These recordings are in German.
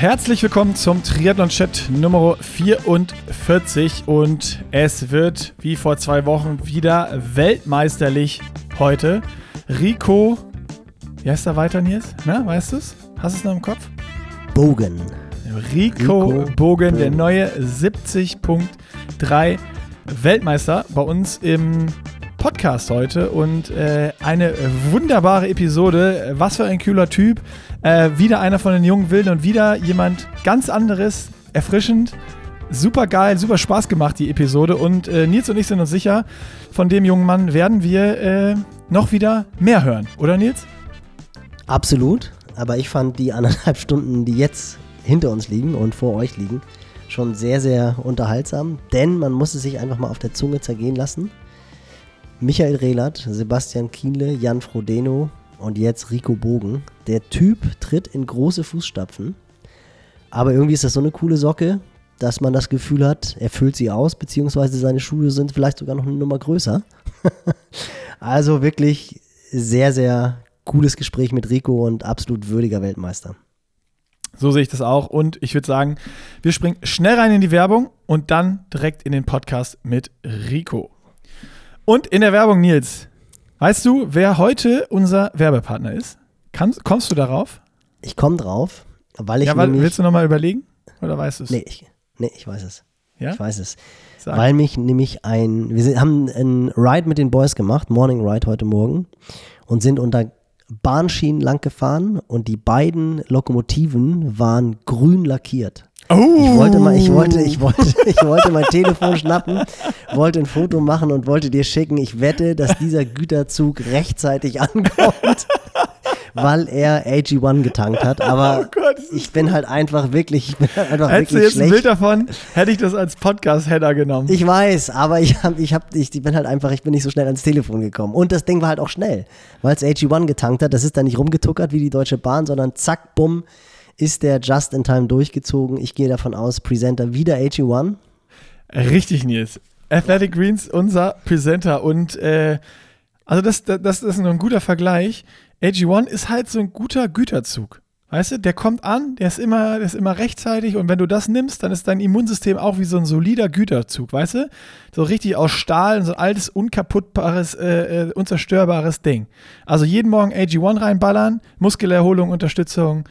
Herzlich willkommen zum Triathlon-Chat Nummer 44 und es wird wie vor zwei Wochen wieder weltmeisterlich heute. Rico, wie heißt er weiter, Nils? Na, weißt du es? Hast du es noch im Kopf? Bogen. Rico, Rico Bogen, Bogen, der neue 70.3 Weltmeister bei uns im Podcast heute und äh, eine wunderbare Episode. Was für ein cooler Typ. Äh, wieder einer von den jungen Wilden und wieder jemand ganz anderes, erfrischend. Super geil, super Spaß gemacht, die Episode. Und äh, Nils und ich sind uns sicher, von dem jungen Mann werden wir äh, noch wieder mehr hören, oder Nils? Absolut. Aber ich fand die anderthalb Stunden, die jetzt hinter uns liegen und vor euch liegen, schon sehr, sehr unterhaltsam. Denn man muss es sich einfach mal auf der Zunge zergehen lassen. Michael Rehlert, Sebastian Kienle, Jan Frodeno und jetzt Rico Bogen. Der Typ tritt in große Fußstapfen. Aber irgendwie ist das so eine coole Socke, dass man das Gefühl hat, er füllt sie aus, beziehungsweise seine Schuhe sind vielleicht sogar noch eine Nummer größer. also wirklich sehr, sehr cooles Gespräch mit Rico und absolut würdiger Weltmeister. So sehe ich das auch. Und ich würde sagen, wir springen schnell rein in die Werbung und dann direkt in den Podcast mit Rico. Und in der Werbung, Nils, weißt du, wer heute unser Werbepartner ist? Kannst, kommst du darauf? Ich komme drauf, weil ich. Ja, weil, willst du nochmal überlegen? Oder weißt du es? Nee ich, nee, ich weiß es. Ja? Ich weiß es. Sag. Weil mich nämlich ein. Wir sind, haben einen Ride mit den Boys gemacht, Morning Ride heute Morgen, und sind unter Bahnschienen lang gefahren und die beiden Lokomotiven waren grün lackiert. Oh. Ich wollte mal, ich wollte, ich wollte, ich wollte mein Telefon schnappen, wollte ein Foto machen und wollte dir schicken. Ich wette, dass dieser Güterzug rechtzeitig ankommt, weil er AG1 getankt hat. Aber oh Gott, ich bin halt einfach wirklich, ich bin halt einfach Hättest wirklich du jetzt schlecht. ein Bild davon, hätte ich das als Podcast-Header genommen. Ich weiß, aber ich, hab, ich, hab, ich bin halt einfach, ich bin nicht so schnell ans Telefon gekommen. Und das Ding war halt auch schnell, weil es AG1 getankt hat. Das ist dann nicht rumgetuckert wie die Deutsche Bahn, sondern zack, bumm ist der just in time durchgezogen. Ich gehe davon aus, Presenter wieder AG1. Richtig, Nils. Athletic Greens, unser Presenter. Und äh, also das, das, das ist ein guter Vergleich. AG1 ist halt so ein guter Güterzug. Weißt du, der kommt an, der ist immer, der ist immer rechtzeitig und wenn du das nimmst, dann ist dein Immunsystem auch wie so ein solider Güterzug, weißt du? So richtig aus Stahl, so ein altes, unkaputtbares, äh, äh unzerstörbares Ding. Also jeden Morgen AG1 reinballern, Muskelerholung, Unterstützung,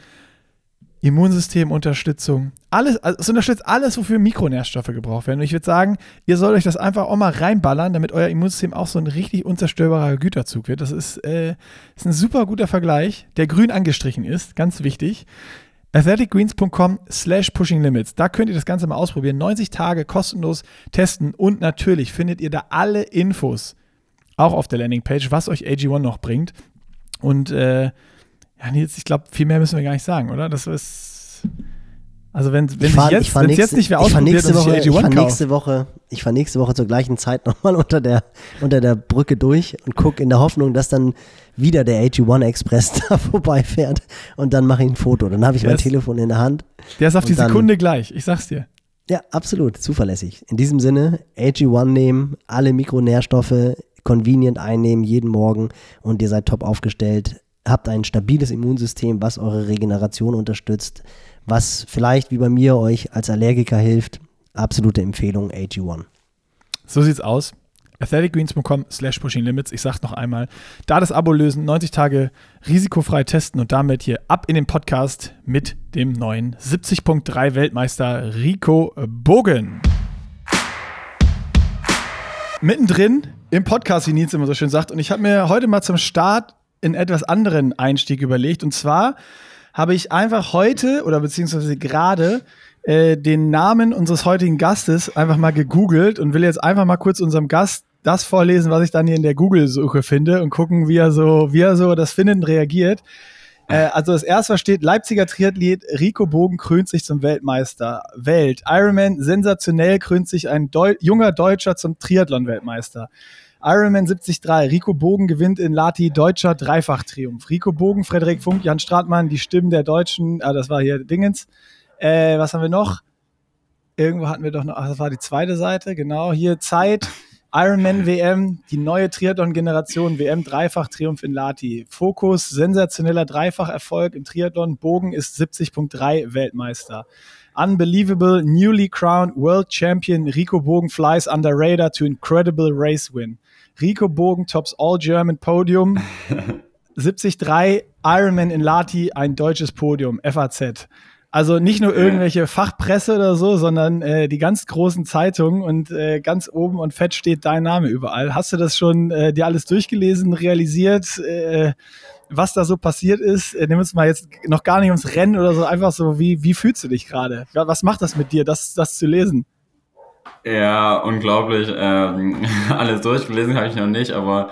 Immunsystemunterstützung. Alles, also es unterstützt alles, wofür Mikronährstoffe gebraucht werden. Und ich würde sagen, ihr sollt euch das einfach auch mal reinballern, damit euer Immunsystem auch so ein richtig unzerstörbarer Güterzug wird. Das ist, äh, ist ein super guter Vergleich, der grün angestrichen ist, ganz wichtig. athleticgreens.com slash pushing limits. Da könnt ihr das Ganze mal ausprobieren. 90 Tage kostenlos testen und natürlich findet ihr da alle Infos, auch auf der Landingpage, was euch AG1 noch bringt. Und äh, ja, Nils, ich glaube, viel mehr müssen wir gar nicht sagen, oder? Das ist. Also wenn, wenn fahr, jetzt, nächste, jetzt nicht mehr ausprobiert und Woche, ich fahr nächste Woche, ich fahre nächste Woche zur gleichen Zeit nochmal unter der, unter der Brücke durch und gucke in der Hoffnung, dass dann wieder der AG1 Express da vorbeifährt und dann mache ich ein Foto. Dann habe ich der mein ist, Telefon in der Hand. Der ist auf die Sekunde gleich, ich sag's dir. Ja, absolut, zuverlässig. In diesem Sinne, AG1 nehmen, alle Mikronährstoffe convenient einnehmen, jeden Morgen und ihr seid top aufgestellt habt ein stabiles Immunsystem, was eure Regeneration unterstützt, was vielleicht wie bei mir euch als Allergiker hilft. Absolute Empfehlung AG1. So sieht's aus. athleticgreens.com slash pushing limits. Ich sag's noch einmal. Da das Abo lösen, 90 Tage risikofrei testen und damit hier ab in den Podcast mit dem neuen 70.3 Weltmeister Rico Bogen. Mittendrin im Podcast, wie Nils immer so schön sagt. Und ich habe mir heute mal zum Start einen etwas anderen Einstieg überlegt. Und zwar habe ich einfach heute oder beziehungsweise gerade äh, den Namen unseres heutigen Gastes einfach mal gegoogelt und will jetzt einfach mal kurz unserem Gast das vorlesen, was ich dann hier in der Google-Suche finde und gucken, wie er so, wie er so das findet und reagiert. Äh, also das erste steht, Leipziger Triathlet Rico Bogen krönt sich zum Weltmeister. Welt. Ironman sensationell krönt sich ein Deu junger Deutscher zum Triathlon-Weltmeister. Ironman 73, Rico Bogen gewinnt in Lati deutscher Dreifach-Triumph. Rico Bogen, Frederik Funk, Jan Stratmann, die Stimmen der Deutschen, ah, das war hier Dingens. Äh, was haben wir noch? Irgendwo hatten wir doch noch, ach, das war die zweite Seite, genau, hier Zeit. Ironman WM, die neue Triathlon-Generation, WM-Dreifach-Triumph in Lati. Fokus, sensationeller Dreifacherfolg im Triathlon. Bogen ist 70.3 Weltmeister. Unbelievable, newly crowned World Champion Rico Bogen flies under radar to incredible race win. Rico Bogen tops all German Podium. 73 Ironman in Lati, ein deutsches Podium, FAZ. Also nicht nur irgendwelche Fachpresse oder so, sondern äh, die ganz großen Zeitungen und äh, ganz oben und fett steht dein Name überall. Hast du das schon äh, dir alles durchgelesen, realisiert, äh, was da so passiert ist? Äh, nimm uns mal jetzt noch gar nicht ums Rennen oder so, einfach so, wie, wie fühlst du dich gerade? Was macht das mit dir, das, das zu lesen? Ja, unglaublich. Ähm, alles durchgelesen habe ich noch nicht, aber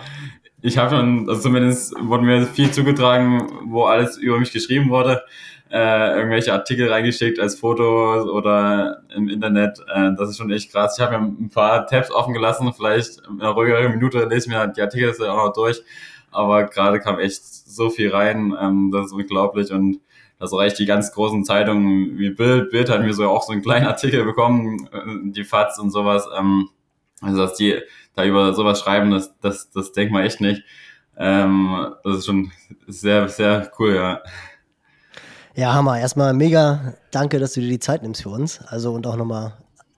ich habe schon, also zumindest wurde mir viel zugetragen, wo alles über mich geschrieben wurde äh, irgendwelche Artikel reingeschickt als Fotos oder im Internet. Äh, das ist schon echt krass. Ich habe mir ein paar Tabs offen gelassen, vielleicht in einer ruhigeren Minute lese ich mir die Artikel auch noch durch. Aber gerade kam echt so viel rein, ähm, das ist unglaublich und das reicht die ganz großen Zeitungen wie Bild. Bild hat mir so auch so einen kleinen Artikel bekommen, äh, die FATS und sowas. Ähm, also dass die da über sowas schreiben, das, das, das denkt man echt nicht. Ähm, das ist schon sehr, sehr cool, ja. Ja, Hammer. Erstmal mega danke, dass du dir die Zeit nimmst für uns. Also und auch nochmal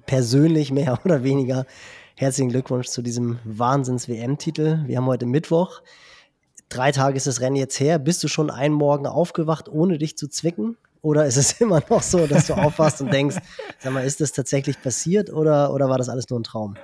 persönlich mehr oder weniger herzlichen Glückwunsch zu diesem Wahnsinns-WM-Titel. Wir haben heute Mittwoch. Drei Tage ist das Rennen jetzt her. Bist du schon einen Morgen aufgewacht, ohne dich zu zwicken? Oder ist es immer noch so, dass du aufwachst und denkst, sag mal, ist das tatsächlich passiert oder, oder war das alles nur ein Traum?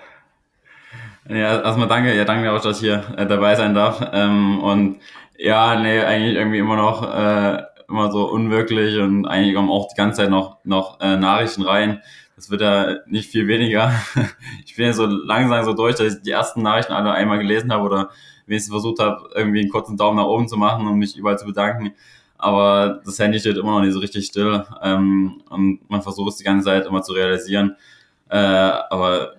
Ja, erstmal danke, ja, danke auch, dass ich hier äh, dabei sein darf. Ähm, und ja, nee, eigentlich irgendwie immer noch äh, immer so unwirklich und eigentlich kommen auch die ganze Zeit noch, noch äh, Nachrichten rein. Das wird ja nicht viel weniger. ich bin ja so langsam so durch, dass ich die ersten Nachrichten alle einmal gelesen habe oder wenigstens versucht habe, irgendwie einen kurzen Daumen nach oben zu machen und mich überall zu bedanken. Aber das Handy steht immer noch nicht so richtig still ähm, und man versucht es die ganze Zeit immer zu realisieren. Äh, aber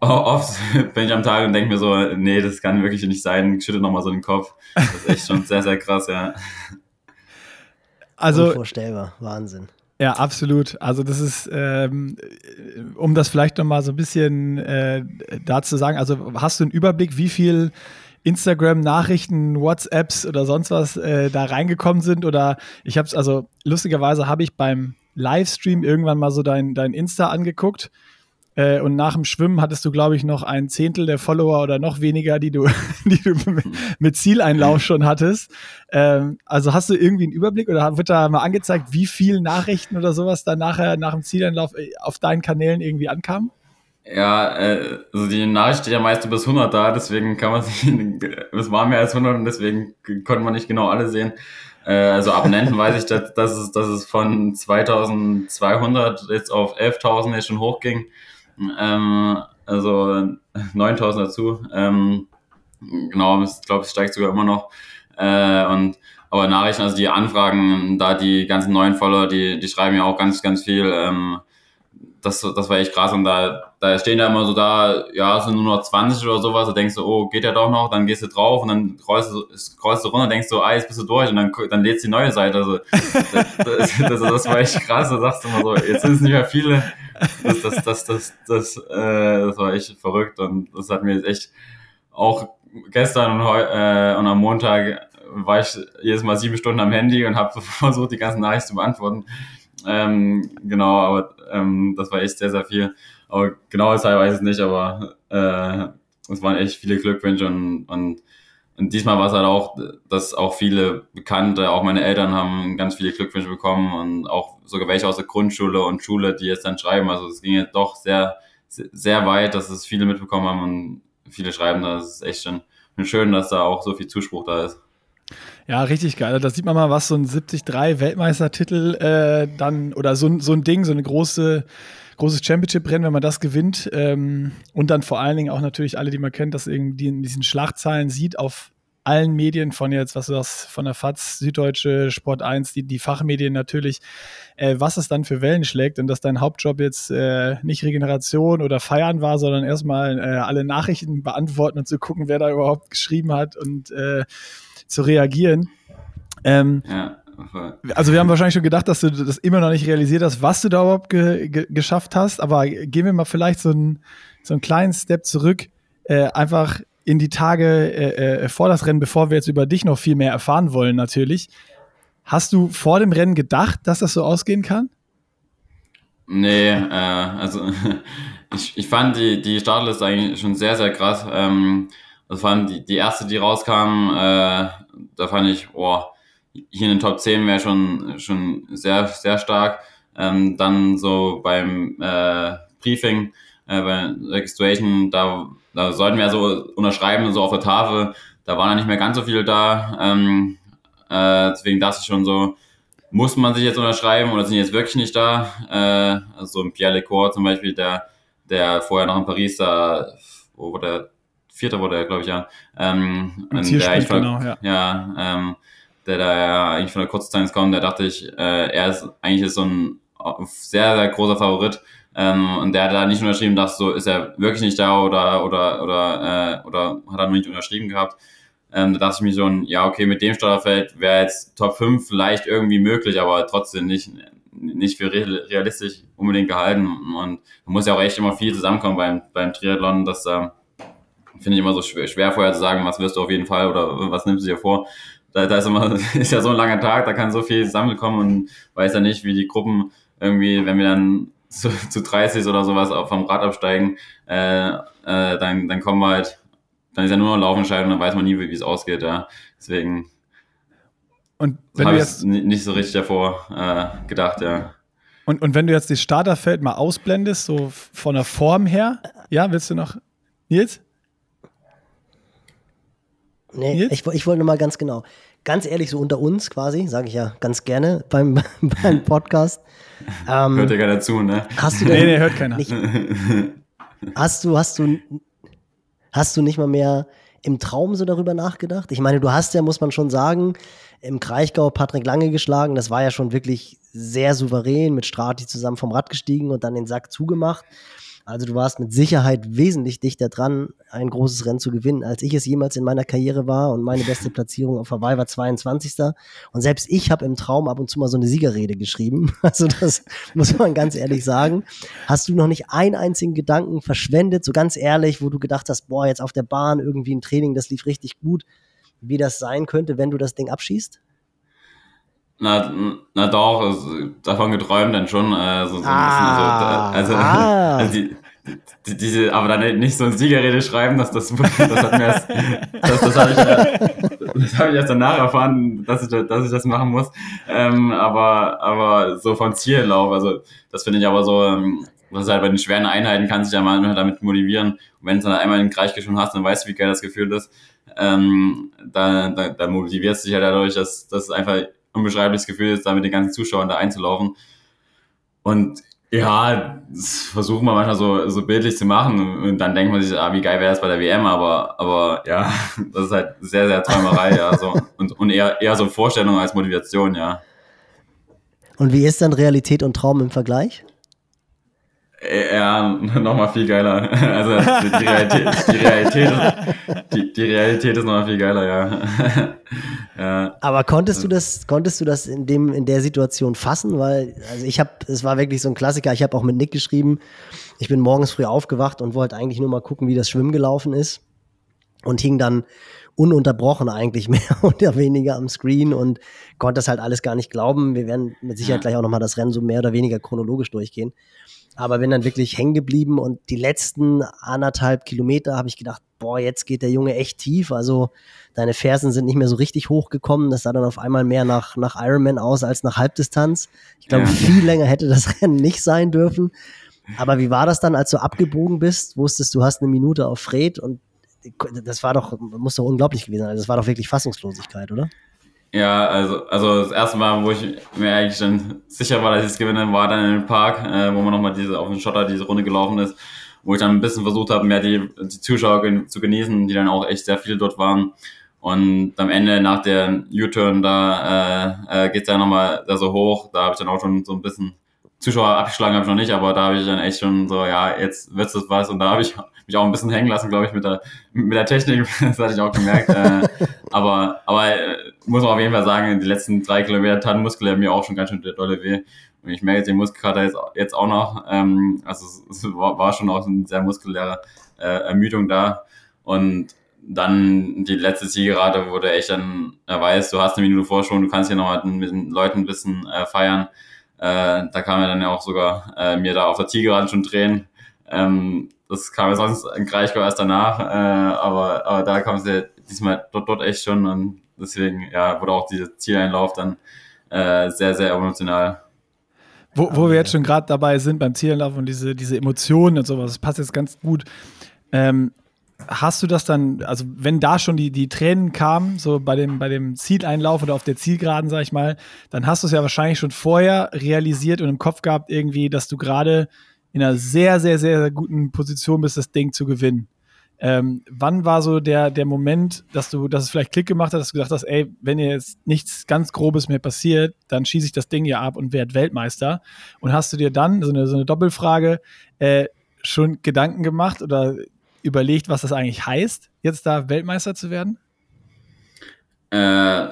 oft bin ich am Tag und denke mir so, nee, das kann wirklich nicht sein, schüttet nochmal so den Kopf. Das ist echt schon sehr, sehr krass, ja. Also, Unvorstellbar, Wahnsinn. Ja, absolut. Also das ist, ähm, um das vielleicht noch mal so ein bisschen äh, dazu sagen, also hast du einen Überblick, wie viel Instagram-Nachrichten, WhatsApps oder sonst was äh, da reingekommen sind? Oder ich habe es, also lustigerweise habe ich beim Livestream irgendwann mal so dein, dein Insta angeguckt äh, und nach dem Schwimmen hattest du, glaube ich, noch ein Zehntel der Follower oder noch weniger, die du, die du mit Zieleinlauf schon hattest. Ähm, also hast du irgendwie einen Überblick oder wird da mal angezeigt, wie viele Nachrichten oder sowas dann nachher nach dem Zieleinlauf äh, auf deinen Kanälen irgendwie ankamen? Ja, äh, also die Nachricht steht ja meist bis 100 da, deswegen kann man sich, es war mehr als 100 und deswegen konnte man nicht genau alle sehen. Also Abonnenten weiß ich, dass, dass, es, dass es von 2200 jetzt auf 11.000 jetzt schon hochging. Ähm, also 9000 dazu. Ähm, genau, ich glaube, es steigt sogar immer noch. Äh, und aber Nachrichten, also die Anfragen, da die ganzen neuen Follower, die, die schreiben ja auch ganz, ganz viel. Ähm, das, das war echt krass. Und da, da stehen da immer so da, ja, es sind nur noch 20 oder sowas. Da denkst du, oh, geht ja doch noch. Dann gehst du drauf und dann scrollst du, scrollst du runter, denkst du, ah, jetzt bist du durch. Und dann, dann lädst die neue Seite. Also, das, das, das, das war echt krass. Da sagst du immer so, jetzt sind es nicht mehr viele das, das, das, das, das, äh, das war echt verrückt und das hat mir jetzt echt auch gestern und, heu, äh, und am Montag war ich jedes Mal sieben Stunden am Handy und habe versucht, die ganzen Nachrichten zu beantworten. Ähm, genau, aber ähm, das war echt sehr, sehr viel. Aber genau deshalb weiß ich es nicht, aber äh, es waren echt viele Glückwünsche und, und und diesmal war es halt auch, dass auch viele Bekannte, auch meine Eltern haben ganz viele Glückwünsche bekommen und auch sogar welche aus der Grundschule und Schule, die jetzt dann schreiben. Also es ging jetzt doch sehr, sehr weit, dass es viele mitbekommen haben und viele schreiben. Das ist echt schon schön, dass da auch so viel Zuspruch da ist. Ja, richtig geil. Da sieht man mal, was so ein 73 Weltmeistertitel äh, dann oder so, so ein Ding, so eine große großes Championship-Rennen, wenn man das gewinnt. Ähm, und dann vor allen Dingen auch natürlich alle, die man kennt, das irgendwie in diesen Schlagzeilen sieht auf allen Medien von jetzt, was du hast, von der FAZ, Süddeutsche, Sport 1, die, die Fachmedien natürlich, äh, was es dann für Wellen schlägt und dass dein Hauptjob jetzt äh, nicht Regeneration oder Feiern war, sondern erstmal äh, alle Nachrichten beantworten und zu gucken, wer da überhaupt geschrieben hat und äh, zu reagieren. Ähm, ja. Also wir haben wahrscheinlich schon gedacht, dass du das immer noch nicht realisiert hast, was du da überhaupt ge ge geschafft hast. Aber gehen wir mal vielleicht so einen, so einen kleinen Step zurück. äh, einfach in die Tage äh, äh, vor das Rennen, bevor wir jetzt über dich noch viel mehr erfahren wollen, natürlich. Hast du vor dem Rennen gedacht, dass das so ausgehen kann? Nee, äh, also ich, ich fand die, die Startliste eigentlich schon sehr, sehr krass. Ähm, das fand die, die erste, die rauskam, äh, da fand ich, boah, hier in den Top 10 wäre schon, schon sehr, sehr stark. Ähm, dann so beim äh, Briefing, äh, bei Registration, da, da sollten wir so unterschreiben, so auf der Tafel. Da war dann nicht mehr ganz so viel da. Ähm, äh, deswegen dachte ich schon so, muss man sich jetzt unterschreiben oder sind jetzt wirklich nicht da? Äh, also so ein Pierre Lecourt zum Beispiel, der, der vorher noch in Paris da, wo wurde der Vierter wurde er, glaube ich, ja. Ähm, der eigentlich von, genau, ja. ja ähm, der da ja eigentlich von der Kurzdistanz kommt, der dachte ich, äh, er ist eigentlich ist so ein sehr, sehr großer Favorit. Ähm, und der hat da nicht unterschrieben, dachte so, ist er wirklich nicht da oder oder oder äh, oder hat er noch nicht unterschrieben gehabt. Ähm, da dachte ich mir schon, ja, okay, mit dem Starterfeld wäre jetzt Top 5 vielleicht irgendwie möglich, aber trotzdem nicht, nicht für realistisch unbedingt gehalten. Und da muss ja auch echt immer viel zusammenkommen beim, beim Triathlon, dass da äh, finde ich immer so schwer, schwer vorher zu sagen, was wirst du auf jeden Fall oder was nimmst du dir vor da, da ist immer, ist ja so ein langer Tag, da kann so viel zusammenkommen und weiß ja nicht, wie die Gruppen irgendwie, wenn wir dann zu, zu 30 oder sowas vom Rad absteigen, äh, äh, dann, dann kommen wir halt, dann ist ja nur noch Laufentscheidung, dann weiß man nie, wie es ausgeht, ja. Deswegen und wenn du jetzt nicht so richtig davor äh, gedacht, ja. Und, und wenn du jetzt das Starterfeld mal ausblendest, so von der Form her, ja, willst du noch, Nils? Nee, Jetzt? ich, ich wollte nur mal ganz genau. Ganz ehrlich, so unter uns quasi, sage ich ja ganz gerne beim, beim Podcast. Ähm, hört ja keiner zu, ne? Hast du denn nee, nee, hört keiner. Nicht, hast du, hast du, hast du nicht mal mehr im Traum so darüber nachgedacht? Ich meine, du hast ja, muss man schon sagen, im Kraichgau Patrick Lange geschlagen. Das war ja schon wirklich sehr souverän mit Strati zusammen vom Rad gestiegen und dann den Sack zugemacht. Also du warst mit Sicherheit wesentlich dichter dran, ein großes Rennen zu gewinnen, als ich es jemals in meiner Karriere war. Und meine beste Platzierung auf Hawaii war 22. Und selbst ich habe im Traum ab und zu mal so eine Siegerrede geschrieben. Also das muss man ganz ehrlich sagen. Hast du noch nicht einen einzigen Gedanken verschwendet, so ganz ehrlich, wo du gedacht hast, boah, jetzt auf der Bahn irgendwie ein Training, das lief richtig gut, wie das sein könnte, wenn du das Ding abschießt? Na, na doch, also, davon geträumt dann schon. Äh, so, so ah, ein bisschen, also, also, ah. also die, die, diese, aber dann nicht so eine Siegerrede schreiben, dass das, das hat mir erst, das, das habe ich, das hab ich erst danach erfahren, dass ich, dass ich das machen muss. Ähm, aber, aber so vom Ziellauf, also das finde ich aber so, ähm, was halt bei den schweren Einheiten kannst du dich ja mal damit motivieren. Und wenn du dann einmal den Kreis schon hast, dann weißt du, wie geil das Gefühl ist. Ähm, da, da, da motivierst du dich ja halt dadurch, dass, dass einfach unbeschreibliches Gefühl ist, da mit den ganzen Zuschauern da einzulaufen. Und ja, das versuchen wir manchmal so, so bildlich zu machen und dann denkt man sich, ah, wie geil wäre das bei der WM, aber, aber ja, das ist halt sehr, sehr Träumerei, ja, so. Und, und eher, eher so Vorstellung als Motivation, ja. Und wie ist dann Realität und Traum im Vergleich? Ja, nochmal viel geiler. Also die Realität, die Realität, ist, die, die Realität ist nochmal viel geiler, ja. ja. Aber konntest du das, konntest du das in dem, in der Situation fassen? Weil, also ich habe, es war wirklich so ein Klassiker. Ich habe auch mit Nick geschrieben. Ich bin morgens früh aufgewacht und wollte eigentlich nur mal gucken, wie das Schwimmen gelaufen ist und hing dann ununterbrochen eigentlich mehr oder weniger am Screen und konnte das halt alles gar nicht glauben. Wir werden mit Sicherheit gleich auch nochmal das Rennen so mehr oder weniger chronologisch durchgehen. Aber bin dann wirklich hängen geblieben und die letzten anderthalb Kilometer habe ich gedacht, boah, jetzt geht der Junge echt tief. Also deine Fersen sind nicht mehr so richtig hochgekommen. Das sah dann auf einmal mehr nach, nach Ironman aus als nach Halbdistanz. Ich glaube, ja. viel länger hätte das Rennen nicht sein dürfen. Aber wie war das dann, als du abgebogen bist? Wusstest du, hast eine Minute auf Fred und das war doch, muss doch unglaublich gewesen sein. Also das war doch wirklich Fassungslosigkeit, oder? Ja, also, also das erste Mal, wo ich mir eigentlich dann sicher war, dass ich es gewinne, war dann im Park, äh, wo man nochmal diese auf dem Schotter diese Runde gelaufen ist, wo ich dann ein bisschen versucht habe, mehr die, die Zuschauer gen zu genießen, die dann auch echt sehr viele dort waren. Und am Ende nach der U-Turn da äh, äh, geht's dann nochmal da so hoch. Da habe ich dann auch schon so ein bisschen Zuschauer abgeschlagen habe ich noch nicht, aber da habe ich dann echt schon so, ja, jetzt wird's das was. Und da habe ich mich auch ein bisschen hängen lassen, glaube ich, mit der, mit der Technik. Das hatte ich auch gemerkt. äh, aber aber äh, muss man auf jeden Fall sagen, die letzten drei Kilometer taten Muskel mir auch schon ganz schön dolle weh. ich merke den Muskelkater jetzt, jetzt auch noch. Ähm, also es, war, war, schon auch eine sehr muskuläre äh, Ermüdung da. Und dann die letzte Zielgerade, wo du echt dann weißt, du hast eine Minute Vorsprung, du kannst hier noch mit den Leuten ein bisschen äh, feiern. Äh, da kam er dann ja auch sogar äh, mir da auf der Zielgeraden schon drehen. Ähm, das kam ja sonst in Kraichgau erst danach, äh, aber, aber da kam es ja diesmal dort, dort echt schon und deswegen ja, wurde auch dieser Zieleinlauf dann äh, sehr, sehr emotional. Wo, wo wir jetzt schon gerade dabei sind beim Zieleinlauf und diese, diese Emotionen und sowas, das passt jetzt ganz gut. Ähm, hast du das dann, also wenn da schon die, die Tränen kamen, so bei dem, bei dem Zieleinlauf oder auf der Zielgeraden, sag ich mal, dann hast du es ja wahrscheinlich schon vorher realisiert und im Kopf gehabt, irgendwie, dass du gerade in einer sehr, sehr, sehr, sehr guten Position bist, das Ding zu gewinnen. Ähm, wann war so der, der Moment, dass du, dass es vielleicht Klick gemacht hat, dass du gesagt hast, ey, wenn jetzt nichts ganz Grobes mehr passiert, dann schieße ich das Ding ja ab und werde Weltmeister. Und hast du dir dann, so eine, so eine Doppelfrage, äh, schon Gedanken gemacht oder überlegt, was das eigentlich heißt, jetzt da Weltmeister zu werden? Äh,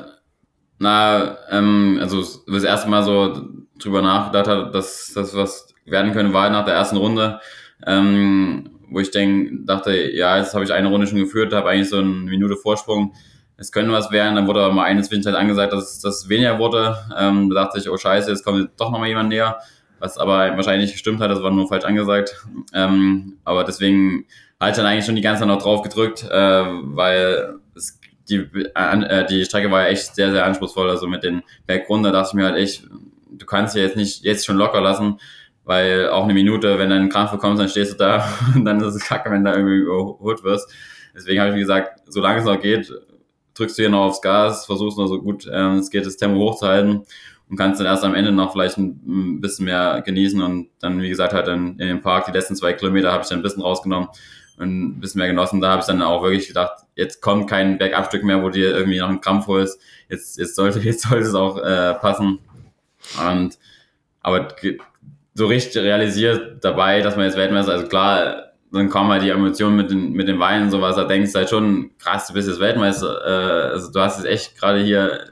na, ähm, also das erste Mal so drüber nachgedacht hat, dass das was werden können, war nach der ersten Runde, ähm, wo ich denk, dachte, ja, jetzt habe ich eine Runde schon geführt, habe eigentlich so eine Minute Vorsprung, es könnte was werden, dann wurde aber mal eine Zwischenzeit angesagt, dass das weniger wurde, ähm, da dachte ich, oh scheiße, jetzt kommt doch nochmal jemand näher, was aber wahrscheinlich nicht gestimmt hat, das war nur falsch angesagt, ähm, aber deswegen halt dann eigentlich schon die ganze Zeit noch drauf gedrückt, äh, weil es, die, äh, die Strecke war ja echt sehr, sehr anspruchsvoll. Also mit den Bergrunde dachte ich mir halt echt, du kannst ja jetzt nicht jetzt schon locker lassen, weil auch eine Minute, wenn du einen Krampf bekommst, dann stehst du da und dann ist es kacke, wenn du da irgendwie überholt wirst. Deswegen habe ich mir gesagt, solange es noch geht, drückst du hier noch aufs Gas, versuchst noch so gut äh, es geht, das Tempo hochzuhalten und kannst dann erst am Ende noch vielleicht ein, ein bisschen mehr genießen und dann, wie gesagt, halt in, in dem Park die letzten zwei Kilometer habe ich dann ein bisschen rausgenommen und ein bisschen mehr genossen. Da habe ich dann auch wirklich gedacht, jetzt kommt kein Bergabstück mehr, wo dir irgendwie noch ein Krampf holst. Jetzt, jetzt sollte, jetzt sollte es auch äh, passen. Und aber so richtig realisiert dabei, dass man jetzt Weltmeister, also klar, dann kommen halt die Emotionen mit den, mit den Weinen und sowas, da denkst du halt schon, krass, du bist jetzt Weltmeister, äh, also du hast es echt gerade hier,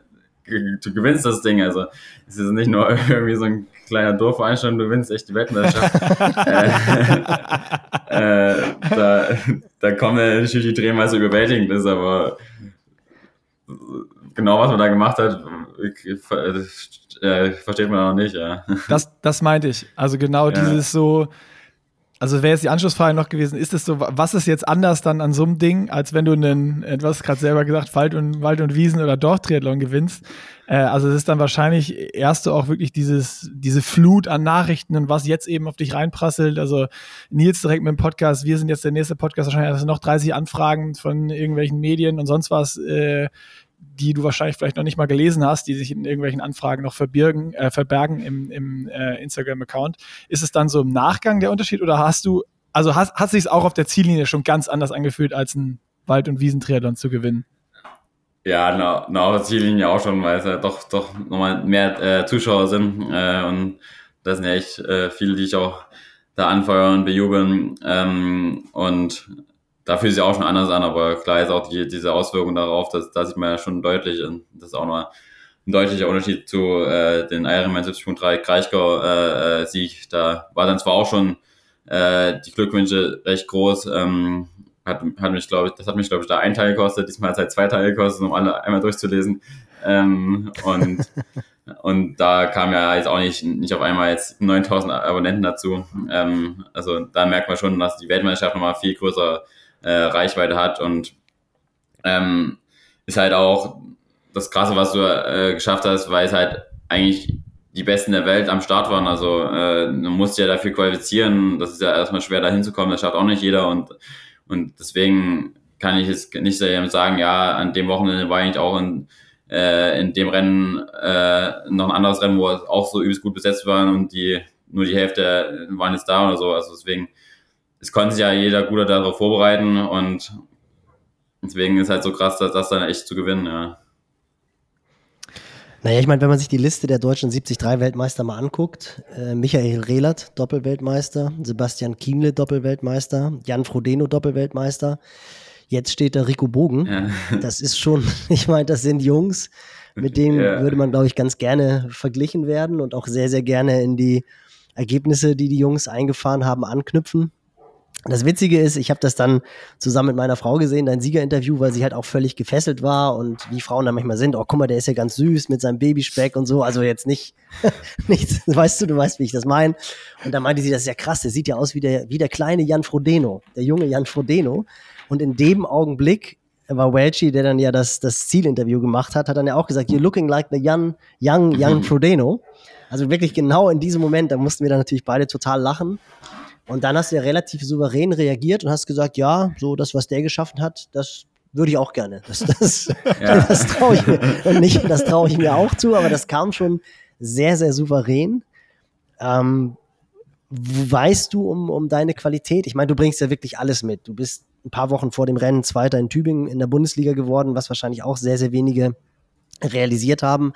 du gewinnst das Ding, also es ist nicht nur irgendwie so ein kleiner Dorfveranstaltung, du gewinnst echt die Weltmeisterschaft. äh, äh, da, da kommen natürlich die Tränen, weil es so überwältigend ist, aber genau was man da gemacht hat, äh, versteht man noch nicht. Ja. Das, das meinte ich. Also genau ja. dieses so, also wäre jetzt die Anschlussfrage noch gewesen, ist es so, was ist jetzt anders dann an so einem Ding, als wenn du einen, etwas gerade selber gesagt, Wald und, Wald und Wiesen oder Dorftriathlon gewinnst? Äh, also es ist dann wahrscheinlich erst so auch wirklich dieses, diese Flut an Nachrichten und was jetzt eben auf dich reinprasselt. Also Nils direkt mit dem Podcast, wir sind jetzt der nächste Podcast, wahrscheinlich also noch 30 Anfragen von irgendwelchen Medien und sonst was. Äh, die du wahrscheinlich vielleicht noch nicht mal gelesen hast, die sich in irgendwelchen Anfragen noch verbirgen, äh, verbergen im, im äh, Instagram-Account. Ist es dann so im Nachgang der Unterschied oder hast du, also hast, hat sich auch auf der Ziellinie schon ganz anders angefühlt, als ein Wald- und Wiesentriathlon zu gewinnen? Ja, na, auf der Ziellinie auch schon, weil es ja doch, doch nochmal mehr äh, Zuschauer sind äh, und das sind ja echt äh, viele, die ich auch da anfeuern, bejubeln ähm, und da fühlt sich auch schon anders an, aber klar ist auch die, diese Auswirkung darauf, dass da sieht man ja schon deutlich, und das ist auch noch ein deutlicher Unterschied zu äh, den Ironman 70.3 Kraichgau äh, äh, Sieg. Da war dann zwar auch schon äh, die Glückwünsche recht groß, ähm, hat, hat mich, glaube ich, das hat mich, glaube ich, da ein Teil gekostet, diesmal hat es halt zwei Teile gekostet, um alle einmal durchzulesen. Ähm, und, und da kam ja jetzt auch nicht, nicht auf einmal jetzt 9000 Abonnenten dazu. Ähm, also da merkt man schon, dass die Weltmeisterschaft nochmal viel größer äh, Reichweite hat und ähm, ist halt auch das Krasse, was du äh, geschafft hast, weil es halt eigentlich die Besten der Welt am Start waren. Also äh, du musst ja dafür qualifizieren. Das ist ja erstmal schwer, da hinzukommen. Das schafft auch nicht jeder. Und, und deswegen kann ich jetzt nicht sagen, ja, an dem Wochenende war ich auch in, äh, in dem Rennen äh, noch ein anderes Rennen, wo auch so übelst gut besetzt waren und die nur die Hälfte waren jetzt da oder so. Also deswegen es konnte sich ja jeder gut darauf vorbereiten und deswegen ist halt so krass, dass das dann echt zu gewinnen, ja. Naja, ich meine, wenn man sich die Liste der deutschen 73-Weltmeister mal anguckt, äh, Michael Rehlert, Doppelweltmeister, Sebastian Kienle, Doppelweltmeister, Jan Frodeno, Doppelweltmeister, jetzt steht da Rico Bogen. Ja. Das ist schon, ich meine, das sind Jungs, mit dem yeah. würde man, glaube ich, ganz gerne verglichen werden und auch sehr, sehr gerne in die Ergebnisse, die die Jungs eingefahren haben, anknüpfen. Das Witzige ist, ich habe das dann zusammen mit meiner Frau gesehen, dein Siegerinterview, weil sie halt auch völlig gefesselt war und wie Frauen da manchmal sind, oh guck mal, der ist ja ganz süß mit seinem Babyspeck und so, also jetzt nicht, nichts, weißt du, du weißt, wie ich das meine. Und da meinte sie, das ist ja krass, der sieht ja aus wie der, wie der kleine Jan Frodeno, der junge Jan Frodeno. Und in dem Augenblick war Welchi, der dann ja das, das Zielinterview gemacht hat, hat dann ja auch gesagt, you're looking like the young, young, young mhm. Frodeno. Also wirklich genau in diesem Moment, da mussten wir dann natürlich beide total lachen. Und dann hast du ja relativ souverän reagiert und hast gesagt, ja, so das, was der geschaffen hat, das würde ich auch gerne. Das, das, ja. das traue ich mir und nicht, das traue ich mir auch zu, aber das kam schon sehr, sehr souverän. Ähm, weißt du um, um deine Qualität? Ich meine, du bringst ja wirklich alles mit. Du bist ein paar Wochen vor dem Rennen Zweiter in Tübingen in der Bundesliga geworden, was wahrscheinlich auch sehr, sehr wenige realisiert haben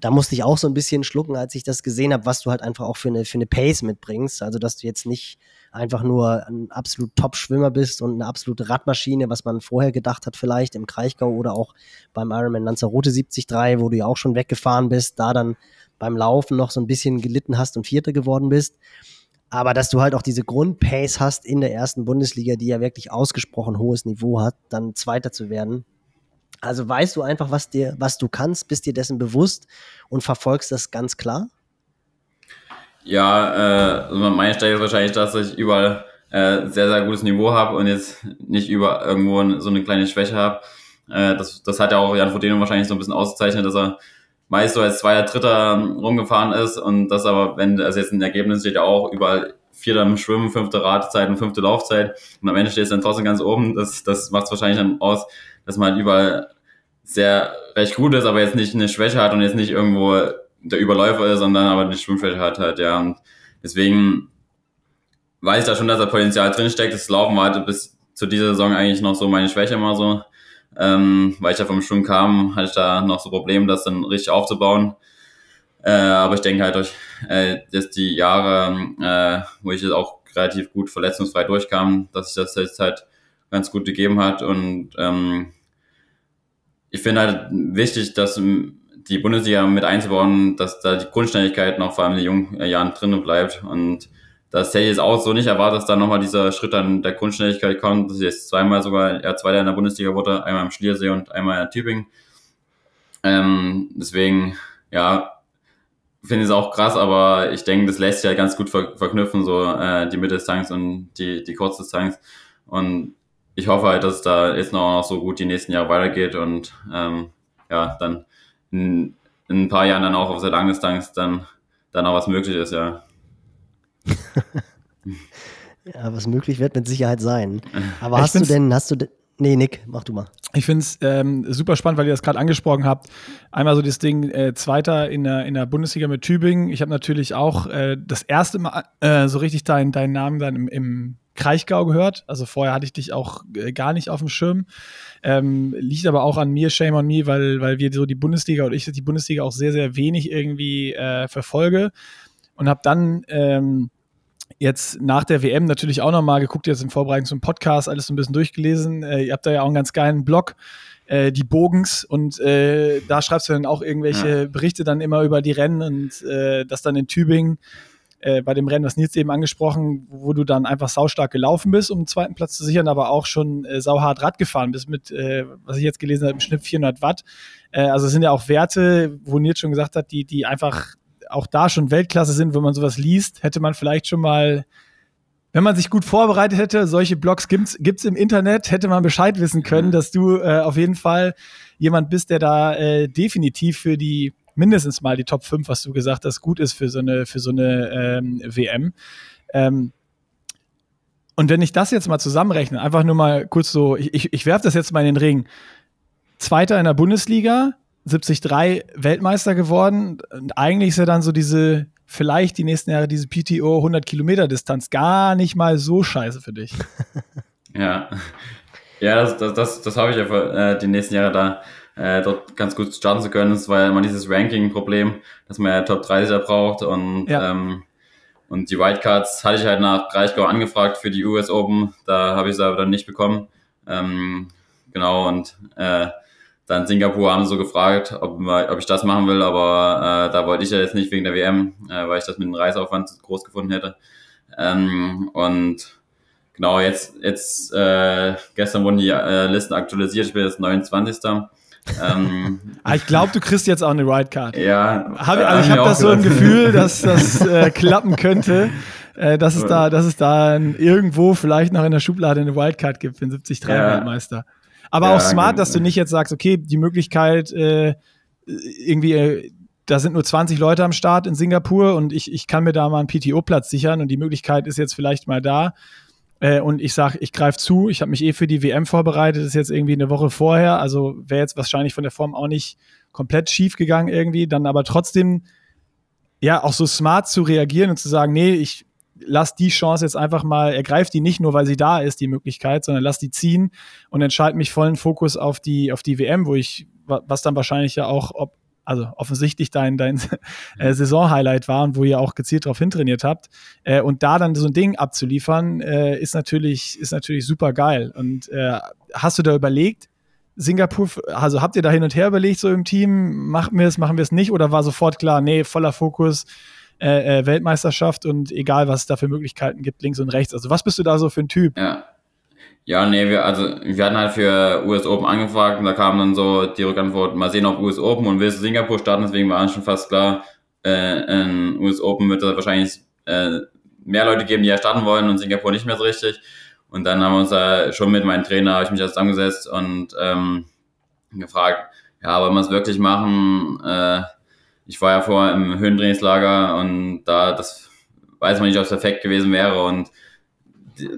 da musste ich auch so ein bisschen schlucken, als ich das gesehen habe, was du halt einfach auch für eine, für eine Pace mitbringst. Also, dass du jetzt nicht einfach nur ein absolut Top-Schwimmer bist und eine absolute Radmaschine, was man vorher gedacht hat, vielleicht im Kraichgau oder auch beim Ironman Lanzarote 73, wo du ja auch schon weggefahren bist, da dann beim Laufen noch so ein bisschen gelitten hast und Vierter geworden bist. Aber dass du halt auch diese Grundpace hast in der ersten Bundesliga, die ja wirklich ausgesprochen hohes Niveau hat, dann Zweiter zu werden, also weißt du einfach, was dir, was du kannst, bist dir dessen bewusst und verfolgst das ganz klar? Ja, äh, also meine Stärke ist wahrscheinlich, dass ich überall äh, sehr, sehr gutes Niveau habe und jetzt nicht über irgendwo so eine kleine Schwäche habe. Äh, das, das hat ja auch Jan Frodeno wahrscheinlich so ein bisschen ausgezeichnet, dass er meist so als Zweier, Dritter rumgefahren ist und das aber, wenn, also jetzt ein Ergebnis steht ja auch überall Vierter im Schwimmen, fünfte Radezeit und fünfte Laufzeit und am Ende steht es dann trotzdem ganz oben. Das, das macht es wahrscheinlich dann aus, dass man halt überall sehr recht gut ist, aber jetzt nicht eine Schwäche hat und jetzt nicht irgendwo der Überläufer ist, sondern aber eine Schwimmschwäche hat halt, ja. Und deswegen weiß ich da schon, dass da Potenzial drinsteckt. Das Laufen war halt bis zu dieser Saison eigentlich noch so meine Schwäche immer so. Ähm, weil ich ja vom Schwimmen kam, hatte ich da noch so Probleme, das dann richtig aufzubauen. Äh, aber ich denke halt durch äh, dass die Jahre, äh, wo ich jetzt auch relativ gut verletzungsfrei durchkam, dass sich das jetzt halt ganz gut gegeben hat. Und ähm, ich finde halt wichtig, dass die Bundesliga mit einzubauen, dass da die Grundständigkeit noch vor allem in den jungen Jahren drinnen bleibt. Und das hätte ich jetzt auch so nicht erwartet, dass da nochmal dieser Schritt an der Grundständigkeit kommt, dass ich jetzt zweimal sogar er Zweiter in der Bundesliga wurde, einmal im Schliersee und einmal in Tübingen. Ähm, deswegen, ja, finde ich es auch krass, aber ich denke, das lässt sich ja ganz gut ver verknüpfen, so äh, die Mitteldistanz und die, die Kurzdistanz. Und ich hoffe halt, dass es da jetzt noch, noch so gut die nächsten Jahre weitergeht und ähm, ja, dann in, in, ein paar Jahren dann auch auf der Langdistanz dann, dann auch was möglich ist, ja. ja, was möglich wird mit Sicherheit sein. Aber ich hast du denn, hast du denn, Nee, Nick, mach du mal. Ich finde es ähm, super spannend, weil ihr das gerade angesprochen habt. Einmal so das Ding, äh, Zweiter in der, in der Bundesliga mit Tübingen. Ich habe natürlich auch äh, das erste Mal äh, so richtig deinen dein Namen dann im, im Kraichgau gehört. Also vorher hatte ich dich auch äh, gar nicht auf dem Schirm. Ähm, liegt aber auch an mir, shame on me, weil, weil wir so die Bundesliga oder ich die Bundesliga auch sehr, sehr wenig irgendwie äh, verfolge. Und habe dann ähm, jetzt nach der WM natürlich auch nochmal geguckt, jetzt in Vorbereitung zum Podcast, alles so ein bisschen durchgelesen. Äh, ihr habt da ja auch einen ganz geilen Blog, äh, die Bogens, und äh, da schreibst du dann auch irgendwelche Berichte dann immer über die Rennen und äh, das dann in Tübingen äh, bei dem Rennen, was Nils eben angesprochen, wo du dann einfach saustark gelaufen bist, um den zweiten Platz zu sichern, aber auch schon äh, sauhart Rad gefahren bist mit, äh, was ich jetzt gelesen habe, im Schnitt 400 Watt. Äh, also es sind ja auch Werte, wo Nils schon gesagt hat, die, die einfach auch da schon Weltklasse sind, wenn man sowas liest, hätte man vielleicht schon mal wenn man sich gut vorbereitet hätte, solche Blogs gibt's, gibt's im Internet, hätte man Bescheid wissen können, dass du äh, auf jeden Fall jemand bist, der da äh, definitiv für die mindestens mal die Top 5, was du gesagt hast, gut ist für so eine, für so eine ähm, WM. Ähm, und wenn ich das jetzt mal zusammenrechne, einfach nur mal kurz so, ich, ich, ich werfe das jetzt mal in den Ring. Zweiter in der Bundesliga, 73 Weltmeister geworden. Und eigentlich ist ja dann so diese, vielleicht die nächsten Jahre diese PTO 100 Kilometer Distanz gar nicht mal so scheiße für dich. Ja, ja, das, das, das, das habe ich ja für, äh, die nächsten Jahre da äh, dort ganz gut starten zu können. Es war ja immer dieses Ranking-Problem, dass man ja Top 30 braucht und ja. ähm, und die Wildcards hatte ich halt nach Reichgau angefragt für die US Open, da habe ich sie aber dann nicht bekommen. Ähm, genau, und äh, dann Singapur haben sie so gefragt, ob, ob ich das machen will, aber äh, da wollte ich ja jetzt nicht wegen der WM, äh, weil ich das mit dem Reiseaufwand groß gefunden hätte. Ähm, und genau, jetzt, jetzt äh, gestern wurden die äh, Listen aktualisiert, ich bin jetzt 29. Ähm, ah, ich glaube, du kriegst jetzt auch eine Wildcard. Ja. Hab, also ich habe das so ein Gefühl, dass das äh, klappen könnte, äh, dass es da, dass es da irgendwo vielleicht noch in der Schublade eine Wildcard gibt für den 73-Weltmeister. Ja. Aber ja, auch smart, dass du nicht jetzt sagst, okay, die Möglichkeit äh, irgendwie, äh, da sind nur 20 Leute am Start in Singapur und ich, ich kann mir da mal einen PTO-Platz sichern und die Möglichkeit ist jetzt vielleicht mal da. Äh, und ich sage, ich greife zu, ich habe mich eh für die WM vorbereitet, das ist jetzt irgendwie eine Woche vorher, also wäre jetzt wahrscheinlich von der Form auch nicht komplett schief gegangen irgendwie, dann aber trotzdem ja auch so smart zu reagieren und zu sagen, nee, ich lass die Chance jetzt einfach mal, ergreif die nicht nur, weil sie da ist, die Möglichkeit, sondern lass die ziehen und entscheide mich vollen Fokus auf die, auf die WM, wo ich, was dann wahrscheinlich ja auch, ob, also offensichtlich dein, dein äh, Saison-Highlight war und wo ihr auch gezielt darauf hintrainiert habt. Äh, und da dann so ein Ding abzuliefern, äh, ist natürlich, ist natürlich super geil. Und äh, hast du da überlegt, Singapur, also habt ihr da hin und her überlegt, so im Team, machen wir es, machen wir es nicht, oder war sofort klar, nee, voller Fokus, äh, äh, Weltmeisterschaft und egal, was es da für Möglichkeiten gibt, links und rechts. Also was bist du da so für ein Typ? Ja. Ja, nee, wir, also wir hatten halt für US Open angefragt und da kam dann so die Rückantwort, mal sehen, ob US Open und willst du Singapur starten, deswegen war schon fast klar, äh, in US Open wird es wahrscheinlich äh, mehr Leute geben, die ja starten wollen und Singapur nicht mehr so richtig. Und dann haben wir uns da schon mit meinem Trainer, habe ich mich da zusammengesetzt und ähm, gefragt, ja, wollen wir es wirklich machen? Äh, ich war ja vorher im Höhentrainingslager und da, das weiß man nicht, ob es perfekt gewesen wäre und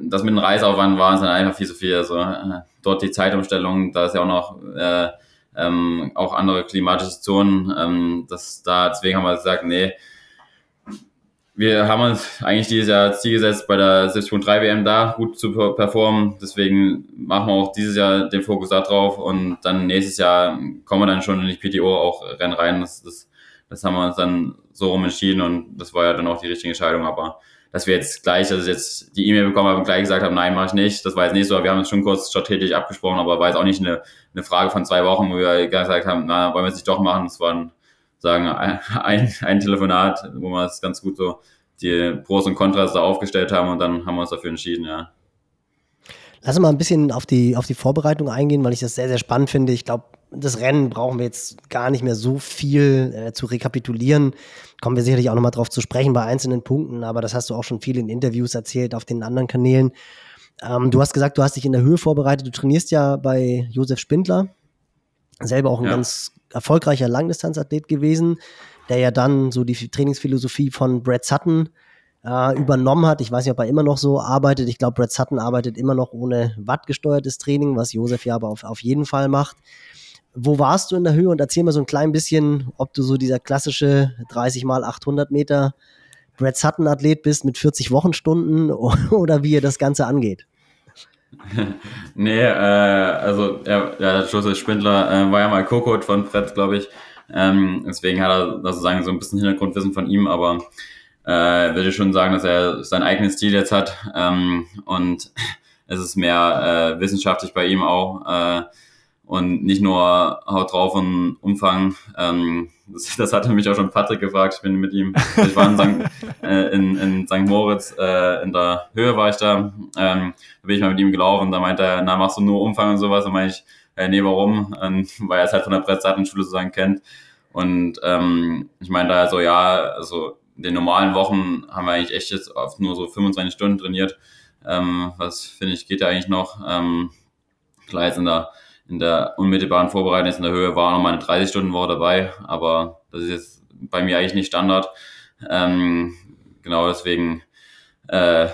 das mit dem Reiseaufwand war es dann einfach viel zu viel. Also äh, dort die Zeitumstellung, da ist ja auch noch äh, ähm, auch andere klimatische Zonen. Ähm, das, da, deswegen haben wir gesagt, nee, wir haben uns eigentlich dieses Jahr als Ziel gesetzt, bei der 70.3 WM da gut zu performen. Deswegen machen wir auch dieses Jahr den Fokus da drauf und dann nächstes Jahr kommen wir dann schon in die PTO auch Rennen rein. Das, das das haben wir uns dann so rum entschieden und das war ja dann auch die richtige Entscheidung. Aber dass wir jetzt gleich, also jetzt die E-Mail bekommen haben und gleich gesagt haben, nein, mache ich nicht, das war jetzt nicht so. Wir haben uns schon kurz strategisch abgesprochen, aber war jetzt auch nicht eine, eine Frage von zwei Wochen, wo wir gesagt haben, na, wollen wir es nicht doch machen. Es war ein, sagen, ein, ein Telefonat, wo wir es ganz gut so die Pros und Kontras da aufgestellt haben und dann haben wir uns dafür entschieden, ja. Lass uns mal ein bisschen auf die, auf die Vorbereitung eingehen, weil ich das sehr, sehr spannend finde. Ich glaube, das Rennen brauchen wir jetzt gar nicht mehr so viel äh, zu rekapitulieren. Kommen wir sicherlich auch nochmal drauf zu sprechen bei einzelnen Punkten, aber das hast du auch schon viel in Interviews erzählt auf den anderen Kanälen. Ähm, du hast gesagt, du hast dich in der Höhe vorbereitet. Du trainierst ja bei Josef Spindler, selber auch ein ja. ganz erfolgreicher Langdistanzathlet gewesen, der ja dann so die Trainingsphilosophie von Brad Sutton äh, übernommen hat. Ich weiß nicht, ob er immer noch so arbeitet. Ich glaube, Brad Sutton arbeitet immer noch ohne wattgesteuertes Training, was Josef ja aber auf, auf jeden Fall macht. Wo warst du in der Höhe und erzähl mal so ein klein bisschen, ob du so dieser klassische 30 mal 800 Meter Brad Sutton Athlet bist mit 40 Wochenstunden oder wie ihr das Ganze angeht. nee, äh, also ja, der Josef Spindler äh, war ja mal Co-Coach von Brett, glaube ich. Ähm, deswegen hat er sozusagen so ein bisschen Hintergrundwissen von ihm, aber äh, würde schon sagen, dass er seinen eigenen Stil jetzt hat ähm, und es ist mehr äh, wissenschaftlich bei ihm auch. Äh, und nicht nur haut drauf und Umfang. Ähm, das, das hatte mich auch schon Patrick gefragt. Ich bin mit ihm, ich war in St. äh, in, in St. Moritz, äh, in der Höhe war ich da. Ähm, da bin ich mal mit ihm gelaufen. Da meinte er, na, machst du nur Umfang und sowas? Und meinte ich, äh, nee, warum? Und, weil er es halt von der Brettseitenschule sozusagen kennt. Und ähm, ich meinte da so, ja, also in den normalen Wochen haben wir eigentlich echt jetzt oft nur so 25 Stunden trainiert. Ähm, was finde ich, geht ja eigentlich noch. Ähm, klar, jetzt in der in der unmittelbaren Vorbereitung jetzt in der Höhe war noch mal eine 30-Stunden-Woche dabei, aber das ist jetzt bei mir eigentlich nicht Standard. Ähm, genau deswegen äh,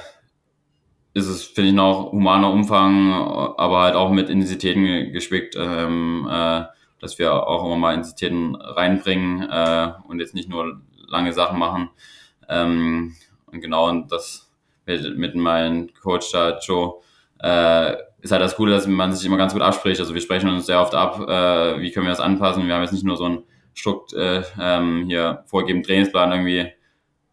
ist es, finde ich, noch humaner Umfang, aber halt auch mit Intensitäten gespickt, ähm, äh, dass wir auch immer mal Intensitäten reinbringen äh, und jetzt nicht nur lange Sachen machen. Ähm, und genau, und das mit, mit meinem Coach da, Joe, äh, ist halt das Coole, dass man sich immer ganz gut abspricht. Also wir sprechen uns sehr oft ab, äh, wie können wir das anpassen. Wir haben jetzt nicht nur so einen Strukt äh, ähm, hier vorgegeben Trainingsplan irgendwie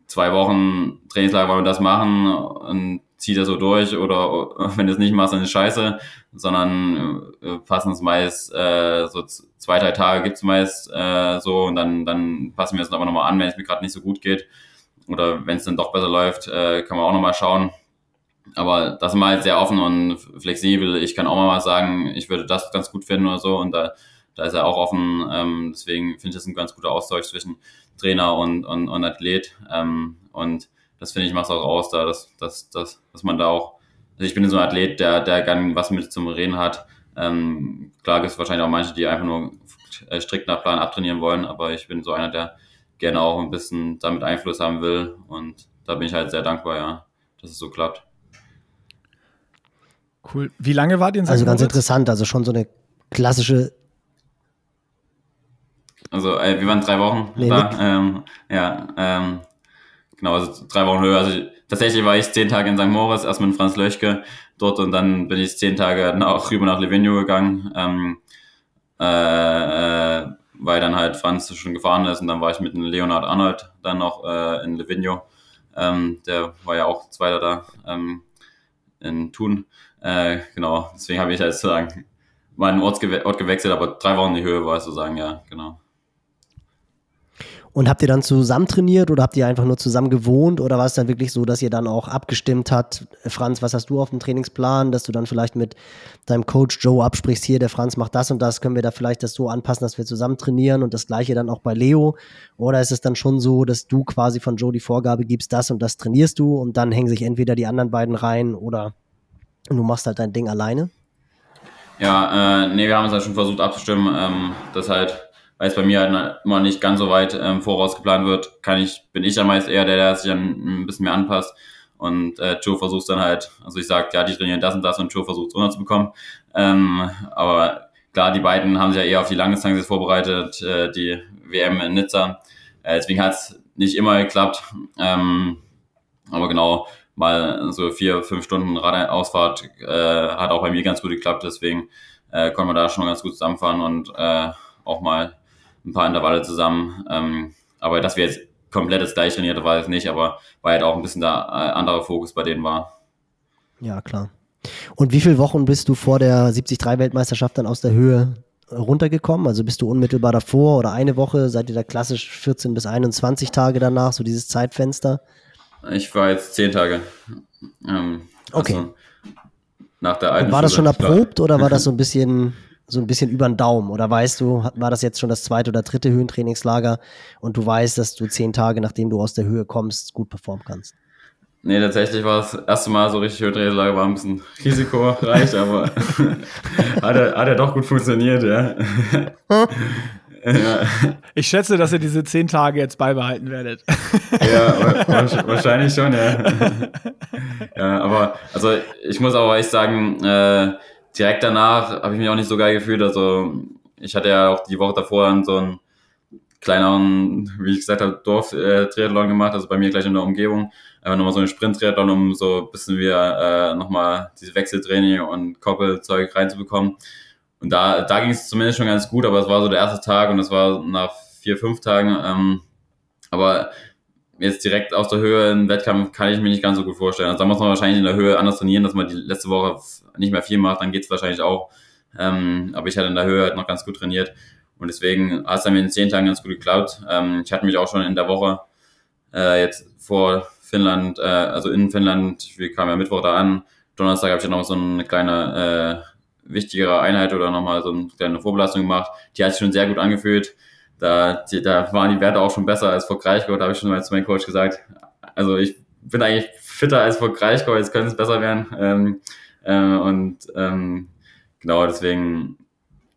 zwei Wochen Trainingslager wollen wir das machen und zieht er so durch oder wenn du es nicht machst, dann ist scheiße, sondern äh, passen es meist äh, so zwei, drei Tage gibt's meist äh, so und dann, dann passen wir es aber nochmal an, wenn es mir gerade nicht so gut geht oder wenn es dann doch besser läuft, äh, kann man auch nochmal schauen. Aber das ist mal halt sehr offen und flexibel. Ich kann auch mal sagen, ich würde das ganz gut finden oder so und da, da ist er auch offen. Ähm, deswegen finde ich das ein ganz guter Austausch zwischen Trainer und, und, und Athlet. Ähm, und das finde ich macht auch aus, da, dass, dass, dass, dass man da auch, also ich bin so ein Athlet, der, der gern was mit zum Reden hat. Ähm, klar gibt es wahrscheinlich auch manche, die einfach nur strikt nach Plan abtrainieren wollen, aber ich bin so einer, der gerne auch ein bisschen damit Einfluss haben will und da bin ich halt sehr dankbar, ja, dass es so klappt. Cool. Wie lange wart ihr in St. Also ganz Moritz? interessant, also schon so eine klassische Also äh, wir waren drei Wochen Nee, da. Ähm, ja, ähm, genau, also drei Wochen höher. Also ich, tatsächlich war ich zehn Tage in St. Moritz, erst mit Franz Löchke dort und dann bin ich zehn Tage nach, rüber nach Livigno gegangen, ähm, äh, äh, weil dann halt Franz schon gefahren ist und dann war ich mit Leonard Arnold dann noch äh, in Livigno. Ähm, der war ja auch Zweiter da ähm, in Thun. Äh, genau, deswegen habe ich halt sozusagen meinen Ort, gewe Ort gewechselt, aber drei Wochen die Höhe war es sozusagen, ja, genau. Und habt ihr dann zusammen trainiert oder habt ihr einfach nur zusammen gewohnt oder war es dann wirklich so, dass ihr dann auch abgestimmt habt, Franz, was hast du auf dem Trainingsplan, dass du dann vielleicht mit deinem Coach Joe absprichst, hier, der Franz macht das und das, können wir da vielleicht das so anpassen, dass wir zusammen trainieren und das gleiche dann auch bei Leo? Oder ist es dann schon so, dass du quasi von Joe die Vorgabe gibst, das und das trainierst du und dann hängen sich entweder die anderen beiden rein oder du machst halt dein Ding alleine? Ja, äh, nee, wir haben uns halt schon versucht abzustimmen, ähm, dass halt, weil es bei mir halt immer nicht ganz so weit ähm, voraus geplant wird, kann ich, bin ich dann meist eher der, der sich dann ein bisschen mehr anpasst. Und äh, Joe versucht dann halt, also ich sag, ja, die trainieren das und das und Joe versucht es runterzubekommen. Ähm, aber klar, die beiden haben sich ja eher auf die Langdistanz vorbereitet, äh, die WM in Nizza. Äh, deswegen hat es nicht immer geklappt. Ähm, aber genau, mal so vier, fünf Stunden Radausfahrt äh, hat auch bei mir ganz gut geklappt, deswegen äh, konnte man da schon ganz gut zusammenfahren und äh, auch mal ein paar Intervalle zusammen. Ähm, aber dass wir jetzt komplett das gleiche trainiert, war es nicht, aber weil halt auch ein bisschen der äh, andere Fokus bei denen war. Ja, klar. Und wie viele Wochen bist du vor der 73-Weltmeisterschaft dann aus der Höhe runtergekommen? Also bist du unmittelbar davor oder eine Woche? Seid ihr da klassisch 14 bis 21 Tage danach, so dieses Zeitfenster? Ich war jetzt zehn Tage. Ähm, Okay. Also nach der alten war das schon erprobt oder war das so ein bisschen so ein bisschen über den Daumen? Oder weißt du, war das jetzt schon das zweite oder dritte Höhentrainingslager und du weißt, dass du zehn Tage, nachdem du aus der Höhe kommst, gut performen kannst? Nee, tatsächlich war das erste Mal so richtig Höhentrainingslager, war ein bisschen risikoreich, aber hat, er, hat er doch gut funktioniert, ja. ja. Ich schätze, dass ihr diese zehn Tage jetzt beibehalten werdet. Ja, wa- wa- wahrscheinlich schon, ja. ja, aber also ich muss auch echt sagen, äh, direkt danach habe ich mich auch nicht so geil gefühlt. Also ich hatte ja auch die Woche davor dann so einen kleineren, wie ich gesagt habe, Dorf-Triathlon gemacht, also bei mir gleich in der Umgebung. Einfach nochmal so einen Sprint-Triathlon, um so ein bisschen wieder äh, nochmal diese Wechseltraining und Koppelzeug reinzubekommen. Und da, da ging es zumindest schon ganz gut, aber es war so der erste Tag und es war nach vier, fünf Tagen. Ähm, aber jetzt direkt aus der Höhe einen Wettkampf kann ich mir nicht ganz so gut vorstellen. Also da muss man wahrscheinlich in der Höhe anders trainieren, dass man die letzte Woche nicht mehr viel macht, dann geht's wahrscheinlich auch. Ähm, aber ich hatte in der Höhe halt noch ganz gut trainiert. Und deswegen hat es dann den zehn Tagen ganz gut geklappt. Ähm, ich hatte mich auch schon in der Woche äh, jetzt vor Finnland, äh, also in Finnland, wir kamen ja Mittwoch da an. Donnerstag habe ich dann noch so eine kleine äh, wichtigere Einheit oder nochmal so eine kleine Vorbelastung gemacht. Die hat sich schon sehr gut angefühlt. Da, die, da waren die Werte auch schon besser als vor Kraichgau, da habe ich schon mal zu meinem Coach gesagt. Also ich bin eigentlich fitter als vor Kraichgau, jetzt könnte es besser werden. Ähm, äh, und ähm, genau, deswegen,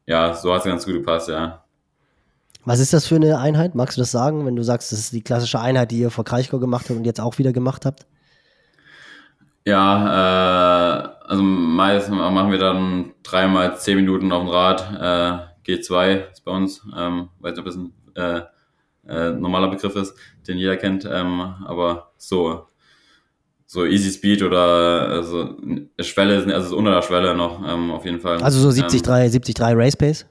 ja, so hat es ganz gut gepasst, ja. Was ist das für eine Einheit? Magst du das sagen, wenn du sagst, das ist die klassische Einheit, die ihr vor Kraichgau gemacht habt und jetzt auch wieder gemacht habt? Ja, äh, also meist machen wir dann dreimal zehn Minuten auf dem Rad. Äh, G2 ist bei uns, ähm, weiß nicht, ob das ein äh, äh, normaler Begriff ist, den jeder kennt, ähm, aber so so Easy Speed oder also Schwelle, also ist unter der Schwelle noch ähm, auf jeden Fall. Also so Ähm, 73, 73 Race Pace?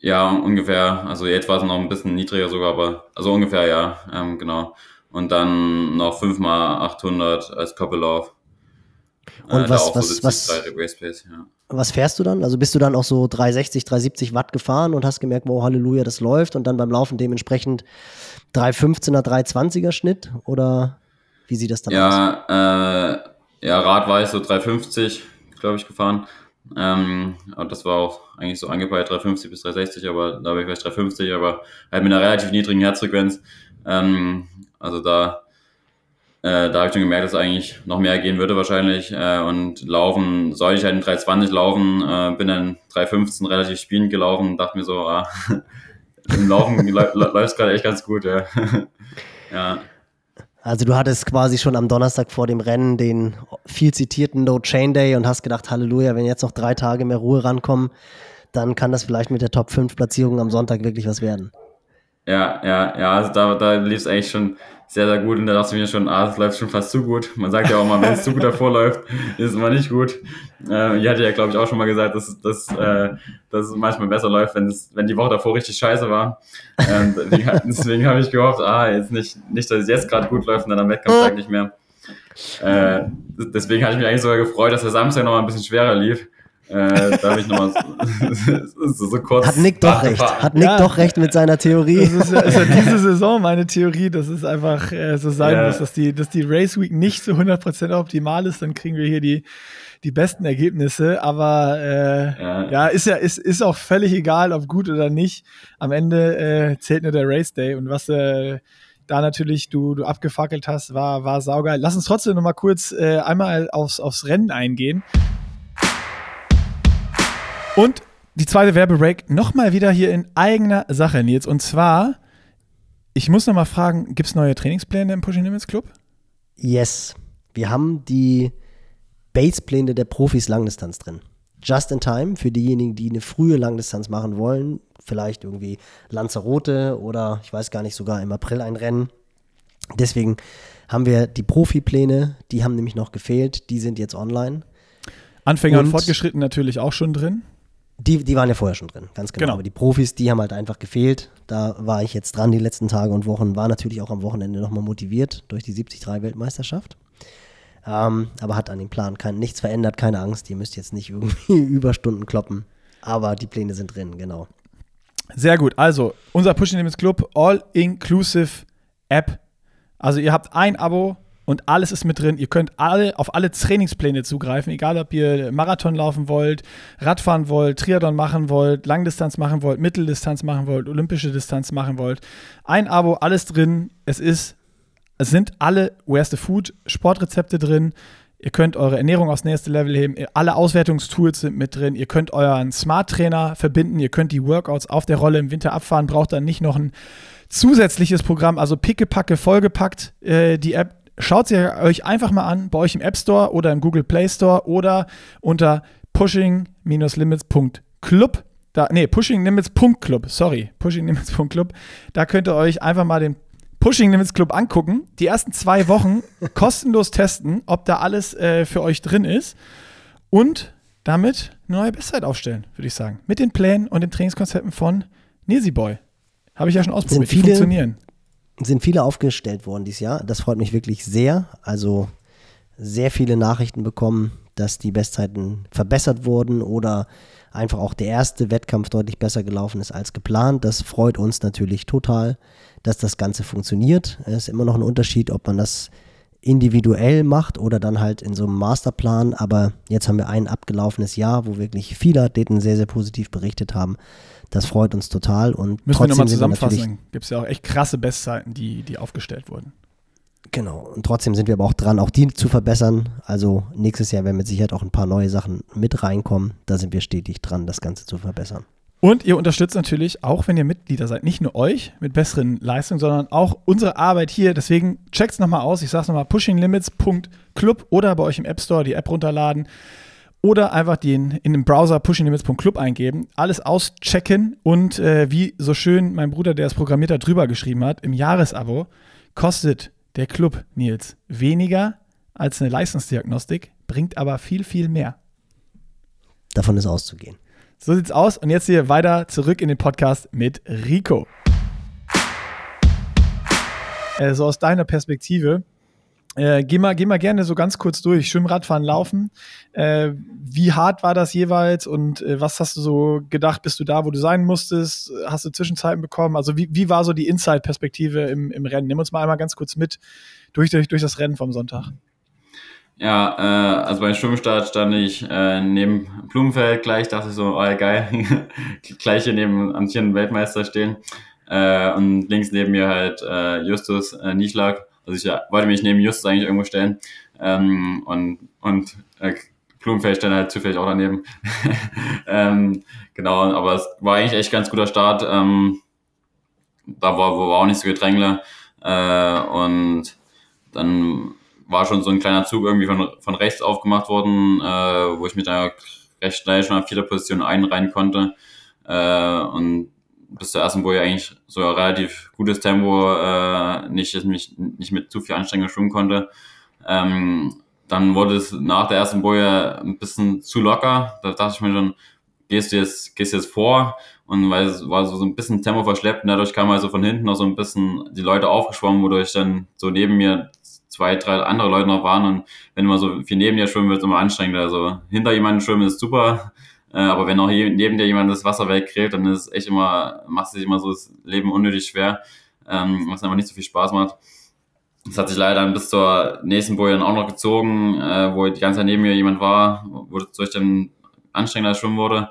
ja, ungefähr. Also jetzt war es noch ein bisschen niedriger sogar, aber also ungefähr ja, ähm, genau. Und dann noch 5 mal 800 als Koppellauf. Und Äh, was- was- so 70, was- 30 Race Pace, ja. Was fährst du dann? Also bist du dann auch so 360, 370 Watt gefahren und hast gemerkt, wow, Halleluja, das läuft und dann beim Laufen dementsprechend 315er, 320er Schnitt oder wie sieht das dann aus? Ja, äh, ja, Rad war ich so 350, glaube ich, gefahren. Ähm, und das war auch eigentlich so angepeilt 350 bis 360, aber da war ich vielleicht 350, aber halt mit einer relativ niedrigen Herzfrequenz. Ähm, also da, äh, da habe ich schon gemerkt, dass eigentlich noch mehr gehen würde wahrscheinlich. Äh, und laufen, sollte ich halt in 320 laufen, äh, bin dann 315 relativ spielend gelaufen, dachte mir so, ah, im Laufen läuft es gerade echt ganz gut, ja. ja. Also du hattest quasi schon am Donnerstag vor dem Rennen den viel zitierten No Chain Day und hast gedacht, Halleluja, wenn jetzt noch drei Tage mehr Ruhe rankommen, dann kann das vielleicht mit der Top 5 Platzierung am Sonntag wirklich was werden. Ja, ja, ja, also da, da lief es eigentlich schon sehr, sehr gut und da dachte ich mir schon, ah, es läuft schon fast zu gut. Man sagt ja auch mal, wenn es zu gut davor läuft, ist es immer nicht gut. Äh, ich hatte ja, glaube ich, auch schon mal gesagt, dass, dass, äh, dass es manchmal besser läuft, wenn, es, wenn die Woche davor richtig scheiße war. Ähm, deswegen deswegen habe ich gehofft, ah, jetzt nicht, nicht dass es jetzt gerade gut läuft und dann am Wettkampftag nicht mehr. Äh, deswegen hatte ich mich eigentlich sogar gefreut, dass der Samstag noch mal ein bisschen schwerer lief. Äh, da habe ich nochmal so, so, so kurz. Hat Nick doch recht. Hat Nick Ja. doch recht mit seiner Theorie. Das ist ja, ist ja diese Saison meine Theorie, dass es einfach äh, so sein Ja. muss, dass die, dass die Race Week nicht zu 100% optimal ist, dann kriegen wir hier die, die besten Ergebnisse. Aber äh, ja. Ja. ist ja ist, ist auch völlig egal, ob gut oder nicht. Am Ende äh, zählt nur der Race Day und was äh, da natürlich du, du abgefackelt hast, war, war saugeil. Lass uns trotzdem noch mal kurz äh, einmal aufs, aufs Rennen eingehen. Und die zweite Werbebreak nochmal wieder hier in eigener Sache, Nils. Und zwar, ich muss noch mal fragen, gibt es neue Trainingspläne im Pushing Limits Club? Yes. Wir haben die Basepläne der Profis Langdistanz drin. Just in time für diejenigen, die eine frühe Langdistanz machen wollen. Vielleicht irgendwie Lanzarote oder ich weiß gar nicht, sogar im April ein Rennen. Deswegen haben wir die Profipläne, die haben nämlich noch gefehlt. Die sind jetzt online. Anfänger und, Und- Fortgeschritten natürlich auch schon drin. Die, die waren ja vorher schon drin, ganz genau. Genau. Aber die Profis, die haben halt einfach gefehlt. Da war ich jetzt dran die letzten Tage und Wochen, war natürlich auch am Wochenende nochmal motiviert durch die 73-Weltmeisterschaft. Ähm, aber hat an dem Plan kein, nichts verändert, keine Angst. Ihr müsst jetzt nicht irgendwie Überstunden kloppen. Aber die Pläne sind drin, genau. Sehr gut. Also, unser Pushing Limits Club All-Inclusive App. Also, ihr habt ein Abo und alles ist mit drin. Ihr könnt alle auf alle Trainingspläne zugreifen, egal ob ihr Marathon laufen wollt, Radfahren wollt, Triathlon machen wollt, Langdistanz machen wollt, Mitteldistanz machen wollt, olympische Distanz machen wollt. Ein Abo, alles drin. Es ist es sind alle Where's the Food Sportrezepte drin. Ihr könnt eure Ernährung aufs nächste Level heben. Alle Auswertungstools sind mit drin. Ihr könnt euren Smart Trainer verbinden. Ihr könnt die Workouts auf der Rolle im Winter abfahren. Braucht dann nicht noch ein zusätzliches Programm. Also pickepacke, vollgepackt äh, die App. Schaut sie euch einfach mal an bei euch im App Store oder im Google Play Store oder unter pushing-limits.club. Da, nee, pushing-limits.club, sorry, pushing-limits.club. Da könnt ihr euch einfach mal den Pushing Limits Club angucken, die ersten zwei Wochen kostenlos testen, ob da alles äh, für euch drin ist und damit eine neue Bestzeit aufstellen, würde ich sagen. Mit den Plänen und den Trainingskonzepten von Nilsi Boy. Habe ich ja schon ausprobiert. viele- die funktionieren. Sind viele aufgestellt worden dieses Jahr. Das freut mich wirklich sehr. Also sehr viele Nachrichten bekommen, dass die Bestzeiten verbessert wurden oder einfach auch der erste Wettkampf deutlich besser gelaufen ist als geplant. Das freut uns natürlich total, dass das Ganze funktioniert. Es ist immer noch ein Unterschied, ob man das individuell macht oder dann halt in so einem Masterplan. Aber jetzt haben wir ein abgelaufenes Jahr, wo wirklich viele Athleten sehr, sehr positiv berichtet haben. Das freut uns total und Müssen wir nochmal zusammenfassen. Gibt es ja auch echt krasse Bestzeiten, die, die aufgestellt wurden. Genau. Und trotzdem sind wir aber auch dran, auch die zu verbessern. Also nächstes Jahr werden mit Sicherheit auch ein paar neue Sachen mit reinkommen. Da sind wir stetig dran, das Ganze zu verbessern. Und ihr unterstützt natürlich, auch wenn ihr Mitglieder seid, nicht nur euch mit besseren Leistungen, sondern auch unsere Arbeit hier. Deswegen checkt es nochmal aus. Ich sage es nochmal, pushinglimits.club oder bei euch im App Store die App runterladen oder einfach den in dem Browser pushinglimits.club eingeben, alles auschecken und äh, wie so schön mein Bruder, der es programmiert hat, drüber geschrieben hat, im Jahresabo kostet der Club, Nils, weniger als eine Leistungsdiagnostik, bringt aber viel, viel mehr. Davon ist auszugehen. So sieht's aus. Und jetzt hier weiter zurück in den Podcast mit Rico. Äh, so aus deiner Perspektive, Äh, geh, mal, geh mal gerne so ganz kurz durch. Schwimmradfahren, Laufen. Äh, wie hart war das jeweils und äh, was hast du so gedacht, bist du da, wo du sein musstest? Hast du Zwischenzeiten bekommen? Also wie, wie war so die Inside-Perspektive im, im Rennen? Nimm uns mal einmal ganz kurz mit durch, durch, durch das Rennen vom Sonntag. Ja, äh, also beim Schwimmstart stand ich äh, neben Blumenfeld gleich, dachte ich so, oh geil, gleich hier neben amtierenden Weltmeister stehen. Äh, und links neben mir halt äh, Justus äh, Nieschlag. Also ich ja, wollte mich neben Justus eigentlich irgendwo stellen. Ähm, und und äh, Blumenfeld stand halt zufällig auch daneben. ähm, genau, aber es war eigentlich echt ganz guter Start. Ähm, da war, war auch nicht so Gedrängle. Äh, und dann war schon so ein kleiner Zug irgendwie von, von rechts aufgemacht worden, äh, wo ich mit einer recht schnell schon auf vierter Position einreihen konnte. Äh, und bis zur ersten Boje eigentlich so ein relativ gutes Tempo, äh, nicht, mich nicht mit zu viel Anstrengung schwimmen konnte. Ähm, dann wurde es nach der ersten Boje ein bisschen zu locker. Da dachte ich mir schon, gehst du jetzt, gehst du jetzt vor? Und weil es war so, so ein bisschen Tempo verschleppt und dadurch kam also von hinten noch so ein bisschen die Leute aufgeschwommen, wodurch dann so neben mir zwei, drei andere Leute noch waren und wenn man so viel neben dir schwimmen, wird es immer anstrengender. Also hinter jemandem schwimmen ist super, äh, aber wenn auch neben dir jemand das Wasser wegkräht, dann ist es echt immer, macht sich immer so das Leben unnötig schwer, ähm, was einfach nicht so viel Spaß macht. Das hat sich leider dann bis zur nächsten Boje dann auch noch gezogen, äh, wo die ganze Zeit neben mir jemand war, wo durch dann anstrengender schwimmen wurde.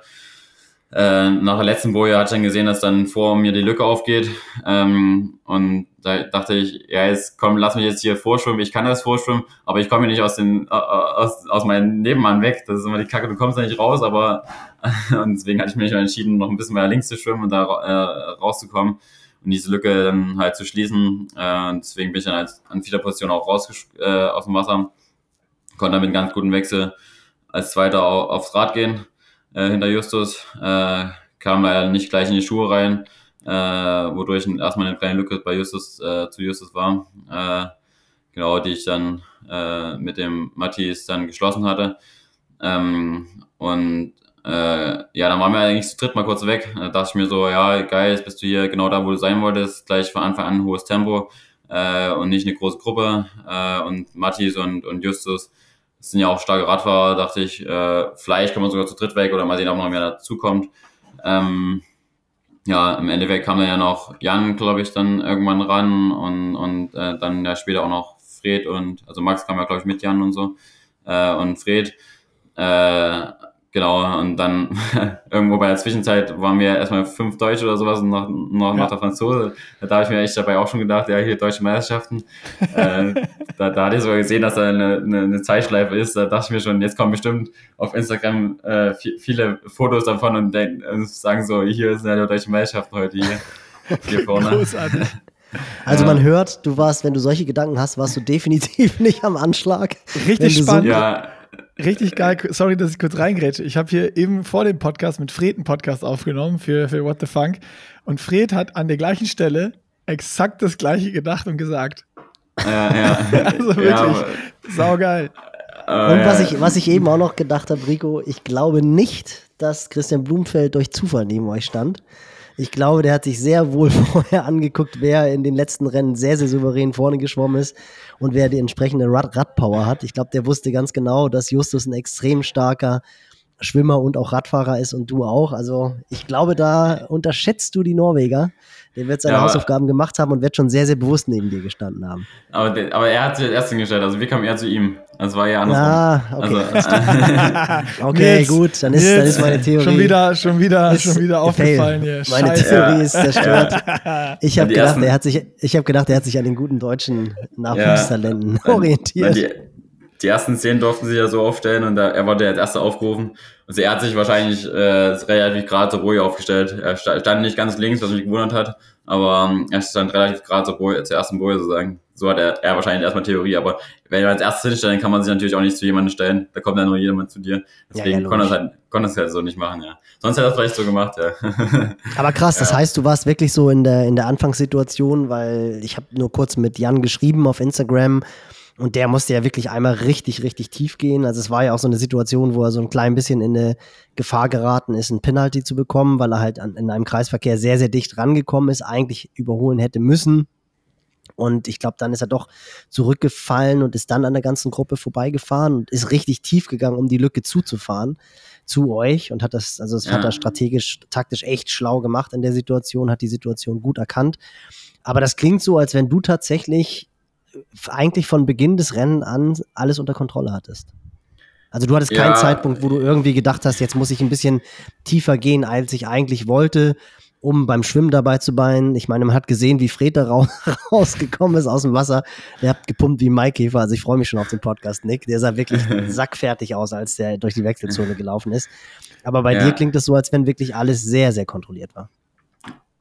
Äh, nach der letzten Boje hatte ich dann gesehen, dass dann vor mir die Lücke aufgeht. Ähm, und da dachte ich, ja, jetzt komm, lass mich jetzt hier vorschwimmen. Ich kann das vorschwimmen, aber ich komme nicht aus, den, aus, aus meinem Nebenmann weg. Das ist immer die Kacke, du kommst da nicht raus, aber und deswegen hatte ich mich entschieden, noch ein bisschen weiter links zu schwimmen und da äh, rauszukommen und diese Lücke dann halt zu schließen. Äh, und deswegen bin ich dann als an vierter Position auch raus äh, aus dem Wasser. Konnte dann mit einem ganz guten Wechsel als Zweiter aufs Rad gehen äh, hinter Justus. Äh, kam leider nicht gleich in die Schuhe rein, äh, wodurch erstmal eine kleine Lücke bei Justus äh, zu Justus war. Äh, genau, die ich dann äh, mit dem Matthias dann geschlossen hatte. Ähm, und äh, ja, dann waren wir eigentlich zu dritt mal kurz weg. Da dachte ich mir so, ja, geil, jetzt bist du hier genau da, wo du sein wolltest. Gleich von Anfang an hohes Tempo äh, und nicht eine große Gruppe. Äh, und Matthias und, und Justus das sind ja auch starke Radfahrer, dachte ich, äh, vielleicht kann man sogar zu dritt weg oder mal sehen, ob noch mehr dazukommt. Ähm, ja, im Endeffekt kam dann ja noch Jan, glaube ich, dann irgendwann ran und, und äh, dann ja später auch noch Fred und, also Max kam ja, glaube ich, mit Jan und so äh, und Fred. Äh, Genau, und dann irgendwo bei der Zwischenzeit waren wir erstmal fünf Deutsche oder sowas und noch, noch, ja. noch der Franzose. Da habe ich mir echt dabei auch schon gedacht, ja, hier deutsche Meisterschaften. äh, da, da hatte ich sogar gesehen, dass da eine, eine, eine Zeitschleife ist. Da dachte ich mir schon, jetzt kommen bestimmt auf Instagram äh, viele Fotos davon und, und sagen so, hier sind ja die deutsche Meisterschaften heute hier, hier vorne. Großartig. Also man hört, du warst, wenn du solche Gedanken hast, warst du definitiv nicht am Anschlag. Richtig spannend. So ja, Richtig geil. Sorry, dass ich kurz reingrätsche. Ich habe hier eben vor dem Podcast mit Fred einen Podcast aufgenommen für, für What the Funk. Und Fred hat an der gleichen Stelle exakt das gleiche gedacht und gesagt. Ja, ja. also wirklich, ja, saugeil. Und was ich, was ich eben auch noch gedacht habe, Rico, ich glaube nicht, dass Christian Blumfeld durch Zufall neben euch stand. Ich glaube, der hat sich sehr wohl vorher angeguckt, wer in den letzten Rennen sehr, sehr souverän vorne geschwommen ist und wer die entsprechende Rad Radpower hat. Ich glaube, der wusste ganz genau, dass Justus ein extrem starker Schwimmer und auch Radfahrer ist und du auch. Also ich glaube, da unterschätzt du die Norweger. Der wird seine ja, Hausaufgaben gemacht haben und wird schon sehr, sehr bewusst neben dir gestanden haben. Aber, der, aber er hat sich erst hingestellt, also wir kamen eher zu ihm. Das war ja andersrum. Ah, okay. Also, okay, Nils, gut, dann ist, dann ist meine Theorie. Schon wieder, schon wieder, schon wieder aufgefallen hier. Meine Scheiße. Theorie ist zerstört. Ich habe gedacht, er hat sich, ich habe gedacht, er hat sich an den guten deutschen Nachwuchstalenten ja, orientiert. Die, die, ersten zehn durften sich ja so aufstellen und da, er wurde der erste aufgerufen. Also er hat sich wahrscheinlich äh, relativ gerade so ruhig aufgestellt. Er stand nicht ganz links, was mich gewundert hat, aber ähm, er stand relativ gerade so ruhig, zur ersten Boje sozusagen. So hat er, er wahrscheinlich erstmal Theorie, aber wenn er als erstes hinstellt, dann kann man sich natürlich auch nicht zu jemandem stellen. Da kommt dann nur jemand zu dir. Deswegen ja, ja, konnte er es halt, konnte es halt so nicht machen, ja. Sonst hätte er es vielleicht so gemacht, ja. Aber krass, das heißt, du warst wirklich so in der, in der Anfangssituation, weil ich habe nur kurz mit Jan geschrieben auf Instagram und der musste ja wirklich einmal richtig, richtig tief gehen. Also es war ja auch so eine Situation, wo er so ein klein bisschen in eine Gefahr geraten ist, ein Penalty zu bekommen, weil er halt an, in einem Kreisverkehr sehr, sehr dicht rangekommen ist, eigentlich überholen hätte müssen. Und ich glaube, dann ist er doch zurückgefallen und ist dann an der ganzen Gruppe vorbeigefahren und ist richtig tief gegangen, um die Lücke zuzufahren zu euch und hat das, also das ja. hat er strategisch, taktisch echt schlau gemacht in der Situation, hat die Situation gut erkannt. Aber das klingt so, als wenn du tatsächlich eigentlich von Beginn des Rennen an alles unter Kontrolle hattest. Also du hattest ja. keinen Zeitpunkt, wo du irgendwie gedacht hast, jetzt muss ich ein bisschen tiefer gehen, als ich eigentlich wollte um beim Schwimmen dabei zu sein. Ich meine, man hat gesehen, wie Fred da raus, rausgekommen ist aus dem Wasser. Der hat gepumpt wie Maikäfer. Also ich freue mich schon auf den Podcast, Nick. Der sah wirklich sackfertig aus, als der durch die Wechselzone gelaufen ist. Aber bei ja. dir klingt es so, als wenn wirklich alles sehr, sehr kontrolliert war.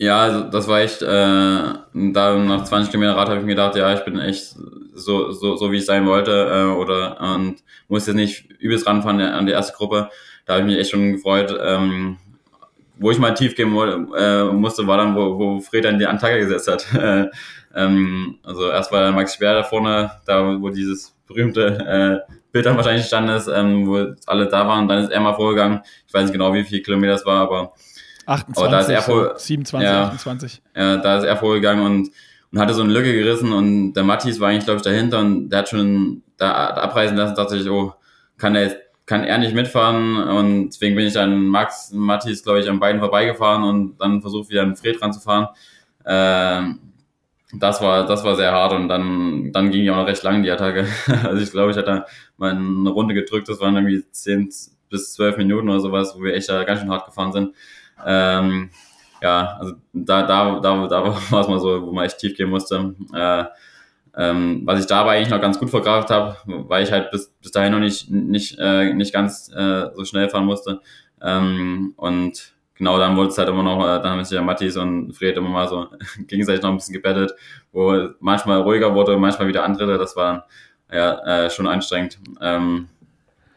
Ja, also das war echt, äh, da nach 20 Kilometer Rad habe ich mir gedacht, ja, ich bin echt so, so, so wie ich sein wollte, äh, oder und muss jetzt nicht übelst ranfahren an die erste Gruppe. Da habe ich mich echt schon gefreut, ähm, wo ich mal tief gehen äh, musste, war dann, wo, wo Fred dann die Antake gesetzt hat. ähm, also erst war Max Speer da vorne, da wo dieses berühmte äh, Bild dann wahrscheinlich stand ist, ähm, wo alle da waren. Dann ist er mal vorgegangen. Ich weiß nicht genau, wie viele Kilometer es war, aber 28, aber da ist er vor, 27, ja, 28. Ja, da ist er vorgegangen und, und hatte so eine Lücke gerissen und der Mattis war eigentlich, glaube ich, dahinter und der hat schon da abreißen lassen, dachte ich, oh, kann jetzt kann er nicht mitfahren und deswegen bin ich dann Max, Matthias, glaube ich, an beiden vorbeigefahren und dann versucht wieder an Fred ranzufahren. Äh, das war, das war sehr hart und dann, dann ging ja auch noch recht lang die Attacke. Also ich glaube, ich hatte mal eine Runde gedrückt, das waren irgendwie 10 bis 12 Minuten oder sowas, wo wir echt da ganz schön hart gefahren sind. Ähm, ja, also da, da, da, da war es mal so, wo man echt tief gehen musste. Äh, ähm, was ich dabei eigentlich noch ganz gut verkauft habe, weil ich halt bis, bis dahin noch nicht, nicht, äh, nicht ganz äh, so schnell fahren musste. Ähm, und genau dann wurde es halt immer noch, äh, dann haben sich ja Matthias und Fred immer mal so gegenseitig noch ein bisschen gebettet, wo manchmal ruhiger wurde, manchmal wieder andere. Das war ja äh, schon anstrengend. Ähm,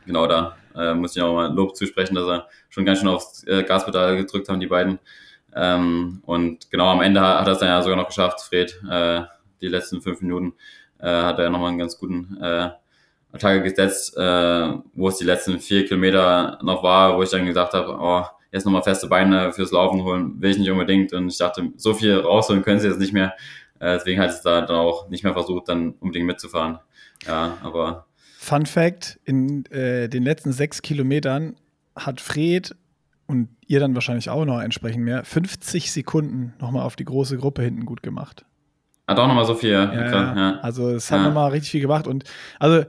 genau da äh, muss ich auch mal Lob zusprechen, dass er schon ganz schön aufs äh, Gaspedal gedrückt haben, die beiden. Ähm, und genau am Ende hat er es dann ja sogar noch geschafft, Fred. Äh, die letzten fünf Minuten äh, hat er nochmal einen ganz guten äh, Attacke gesetzt, äh, wo es die letzten vier Kilometer noch war, wo ich dann gesagt habe, oh, jetzt nochmal feste Beine fürs Laufen holen, will ich nicht unbedingt. Und ich dachte, so viel rausholen können sie jetzt nicht mehr. Äh, deswegen hat es da dann auch nicht mehr versucht, dann unbedingt mitzufahren. Ja, aber. Fun Fact: In äh, den letzten sechs Kilometern hat Fred und ihr dann wahrscheinlich auch noch entsprechend mehr, 50 Sekunden nochmal auf die große Gruppe hinten gut gemacht. Hat auch nochmal so viel. Ja, klar, ja. Also es hat ja. nochmal richtig viel gemacht und also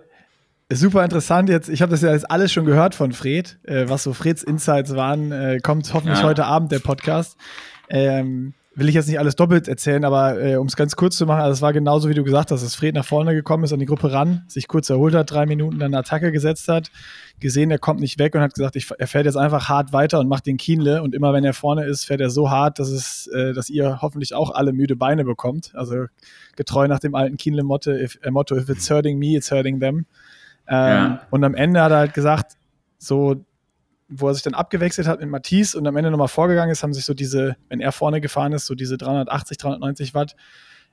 super interessant jetzt. Ich habe das ja jetzt alles schon gehört von Fred, äh, was so Freds Insights waren. Äh, kommt hoffentlich ja. heute Abend der Podcast. Ähm, will ich jetzt nicht alles doppelt erzählen, aber äh, um es ganz kurz zu machen, also es war genauso, wie du gesagt hast, dass Fred nach vorne gekommen ist, an die Gruppe ran, sich kurz erholt hat, drei Minuten dann eine Attacke gesetzt hat, gesehen, er kommt nicht weg und hat gesagt, ich, er fährt jetzt einfach hart weiter und macht den Kienle und immer wenn er vorne ist, fährt er so hart, dass es, äh, dass ihr hoffentlich auch alle müde Beine bekommt. Also getreu nach dem alten Kienle-Motto, if, äh, Motto, if it's hurting me, it's hurting them. Ähm, ja. Und am Ende hat er halt gesagt, so wo er sich dann abgewechselt hat mit Matisse und am Ende nochmal vorgegangen ist, haben sich so diese, wenn er vorne gefahren ist, so diese 380, 390 Watt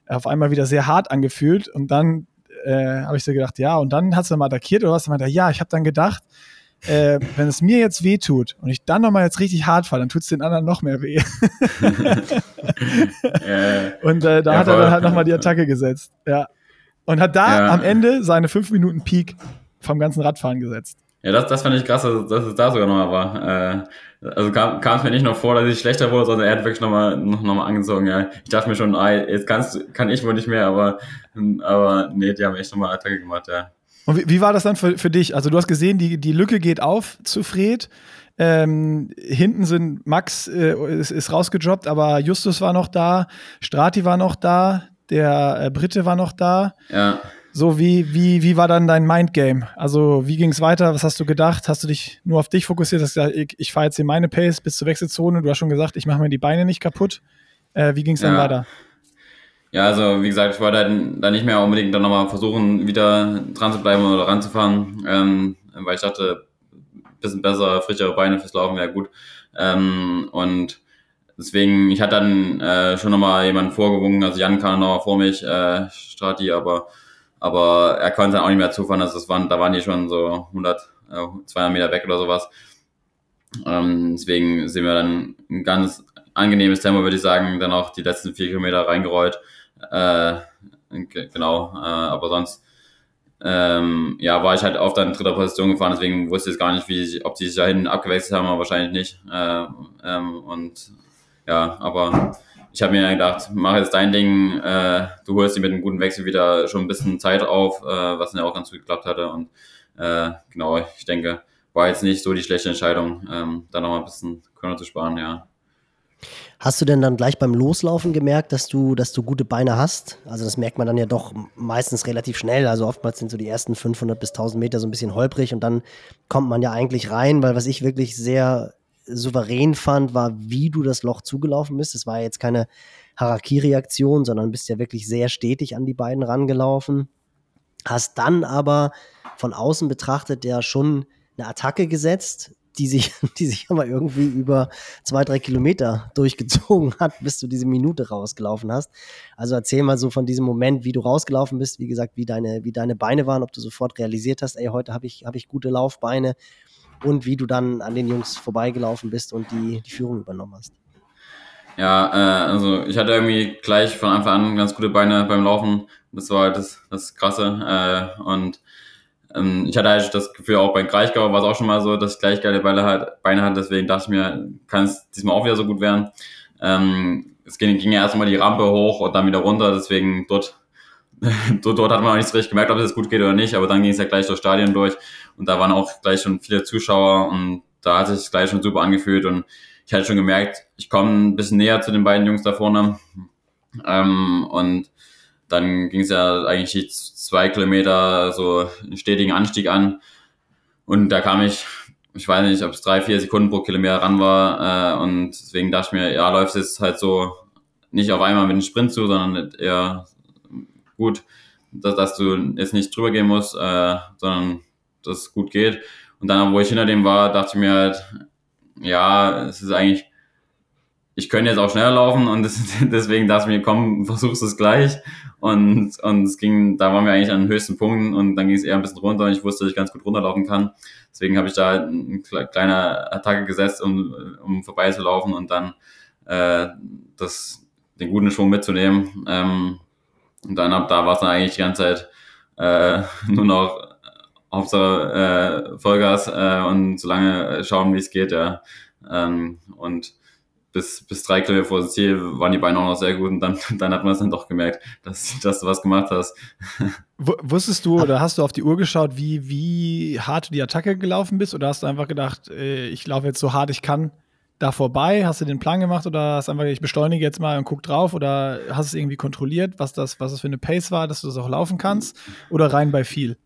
auf einmal wieder sehr hart angefühlt und dann äh, habe ich so gedacht, ja, und dann hast du mal attackiert oder was? Und meinte, ja, ich habe dann gedacht, äh, wenn es mir jetzt weh tut und ich dann nochmal jetzt richtig hart falle, dann tut es den anderen noch mehr weh. und äh, da ja, hat er dann halt nochmal die Attacke gesetzt. Ja. Und hat da ja. am Ende seine 5 Minuten Peak vom ganzen Radfahren gesetzt. Ja, das, das fand ich krass, dass, dass es da sogar nochmal war. Äh, also kam, kam es mir nicht noch vor, dass ich schlechter wurde, sondern er hat wirklich nochmal noch, noch mal angezogen. Ja. Ich dachte mir schon, ah, jetzt kannst, kann ich wohl nicht mehr, aber, aber nee, die haben echt nochmal Attacke gemacht, ja. Und wie, wie war das dann für, für dich? Also du hast gesehen, die, die Lücke geht auf zu Fred. Ähm, hinten sind Max äh, ist, ist rausgedroppt, aber Justus war noch da, Strati war noch da, der äh, Britte war noch da. Ja. So, wie, wie, wie war dann dein Mindgame? Also, wie ging es weiter? Was hast du gedacht? Hast du dich nur auf dich fokussiert? Hast gesagt, ich, ich fahre jetzt hier meine Pace bis zur Wechselzone. Du hast schon gesagt, ich mache mir die Beine nicht kaputt. Äh, wie ging es dann ja. weiter? Ja, also wie gesagt, ich wollte dann, dann nicht mehr unbedingt dann nochmal versuchen, wieder dran zu bleiben oder ranzufahren, ähm, weil ich dachte, ein bisschen besser, frischere Beine fürs Laufen wäre gut. Ähm, und deswegen, ich hatte dann äh, schon nochmal jemanden vorgewungen, also Jan kam noch vor mich, äh, Strati, aber aber er konnte dann auch nicht mehr zufahren, also das waren, da waren die schon so 100, äh, 200 Meter weg oder sowas. Ähm, deswegen sind wir dann ein ganz angenehmes Tempo, würde ich sagen, dann auch die letzten vier Kilometer reingerollt. Äh, genau, äh, aber sonst ähm, ja, war ich halt auf dann dritter Position gefahren, deswegen wusste ich jetzt gar nicht, wie, ob die sich da hinten abgewechselt haben, aber wahrscheinlich nicht. Äh, ähm, und ja, aber ich habe mir gedacht, mach jetzt dein Ding, äh, du holst dir mit einem guten Wechsel wieder schon ein bisschen Zeit auf, äh, was dann ja auch ganz gut geklappt hatte. Und äh, genau, ich denke, war jetzt nicht so die schlechte Entscheidung, ähm, da nochmal ein bisschen Körner zu sparen, ja. Hast du denn dann gleich beim Loslaufen gemerkt, dass du, dass du gute Beine hast? Also das merkt man dann ja doch meistens relativ schnell. Also oftmals sind so die ersten 500 bis 1000 Meter so ein bisschen holprig und dann kommt man ja eigentlich rein, weil was ich wirklich sehr souverän fand, war, wie du das Loch zugelaufen bist. Es war jetzt keine Harakiri-Aktion, sondern bist ja wirklich sehr stetig an die beiden rangelaufen. Hast dann aber von außen betrachtet ja schon eine Attacke gesetzt, die sich, die sich aber irgendwie über zwei, drei Kilometer durchgezogen hat, bis du diese Minute rausgelaufen hast. Also erzähl mal so von diesem Moment, wie du rausgelaufen bist, wie gesagt, wie deine, wie deine Beine waren, ob du sofort realisiert hast, ey, heute habe ich, hab ich gute Laufbeine und wie du dann an den Jungs vorbeigelaufen bist und die, die Führung übernommen hast. Ja, äh, also ich hatte irgendwie gleich von Anfang an ganz gute Beine beim Laufen. Das war halt das, das Krasse. Äh, und ähm, ich hatte halt das Gefühl, auch beim Kraichgau war es auch schon mal so, dass ich gleich geile Beine, halt, Beine hatte. Deswegen dachte ich mir, kann es diesmal auch wieder so gut werden. Ähm, es ging, ging ja erstmal die Rampe hoch und dann wieder runter. Deswegen dort dort, dort hat man auch nicht so richtig gemerkt, ob es gut geht oder nicht, aber dann ging es ja gleich durch Stadion durch und da waren auch gleich schon viele Zuschauer und da hat sich gleich schon super angefühlt. Und ich hatte schon gemerkt, ich komme ein bisschen näher zu den beiden Jungs da vorne. Ähm, und dann ging es ja eigentlich zwei Kilometer so einen stetigen Anstieg an. Und da kam ich, ich weiß nicht, ob es drei, vier Sekunden pro Kilometer ran war äh, und deswegen dachte ich mir, ja, läuft es jetzt halt so nicht auf einmal mit dem Sprint zu, sondern eher gut, dass, dass du jetzt nicht drüber gehen musst, äh, sondern dass es gut geht. Und dann, wo ich hinter dem war, dachte ich mir halt, ja, es ist eigentlich, ich könnte jetzt auch schneller laufen und das, deswegen dachte ich mir, komm, versuch's es gleich. Und, und es ging, da waren wir eigentlich an den höchsten Punkten und dann ging es eher ein bisschen runter und ich wusste, dass ich ganz gut runterlaufen kann. Deswegen habe ich da eine kleine Attacke gesetzt, um, um vorbeizulaufen und dann äh, das, den guten Schwung mitzunehmen. Ähm, und dann ab da war es dann eigentlich die ganze Zeit äh, nur noch Hauptsache äh, Vollgas äh, und so lange schauen, wie es geht, ja. Ähm, und bis, bis drei Kilometer vor dem Ziel waren die Beine auch noch sehr gut und dann, dann hat man es dann doch gemerkt, dass, dass du was gemacht hast. Wusstest du oder hast du auf die Uhr geschaut, wie, wie hart du die Attacke gelaufen bist oder hast du einfach gedacht, äh, ich laufe jetzt so hart ich kann da vorbei? Hast du den Plan gemacht oder hast du einfach, ich beschleunige jetzt mal und guck drauf oder hast du es irgendwie kontrolliert, was das, was das für eine Pace war, dass du das auch laufen kannst oder rein bei viel?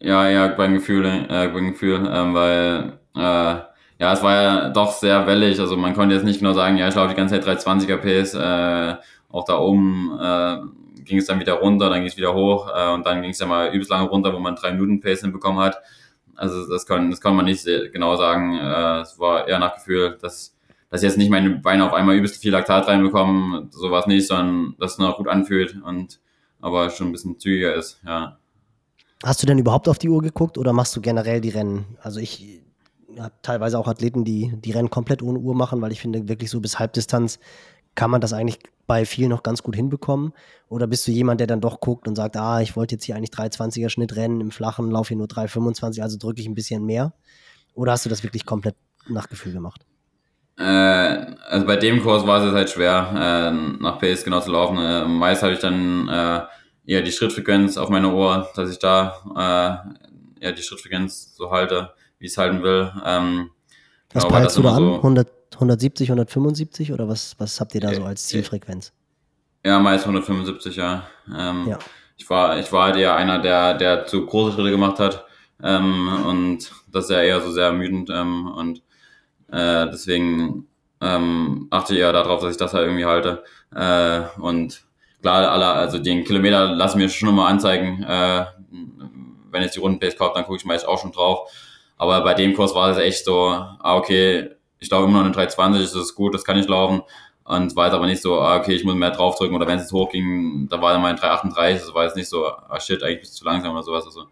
Ja, ja, beim Gefühl, äh, beim Gefühl, äh, weil äh, ja, es war ja doch sehr wellig, also man konnte jetzt nicht genau sagen, ja, ich laufe die ganze Zeit 320er Pace, äh, auch da oben äh, ging es dann wieder runter, dann ging es wieder hoch äh, und dann ging es ja mal übelst lange runter, wo man drei Minuten Pace hinbekommen hat. Also das kann, das kann man nicht genau sagen. Äh, es war eher nach Gefühl, dass, dass jetzt nicht meine Beine auf einmal übelst viel Laktat reinbekommen, sowas nicht, sondern dass es noch gut anfühlt und aber schon ein bisschen zügiger ist, ja. Hast du denn überhaupt auf die Uhr geguckt oder machst du generell die Rennen? Also ich habe teilweise auch Athleten, die die Rennen komplett ohne Uhr machen, weil ich finde, wirklich so bis Halbdistanz kann man das eigentlich bei vielen noch ganz gut hinbekommen? Oder bist du jemand, der dann doch guckt und sagt, ah, ich wollte jetzt hier eigentlich 320er Schnitt rennen, im Flachen laufe hier nur 325, also drücke ich ein bisschen mehr? Oder hast du das wirklich komplett nach Gefühl gemacht? Äh, also bei dem Kurs war es halt schwer, äh, nach Pace genau zu laufen. Äh, meist habe ich dann äh, eher die Schrittfrequenz auf meiner Ohr, dass ich da äh, eher die Schrittfrequenz so halte, wie ich es halten will. Ähm, Was genau, peilst du da an? So 100, 170, 175 oder was, was habt ihr da so als Zielfrequenz? Ja, meist 175, ja. Ähm, ja. Ich war, ich war halt eher einer, der, der zu große Schritte gemacht hat. Ähm, und das ist ja eher so sehr ermüdend. Ähm, und äh, deswegen ähm, achte ich eher darauf, dass ich das halt irgendwie halte. Äh, und klar, alle, also den Kilometer lassen mir schon immer anzeigen. Äh, wenn ich die Rundenpace kaufe, dann gucke ich meist auch schon drauf. Aber bei dem Kurs war es echt so, ah, okay, ich glaube immer noch eine 320, das ist gut, das kann ich laufen. Und war jetzt aber nicht so, ah, okay, ich muss mehr draufdrücken oder wenn es jetzt hochging, da war dann mal ein 338, das war jetzt nicht so, ah shit, eigentlich bist du zu langsam oder sowas. Also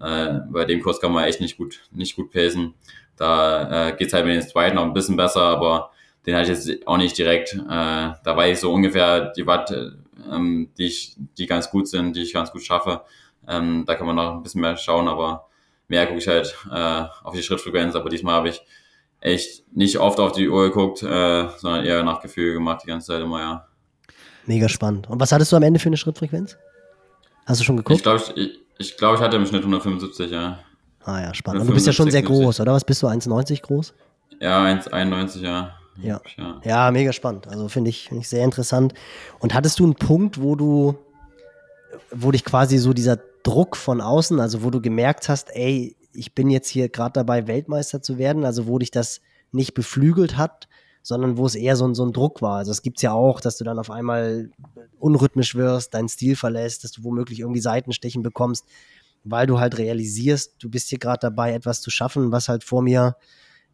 äh, bei dem Kurs kann man echt nicht gut, nicht gut pacen. Da äh, geht's halt mit den zweiten noch ein bisschen besser, aber den hatte ich jetzt auch nicht direkt. Äh, da weiß ich so ungefähr die Watt, ähm, die ich, die ganz gut sind, die ich ganz gut schaffe. Ähm, da kann man noch ein bisschen mehr schauen, aber mehr gucke ich halt äh, auf die Schrittfrequenz. Aber diesmal habe ich echt nicht oft auf die Uhr geguckt, äh, sondern eher nach Gefühl gemacht die ganze Zeit immer, ja. Mega spannend. Und was hattest du am Ende für eine Schrittfrequenz? Hast du schon geguckt? Ich glaube, ich, ich, glaub, ich hatte im Schnitt 175, ja. Ah ja, spannend. Und du bist ja schon sehr groß, oder? Was bist du, 1,90 groß? Ja, 1,91, ja. Ja. ja. ja, mega spannend. Also finde ich, find ich sehr interessant. Und hattest du einen Punkt, wo du, wo dich quasi so dieser Druck von außen, also wo du gemerkt hast, ey, ich bin jetzt hier gerade dabei, Weltmeister zu werden, also wo dich das nicht beflügelt hat, sondern wo es eher so, so ein Druck war. Also es gibt es ja auch, dass du dann auf einmal unrhythmisch wirst, deinen Stil verlässt, dass du womöglich irgendwie Seitenstechen bekommst, weil du halt realisierst, du bist hier gerade dabei, etwas zu schaffen, was halt vor mir,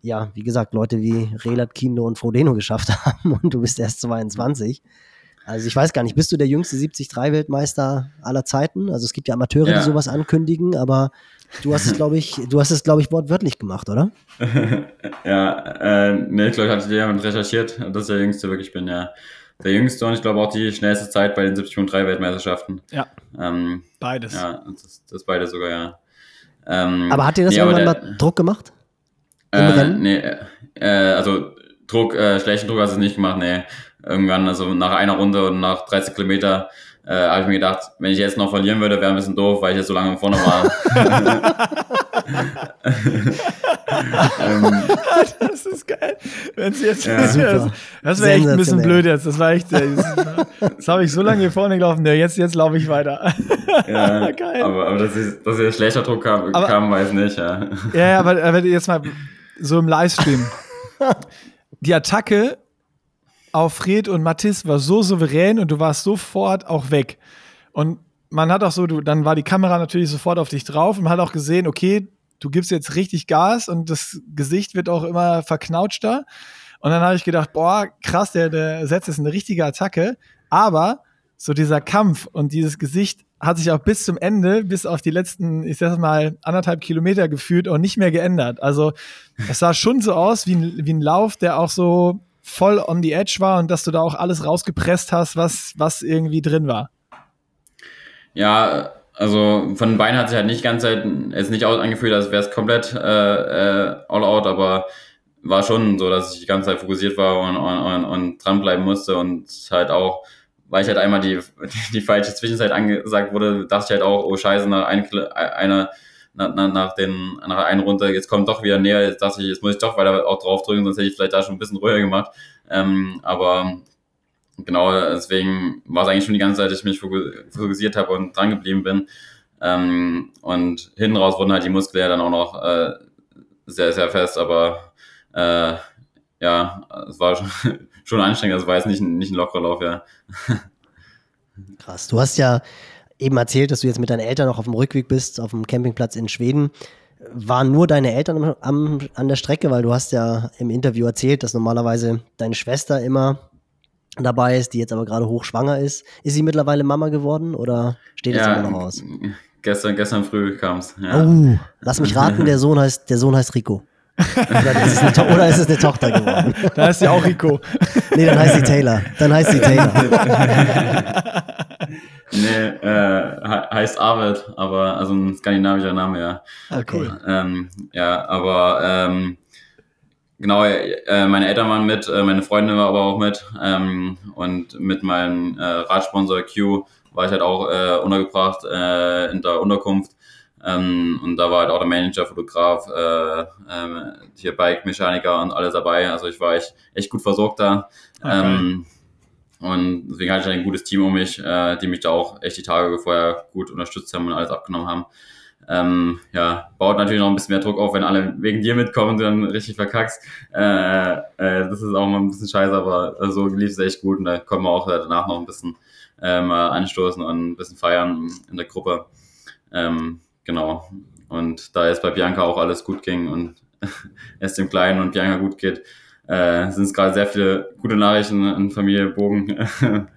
ja, wie gesagt, Leute wie Relat Kindo und Frodeno geschafft haben und du bist erst 22. Also ich weiß gar nicht, bist du der jüngste 73-Weltmeister aller Zeiten? Also es gibt ja Amateure, ja. die sowas ankündigen, aber du hast es, glaube ich, du hast es, glaube ich, wortwörtlich gemacht, oder? ja, äh, ne, ich glaube, ich hatte jemand recherchiert, dass ich der Jüngste wirklich bin, ja. Der Jüngste und ich glaube auch die schnellste Zeit bei den 73 Weltmeisterschaften. Ja. Ähm, beides. Ja, das, das beide sogar, ja. Ähm, aber hat dir das nee, irgendwann der, mal Druck gemacht? Im äh, Rennen? Nee, äh, also Druck, äh, schlechten Druck hast du nicht gemacht, nee irgendwann, also nach einer Runde und nach 30 Kilometer, äh, habe ich mir gedacht, wenn ich jetzt noch verlieren würde, wäre ein bisschen doof, weil ich jetzt so lange vorne war. das ist geil. Wenn sie jetzt, ja, das wäre wär echt ein bisschen blöd jetzt. Das war echt, das, das habe ich so lange hier vorne gelaufen. Ja, jetzt, jetzt laufe ich weiter. ja, geil. Aber, aber dass, ich, dass ich schlechter Druck kam, aber, kam, weiß nicht. Ja, ja aber, aber jetzt mal so im Livestream. Die Attacke auf Fred und Mathis war so souverän und du warst sofort auch weg. Und man hat auch so, du, dann war die Kamera natürlich sofort auf dich drauf und man hat auch gesehen, okay, du gibst jetzt richtig Gas und das Gesicht wird auch immer verknautschter. Und dann habe ich gedacht, boah, krass, der, der setzt jetzt eine richtige Attacke. Aber so dieser Kampf und dieses Gesicht hat sich auch bis zum Ende, bis auf die letzten, ich sag mal, anderthalb Kilometer gefühlt auch nicht mehr geändert. Also es sah schon so aus wie ein, wie ein Lauf, der auch so voll on the edge war und dass du da auch alles rausgepresst hast, was, was irgendwie drin war. Ja, also von den Beinen hat sich halt nicht ganz halt jetzt nicht angefühlt, als wäre es komplett äh, äh, all out, aber war schon so, dass ich die ganze Zeit fokussiert war und, und, und, und dranbleiben musste und halt auch, weil ich halt einmal die, die falsche Zwischenzeit angesagt wurde, dachte ich halt auch, oh scheiße, nach ein, einer nach, nach, den, nach einer Runde, jetzt kommt doch wieder näher, jetzt dachte ich, jetzt muss ich doch weiter auch drauf drücken, sonst hätte ich vielleicht da schon ein bisschen ruhiger gemacht. Ähm, aber genau, deswegen war es eigentlich schon die ganze Zeit, dass ich mich fokussiert habe und dran geblieben bin. Ähm, und hinten raus wurden halt die Muskeln ja dann auch noch äh, sehr, sehr fest, aber äh, ja, es war schon, schon anstrengend, also war jetzt nicht, nicht ein lockerer Lauf, ja. Krass, du hast ja eben erzählt, dass du jetzt mit deinen Eltern noch auf dem Rückweg bist, auf dem Campingplatz in Schweden. Waren nur deine Eltern am, an der Strecke, weil du hast ja im Interview erzählt, dass normalerweise deine Schwester immer dabei ist, die jetzt aber gerade hochschwanger ist. Ist sie mittlerweile Mama geworden oder steht ja, jetzt immer noch aus? Gestern, gestern früh kam es. Ja. Oh, lass mich raten, der Sohn heißt, der Sohn heißt Rico. Oder ist, eine, oder ist es eine Tochter geworden? Da heißt sie auch Rico. Nee, dann heißt sie Taylor. Dann heißt sie Taylor. Nee, äh, heißt Arvid, aber also ein skandinavischer Name, ja. Ah, cool. Ähm, ja, aber ähm, genau, äh, meine Eltern waren mit, äh, meine Freundin war aber auch mit ähm, und mit meinem äh, Radsponsor Q war ich halt auch äh, untergebracht äh, in der Unterkunft. Ähm, und da war halt auch der Manager, Fotograf, äh, äh, hier Bike-Mechaniker und alles dabei. Also ich war echt, echt gut versorgt da. Okay. Ähm, und deswegen hatte ich ein gutes Team um mich, äh, die mich da auch echt die Tage vorher gut unterstützt haben und alles abgenommen haben. Ähm, ja, baut natürlich noch ein bisschen mehr Druck auf, wenn alle wegen dir mitkommen und du dann richtig verkackst. Äh, äh, das ist auch mal ein bisschen scheiße, aber so lief es echt gut und da kommen wir auch danach noch ein bisschen ähm, anstoßen und ein bisschen feiern in der Gruppe. Ähm, genau. Und da jetzt bei Bianca auch alles gut ging und es dem Kleinen und Bianca gut geht, äh, sind es gerade sehr viele gute Nachrichten in Familie Bogen.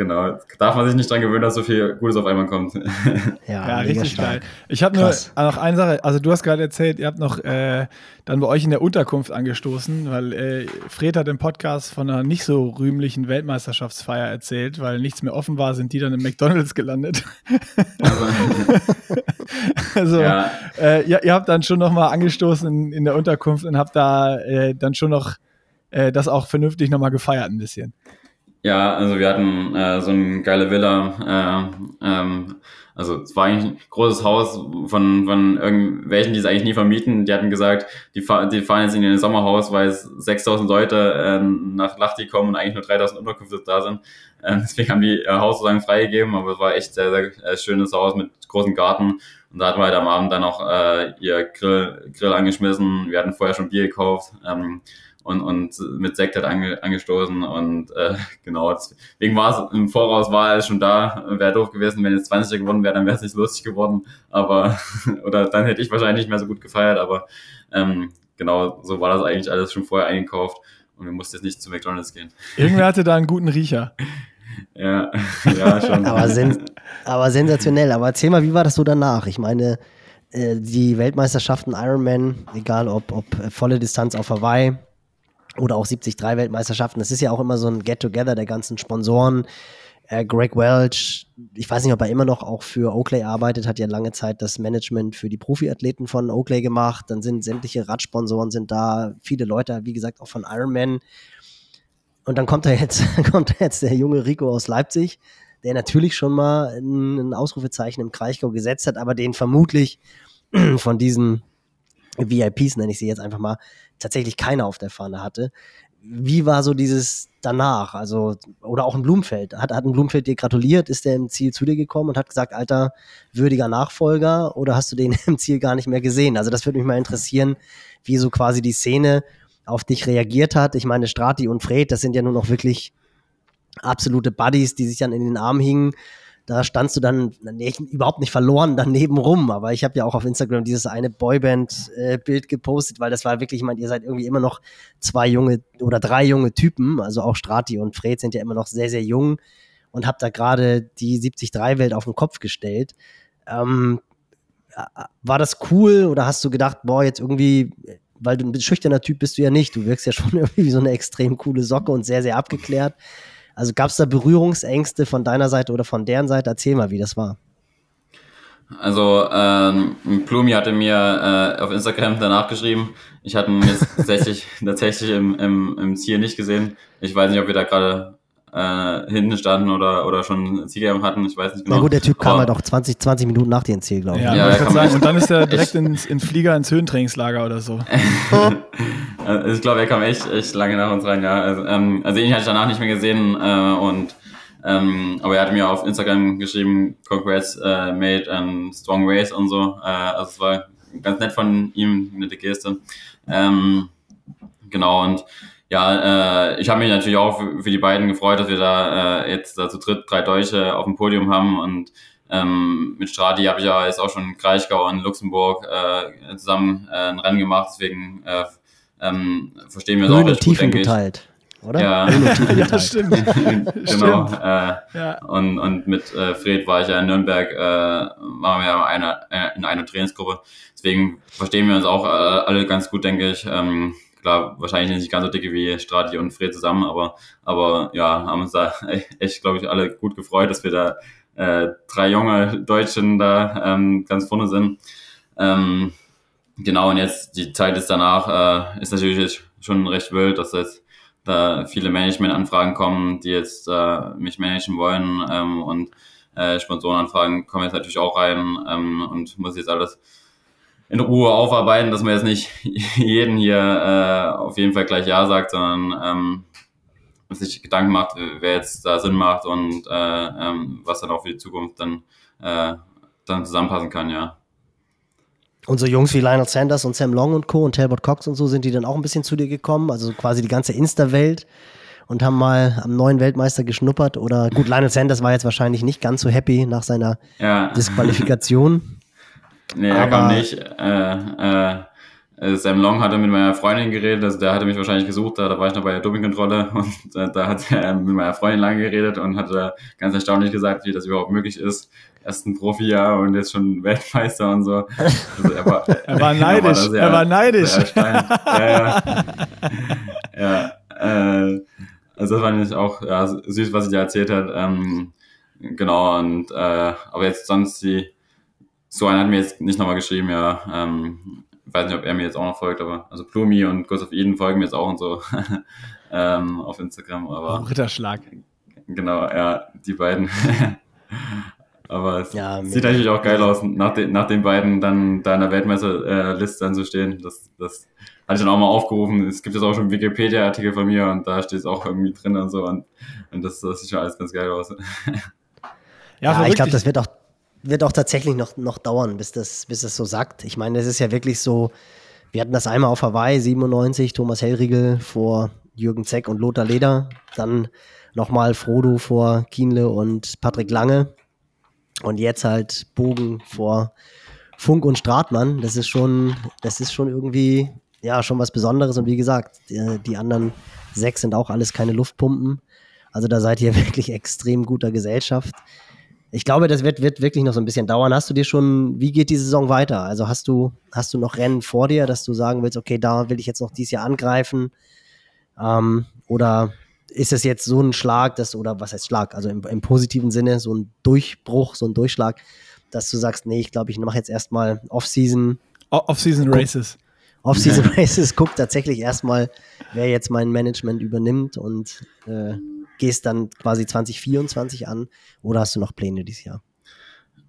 genau. Darf man sich nicht dran gewöhnen, dass so viel Gutes auf einmal kommt. Ja, ja richtig stark. geil. Ich habe nur noch eine Sache, also du hast gerade erzählt, ihr habt noch äh, dann bei euch in der Unterkunft angestoßen, weil äh, Fred hat im Podcast von einer nicht so rühmlichen Weltmeisterschaftsfeier erzählt, weil nichts mehr offen war, sind die dann im McDonalds gelandet. Also, also ja. äh, ihr, ihr, habt dann schon noch mal angestoßen in, in der Unterkunft und habt da äh, dann schon noch äh, das auch vernünftig noch mal gefeiert ein bisschen. Ja, also wir hatten äh, so eine geile Villa. Äh, ähm, also es war eigentlich ein großes Haus von, von irgendwelchen, die es eigentlich nie vermieten. Die hatten gesagt, die, fahr, die fahren jetzt in ihr Sommerhaus, weil es 6000 Leute äh, nach Lachti kommen und eigentlich nur 3000 Unterkünfte da sind. Äh, deswegen haben die ihr Haus sozusagen freigegeben, aber es war echt sehr, sehr äh, schönes Haus mit großem Garten. Und da hatten wir halt am Abend dann auch äh, ihr Grill, Grill angeschmissen. Wir hatten vorher schon Bier gekauft. Ähm, und, und mit Sekt hat ange, angestoßen und äh, genau, deswegen war es im Voraus war er schon da, wäre doof gewesen, wenn jetzt 20er gewonnen wäre, dann wäre es nicht lustig geworden, aber oder dann hätte ich wahrscheinlich nicht mehr so gut gefeiert, aber ähm, genau, so war das eigentlich alles schon vorher eingekauft und wir mussten jetzt nicht zu McDonalds gehen. Irgendwer hatte da einen guten Riecher. ja, ja, schon. aber, sen aber sensationell, aber erzähl mal, wie war das so danach? Ich meine, äh, die Weltmeisterschaften Ironman, egal ob, ob volle Distanz auf Hawaii, oder auch 73 Weltmeisterschaften. Das ist ja auch immer so ein Get-Together der ganzen Sponsoren. Äh, Greg Welch, ich weiß nicht, ob er immer noch auch für Oakley arbeitet, hat ja lange Zeit das Management für die Profiathleten von Oakley gemacht. Dann sind sämtliche Radsponsoren sind da, viele Leute, wie gesagt, auch von Ironman. Und dann kommt da jetzt, kommt da jetzt der junge Rico aus Leipzig, der natürlich schon mal ein, Ausrufezeichen im Kraichgau gesetzt hat, aber den vermutlich von diesen VIPs, nenne ich sie jetzt einfach mal, tatsächlich keiner auf der Fahne hatte. Wie war so dieses danach? Also, oder auch ein Blumenfeld. Hat, hat ein Blumenfeld dir gratuliert? Ist der im Ziel zu dir gekommen und hat gesagt, alter, würdiger Nachfolger? Oder hast du den im Ziel gar nicht mehr gesehen? Also, das würde mich mal interessieren, wie so quasi die Szene auf dich reagiert hat. Ich meine, Strati und Fred, das sind ja nur noch wirklich absolute Buddies, die sich dann in den Arm hingen da standst du dann nee, überhaupt nicht verloren daneben rum. Aber ich habe ja auch auf Instagram dieses eine Boyband-Bild gepostet, weil das war wirklich, ich meine, ihr seid irgendwie immer noch zwei junge oder drei junge Typen. Also auch Strati und Fred sind ja immer noch sehr, sehr jung und habe da gerade die 73-Welt auf den Kopf gestellt. Ähm, war das cool oder hast du gedacht, boah, jetzt irgendwie, weil du ein schüchterner Typ bist du ja nicht, du wirkst ja schon irgendwie wie so eine extrem coole Socke und sehr, sehr abgeklärt. Also gab es da Berührungsängste von deiner Seite oder von deren Seite? Erzähl mal, wie das war. Also ähm, Plumi hatte mir äh, auf Instagram danach geschrieben. Ich hatte ihn jetzt tatsächlich, tatsächlich im, im, im Ziel nicht gesehen. Ich weiß nicht, ob wir da gerade äh, hinten standen oder, oder schon Zielgeben hatten, ich weiß nicht genau. Na gut, der Typ kam Aber, halt auch 20, 20 Minuten nach dem Ziel, glaube ich. Ja, ja ich sagen. Und dann ist er direkt ins, ins Flieger, ins Höhentrainingslager oder so. also ich glaube, er kam echt, echt lange nach uns rein, ja. Also, ähm, also ihn hatte ich danach nicht mehr gesehen äh, und ähm, aber er hat mir auf Instagram geschrieben, Congrats, uh, made and strong ways und so. Äh, also es war ganz nett von ihm, eine nette Geste. Ähm, genau, und ja, äh, ich habe mich natürlich auch für, für, die beiden gefreut, dass wir da äh, jetzt da zu dritt drei Deutsche auf dem Podium haben und ähm, mit Strati habe ich ja jetzt auch schon in Kraichgau und Luxemburg äh, zusammen äh, ein Rennen gemacht, deswegen äh, ähm, verstehen wir es auch recht gut, denke geteilt. Oder? Ja, ja stimmt. genau. Stimmt. Äh, ja. Und, und mit äh, Fred war ich ja in Nürnberg, äh, waren wir ja eine, äh, in einer Trainingsgruppe. Deswegen verstehen wir uns auch äh, alle ganz gut, denke ich. Ähm, klar, wahrscheinlich nicht ganz so dicke wie Strati und Fred zusammen, aber, aber ja, haben uns da echt, glaube ich, alle gut gefreut, dass wir da äh, drei junge Deutschen da ähm, ganz vorne sind. Ähm, genau, und jetzt die Zeit ist danach, äh, ist natürlich schon recht wild, dass jetzt da viele Management-Anfragen kommen, die jetzt äh, mich managen wollen ähm, und äh, Sponsorenanfragen kommen jetzt natürlich auch rein ähm, und muss jetzt alles in Ruhe aufarbeiten, dass man jetzt nicht jeden hier äh, auf jeden Fall gleich Ja sagt, sondern ähm, sich Gedanken macht, wer jetzt da Sinn macht und äh, ähm, was dann auch für die Zukunft dann, äh, dann zusammenpassen kann, ja. Und so Jungs wie Lionel Sanders und Sam Long und Co. und Talbot Cox und so, sind die dann auch ein bisschen zu dir gekommen? Also quasi die ganze Insta-Welt und haben mal am neuen Weltmeister geschnuppert? Oder gut, Lionel Sanders war jetzt wahrscheinlich nicht ganz so happy nach seiner ja. Disqualifikation. Nee, er kam nicht. Äh, äh, äh, Sam Long hatte mit meiner Freundin geredet, also der hatte mich wahrscheinlich gesucht, da, da war ich noch bei der Dopingkontrolle und äh, da hat er mit meiner Freundin lange geredet und hat äh, ganz erstaunlich gesagt, wie das überhaupt möglich ist. Erst ein Profi-Jahr und jetzt schon Weltmeister und so. Also er, war, er war neidisch, er war, sehr, er war neidisch. ja, ja. ja äh, also das fand ich auch ja, süß, was sie dir erzählt hat. Ähm, genau, und äh, aber jetzt sonst die, so einer hat mir jetzt nicht nochmal geschrieben, ja. Ähm, weiß nicht, ob er mir jetzt auch noch folgt, aber also Plumi und Ghost of Eden folgen mir jetzt auch und so ähm, auf Instagram. Aber oh, Ritterschlag. Genau, ja, die beiden. aber es ja, sieht natürlich auch geil aus, nach, de, nach den beiden dann da in der Weltmeisterliste dann zu stehen. Das, das hatte ich dann auch mal aufgerufen. Es gibt jetzt auch schon einen Wikipedia-Artikel von mir und da steht es auch irgendwie drin und so. Und, und das, das sieht schon alles ganz geil aus. Ja, ja ich glaube, das wird auch wird auch tatsächlich noch, noch dauern, bis das, bis das so sagt. Ich meine, es ist ja wirklich so, wir hatten das einmal auf Hawaii, 97, Thomas Hellriegel vor Jürgen Zeck und Lothar Leder, dann nochmal Frodo vor Kienle und Patrick Lange und jetzt halt Bogen vor Funk und Stratmann. Das ist schon, das ist schon irgendwie, ja, schon was Besonderes und wie gesagt, die, die anderen sechs sind auch alles keine Luftpumpen. Also da seid ihr wirklich extrem guter Gesellschaft ich glaube, das wird, wird wirklich noch so ein bisschen dauern. Hast du dir schon, wie geht die Saison weiter? Also hast du, hast du noch Rennen vor dir, dass du sagen willst, okay, da will ich jetzt noch dieses Jahr angreifen? Ähm, oder ist es jetzt so ein Schlag, dass, oder was heißt Schlag? Also im, im positiven Sinne, so ein Durchbruch, so ein Durchschlag, dass du sagst, nee, ich glaube, ich mache jetzt erstmal Off-Season. Off-Season Races. Off-Season Races, guck tatsächlich erstmal, wer jetzt mein Management übernimmt und äh, gehst dann quasi 2024 an oder hast du noch Pläne dieses Jahr?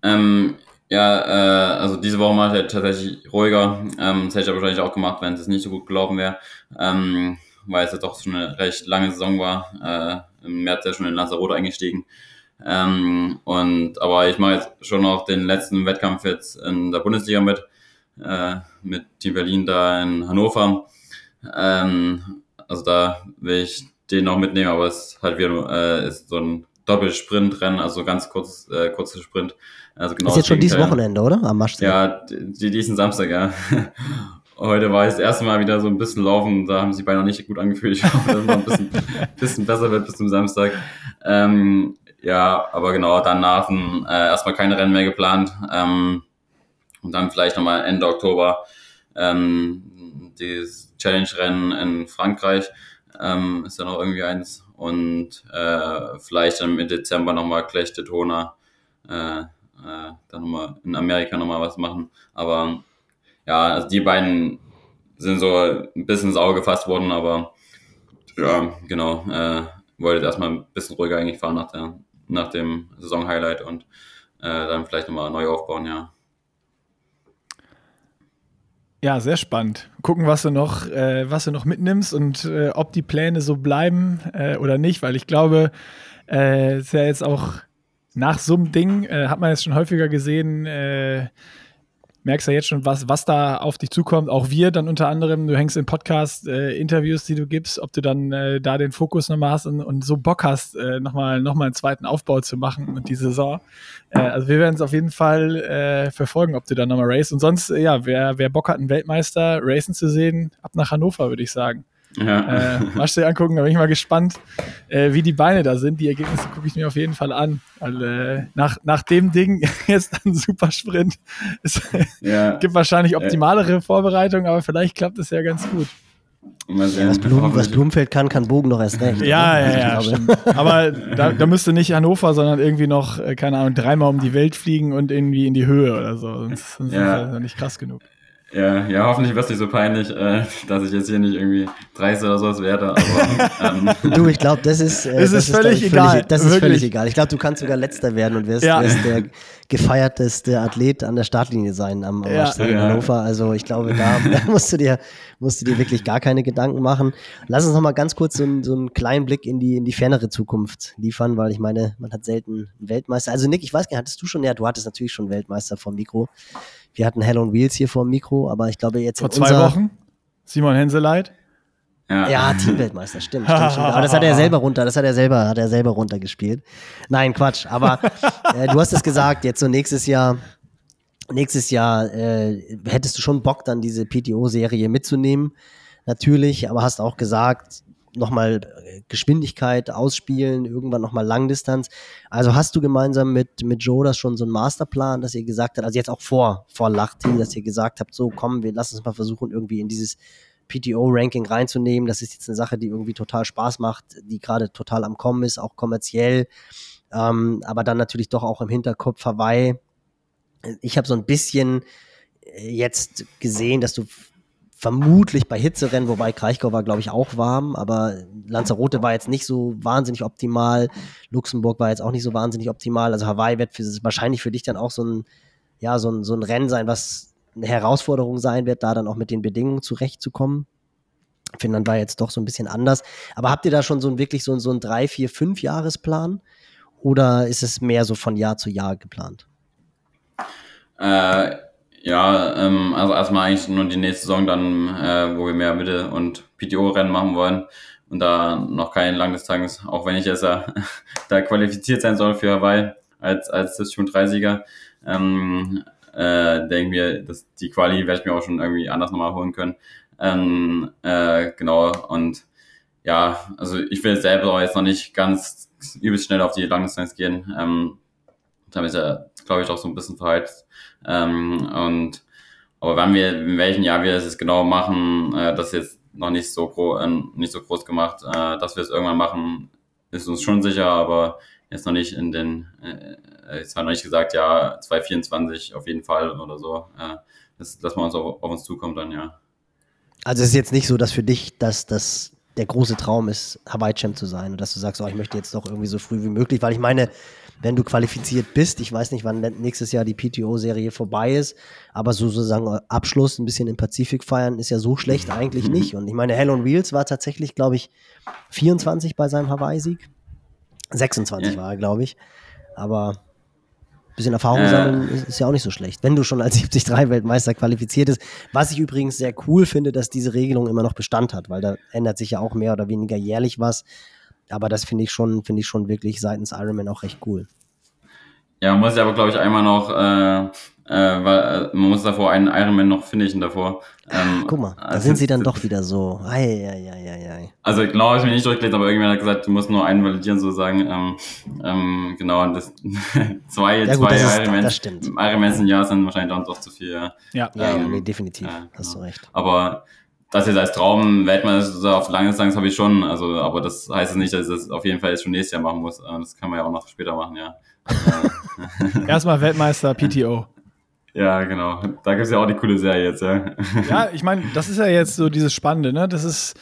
Ähm, ja, äh, also diese Woche ich halt tatsächlich ruhiger. Ähm, das hätte ich wahrscheinlich auch gemacht, wenn es nicht so gut gelaufen wäre, ähm, weil es ja doch schon eine recht lange Saison war. Äh, Im März ja schon in Lanzarote eingestiegen. Ähm, und aber ich mache jetzt schon noch den letzten Wettkampf jetzt in der Bundesliga mit, äh, mit Team Berlin da in Hannover. Ähm, also da will ich den noch mitnehmen, aber es ist halt wieder äh, ist so ein Doppelsprint-Rennen, also ganz kurz, äh, kurzer Sprint. Also genau ist jetzt schon dieses Wochenende, oder? Am Maschsee. Ja, die, diesen Samstag, ja. Heute war ich das erste Mal wieder so ein bisschen laufen, da haben sie beinahe nicht gut angefühlt. Ich hoffe, dass es noch ein bisschen, bisschen besser wird bis zum Samstag. Ähm, ja, aber genau, danach äh, erstmal keine Rennen mehr geplant. Ähm, und dann vielleicht nochmal Ende Oktober ähm, dieses Challenge-Rennen in Frankreich ähm, ist ja noch irgendwie eins. Und äh, vielleicht dann im Dezember nochmal gleich Daytona, äh, äh, dann nochmal in Amerika nochmal was machen. Aber ja, also die beiden sind so ein bisschen ins Auge gefasst worden, aber ja, genau, äh, wollte erstmal ein bisschen ruhiger eigentlich fahren nach, der, nach dem Saison-Highlight und äh, dann vielleicht nochmal neu aufbauen, ja. Ja, sehr spannend. Gucken, was du noch, äh, was du noch mitnimmst und äh, ob die Pläne so bleiben äh, oder nicht, weil ich glaube, äh, ist ja jetzt auch nach so einem Ding, äh, hat man jetzt schon häufiger gesehen, äh, merkst ja jetzt schon, was, was da auf dich zukommt. Auch wir dann unter anderem, du hängst in Podcast, äh, Interviews, die du gibst, ob du dann äh, da den Fokus nochmal hast und, und so Bock hast, äh, nochmal noch mal einen zweiten Aufbau zu machen und die Saison. Äh, also wir werden es auf jeden Fall äh, verfolgen, ob du dann nochmal race. Und sonst, äh, ja, wer, wer Bock hat, einen Weltmeister racen zu sehen, ab nach Hannover, würde ich sagen. Ja. Äh, machst du dir angucken, da bin ich mal gespannt, äh, wie die Beine da sind. Die Ergebnisse gucke ich mir auf jeden Fall an. Weil äh, nach, nach dem Ding jetzt ein super Sprint. Es ja. gibt wahrscheinlich optimalere Vorbereitungen, aber vielleicht klappt es ja ganz gut. Ja, was, Blum, was, Blumenfeld kann, kann Bogen noch erst recht. Ja, ja, ja. ja aber da, da müsste nicht Hannover, sondern irgendwie noch, äh, keine Ahnung, dreimal um die Welt fliegen und irgendwie in die Höhe oder so. Sonst, sonst ja. ist das nicht krass genug. Ja, ja, hoffentlich wird es nicht so peinlich, äh, dass ich jetzt hier nicht irgendwie 30 oder sowas werde. Aber, ähm. Du, ich glaube, das ist, äh, das ist, ist völlig egal. Völlig, das ist völlig egal. Ich glaube, du kannst sogar Letzter werden und wirst, ja. wirst der gefeierteste Athlet an der Startlinie sein am, am ja. in Hannover. Also ich glaube, da, da, musst, du dir, musst du dir wirklich gar keine Gedanken machen. Lass uns noch mal ganz kurz so, so einen kleinen Blick in die, in die fernere Zukunft liefern, weil ich meine, man hat selten einen Weltmeister. Also Nick, ich weiß gar nicht, hattest du schon, ja, du hattest natürlich schon Weltmeister vom Mikro. Wir hatten Hell on Wheels hier vor dem Mikro, aber ich glaube jetzt. Vor zwei Wochen? Simon Henseleit? Ja, ja Teamweltmeister, stimmt, stimmt, stimmt. Aber das hat er selber runter, das hat er selber, hat er selber runtergespielt. Nein, Quatsch. Aber äh, du hast es gesagt, jetzt so nächstes Jahr nächstes Jahr äh, hättest du schon Bock, dann diese PTO-Serie mitzunehmen, natürlich, aber hast auch gesagt, nochmal äh, Geschwindigkeit ausspielen, irgendwann nochmal Langdistanz. Also hast du gemeinsam mit, mit Joe das schon so einen Masterplan, dass ihr gesagt habt, also jetzt auch vor, vor Lachti, dass ihr gesagt habt, so komm, wir lassen uns mal versuchen, irgendwie in dieses PTO-Ranking reinzunehmen. Das ist jetzt eine Sache, die irgendwie total Spaß macht, die gerade total am Kommen ist, auch kommerziell. Ähm, aber dann natürlich doch auch im Hinterkopf Hawaii. Ich habe so ein bisschen äh, jetzt gesehen, dass du vermutlich bei Hitzerennen, wobei Kraichgau war, glaube ich, auch warm, aber Lanzarote war jetzt nicht so wahnsinnig optimal. Luxemburg war jetzt auch nicht so wahnsinnig optimal. Also Hawaii wird für, wahrscheinlich für dich dann auch so ein, ja, so ein, so ein Rennen sein, was eine Herausforderung sein wird, da dann auch mit den Bedingungen zurechtzukommen. Finnland war jetzt doch so ein bisschen anders. Aber habt ihr da schon so ein wirklich so, ein, so ein drei, vier, fünf Jahresplan? Oder ist es mehr so von Jahr zu Jahr geplant? Äh, ja, ähm, also erstmal eigentlich nur die nächste Saison dann, äh, wo wir mehr Mitte- und PTO-Rennen machen wollen und da noch kein Langdistanz, auch wenn ich jetzt ja da qualifiziert sein soll für Hawaii als, als 30er, ähm, äh, denken wir, dass die Quali werde ich mir auch schon irgendwie anders nochmal holen können. Ähm, äh, genau, und ja, also ich will selber auch jetzt noch nicht ganz übelst schnell auf die Langdistanz gehen. Ähm, da ist ja, glaube ich, auch so ein bisschen verheizt. Ähm, und aber wann wir, in welchem Jahr wir jetzt genau machen, äh, das jetzt noch nicht so groß, äh, nicht so groß gemacht. Äh, dass wir es irgendwann machen, ist uns schon sicher, aber jetzt noch nicht in den, äh, jetzt haben noch nicht gesagt, ja, 2024 auf jeden Fall oder so. Äh, das lassen wir uns auf, auf uns zukommt dann, ja. Also es ist jetzt nicht so, dass für dich dass das der große Traum ist, Hawaii-Champ zu sein und dass du sagst, oh, ich möchte jetzt doch irgendwie so früh wie möglich, weil ich meine, wenn du qualifiziert bist. Ich weiß nicht, wann nächstes Jahr die PTO-Serie vorbei ist, aber so sozusagen Abschluss ein bisschen im Pazifik feiern ist ja so schlecht eigentlich nicht. Und ich meine, Hell on Wheels war tatsächlich, glaube ich, 24 bei seinem Hawaii-Sieg. 26 ja. war er, glaube ich. Aber ein bisschen Erfahrung sammeln ist, ist, ja auch nicht so schlecht, wenn du schon als 73-Weltmeister qualifiziert bist. Was ich übrigens sehr cool finde, dass diese Regelung immer noch Bestand hat, weil da ändert sich ja auch mehr oder weniger jährlich was aber das finde ich schon, finde ich schon wirklich seitens Ironman auch recht cool. Ja, man muss ja aber, glaube ich, einmal noch, äh, äh, weil äh, man muss davor einen Ironman noch finishen davor. Ähm, Guck mal, da also, sind sie dann doch wieder so. Ei, ei, ei, ei, ei. Also genau habe ich mir nicht durchgelesen, aber irgendjemand hat gesagt, du musst nur einen validieren sozusagen. Ähm, ähm, genau, und das zwei, ja, gut, zwei Ironmans, Ironmans im Jahr sind wahrscheinlich dann doch zu viel. Ja, ja, ja, ja ähm, nee, definitiv, äh, hast genau. du recht. Aber das jetzt als Traum Weltmeister auf lange Distanz habe ich schon, also aber das heißt nicht, dass ich das auf jeden Fall jetzt schon nächstes Jahr machen muss. Das kann man ja auch noch später machen, ja. Erstmal Weltmeister PTO. Ja, genau. Da gibt es ja auch die coole Serie jetzt, ja. Ja, ich meine, das ist ja jetzt so dieses Spannende, ne? Das ist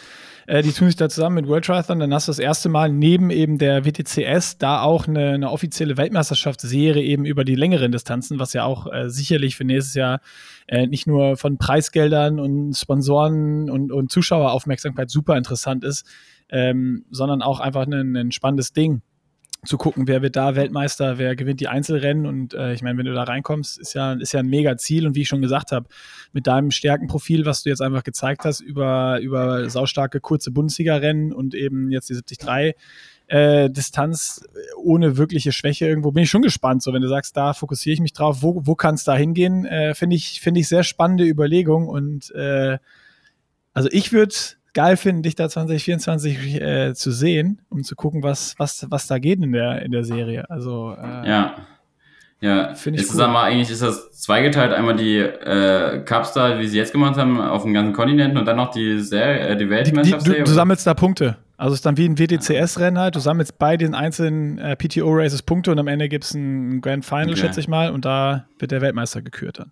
äh, die tun sich da zusammen mit World Triathlon. Dann hast du das erste Mal neben eben der WTCS da auch eine, eine offizielle Weltmeisterschaftsserie eben über die längeren Distanzen, was ja auch äh, sicherlich für nächstes Jahr äh, nicht nur von Preisgeldern und Sponsoren und, und Zuschaueraufmerksamkeit super interessant ist, ähm, sondern auch einfach ein, ein spannendes Ding zu gucken, wer wird da Weltmeister, wer gewinnt die Einzelrennen. Und äh, ich meine, wenn du da reinkommst, ist ja, ist ja ein mega Ziel. Und wie ich schon gesagt habe, mit deinem Stärkenprofil, was du jetzt einfach gezeigt hast, über, über saustarke kurze Bundesliga-Rennen und eben jetzt die 73 äh, Distanz ohne wirkliche Schwäche irgendwo, bin ich schon gespannt. So, wenn du sagst, da fokussiere ich mich drauf, wo, wo kann es da hingehen, äh, finde ich, finde ich sehr spannende Überlegung. Und äh, also ich würde geil finden, dich da 2024 äh, zu sehen, um zu gucken, was, was, was da geht in der, in der Serie. Also, äh, ja. Ja, finde ich. Ist cool. mal, eigentlich ist das zweigeteilt. Einmal die äh, Cups da, wie sie jetzt gemacht haben, auf dem ganzen Kontinent und dann noch die, Serie, äh, die Weltmeisterschaftsserie. Du, du, sammelst da Punkte. Also es ist dann wie ein WTCS-Rennen halt. Du sammelst bei den einzelnen äh, PTO-Races Punkte und am Ende gibt es ein Grand Final, okay. schätze ich mal, und da wird der Weltmeister gekürt dann.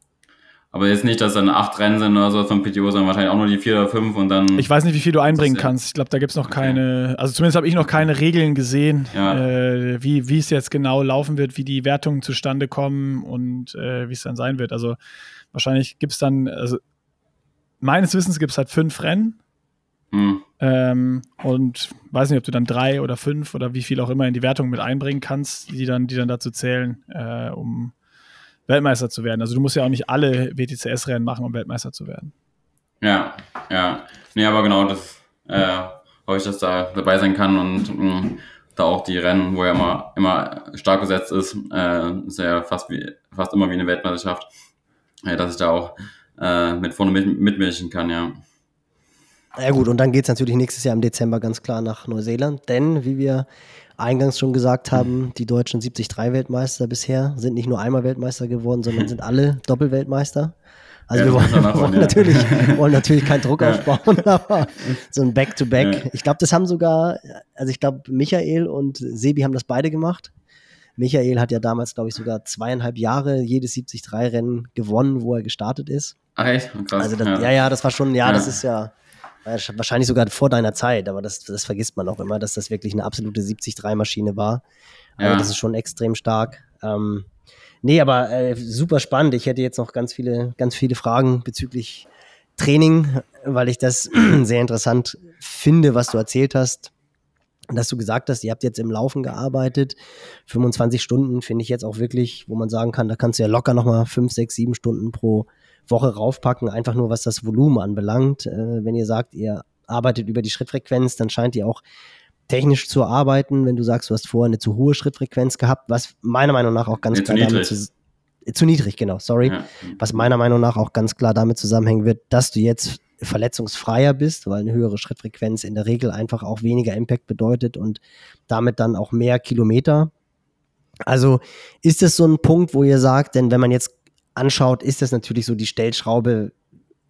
Aber jetzt nicht, dass dann acht Rennen sind oder so vom PTO, sondern wahrscheinlich auch nur die vier oder fünf und dann. Ich weiß nicht, wie viel du einbringen kannst. Ich glaube, da gibt es noch okay. keine, also zumindest habe ich noch keine Regeln gesehen, ja. äh, wie, wie es jetzt genau laufen wird, wie die Wertungen zustande kommen und äh, wie es dann sein wird. Also wahrscheinlich gibt es dann, also meines Wissens gibt es halt fünf Rennen. Hm. Ähm, und weiß nicht, ob du dann drei oder fünf oder wie viel auch immer in die Wertung mit einbringen kannst, die dann, die dann dazu zählen, äh, um Weltmeister zu werden. Also du musst ja auch nicht alle WTCS-Rennen machen, um Weltmeister zu werden. Ja, ja. Nee, aber genau, das äh, hoffe ich, dass da dabei sein kann und mh, mm, da auch die Rennen, wo er immer, immer stark besetzt ist, äh, ist ja fast, wie, fast immer wie eine Weltmeisterschaft. ja, dass ich da auch äh, mit vorne mit, mitmischen kann, ja. Ja gut, und dann geht es natürlich nächstes Jahr im Dezember ganz klar nach Neuseeland, denn wie wir eingangs schon gesagt haben, die deutschen 73-Weltmeister bisher sind nicht nur einmal Weltmeister geworden, sondern sind alle Doppelweltmeister. Also ja, wir wollen, wollen ja. natürlich, wollen natürlich keinen Druck ja. aufbauen, aber so ein Back-to-Back. -Back. Ich glaube, das haben sogar, also ich glaube, Michael und Sebi haben das beide gemacht. Michael hat ja damals, glaube ich, sogar zweieinhalb Jahre jedes 73-Rennen gewonnen, wo er gestartet ist. Ach echt? Krass. Also das, ja. ja, das war schon, ja, das ist ja wahrscheinlich sogar vor deiner Zeit, aber das, das vergisst man auch immer, dass das wirklich eine absolute 73-Maschine war. Also ja. das ist schon extrem stark. Ähm, nee, aber äh, super spannend. Ich hätte jetzt noch ganz viele, ganz viele Fragen bezüglich Training, weil ich das sehr interessant finde, was du erzählt hast. Dass du gesagt hast, ihr habt jetzt im Laufen gearbeitet. 25 Stunden finde ich jetzt auch wirklich, wo man sagen kann, da kannst du ja locker nochmal 5, 6, 7 Stunden pro Woche raufpacken, einfach nur was das Volumen anbelangt. Äh, wenn ihr sagt, ihr arbeitet über die Schrittfrequenz, dann scheint ihr auch technisch zu arbeiten, wenn du sagst, du hast vorher eine zu hohe Schrittfrequenz gehabt, was meiner Meinung nach auch ganz nee, klar damit zu, äh, zu niedrig, genau, sorry, ja. was meiner Meinung nach auch ganz klar damit zusammenhängen wird, dass du jetzt verletzungsfreier bist, weil eine höhere Schrittfrequenz in der Regel einfach auch weniger Impact bedeutet und damit dann auch mehr Kilometer. Also ist es so ein Punkt, wo ihr sagt, denn wenn man jetzt anschaut, ist das natürlich so die Stellschraube,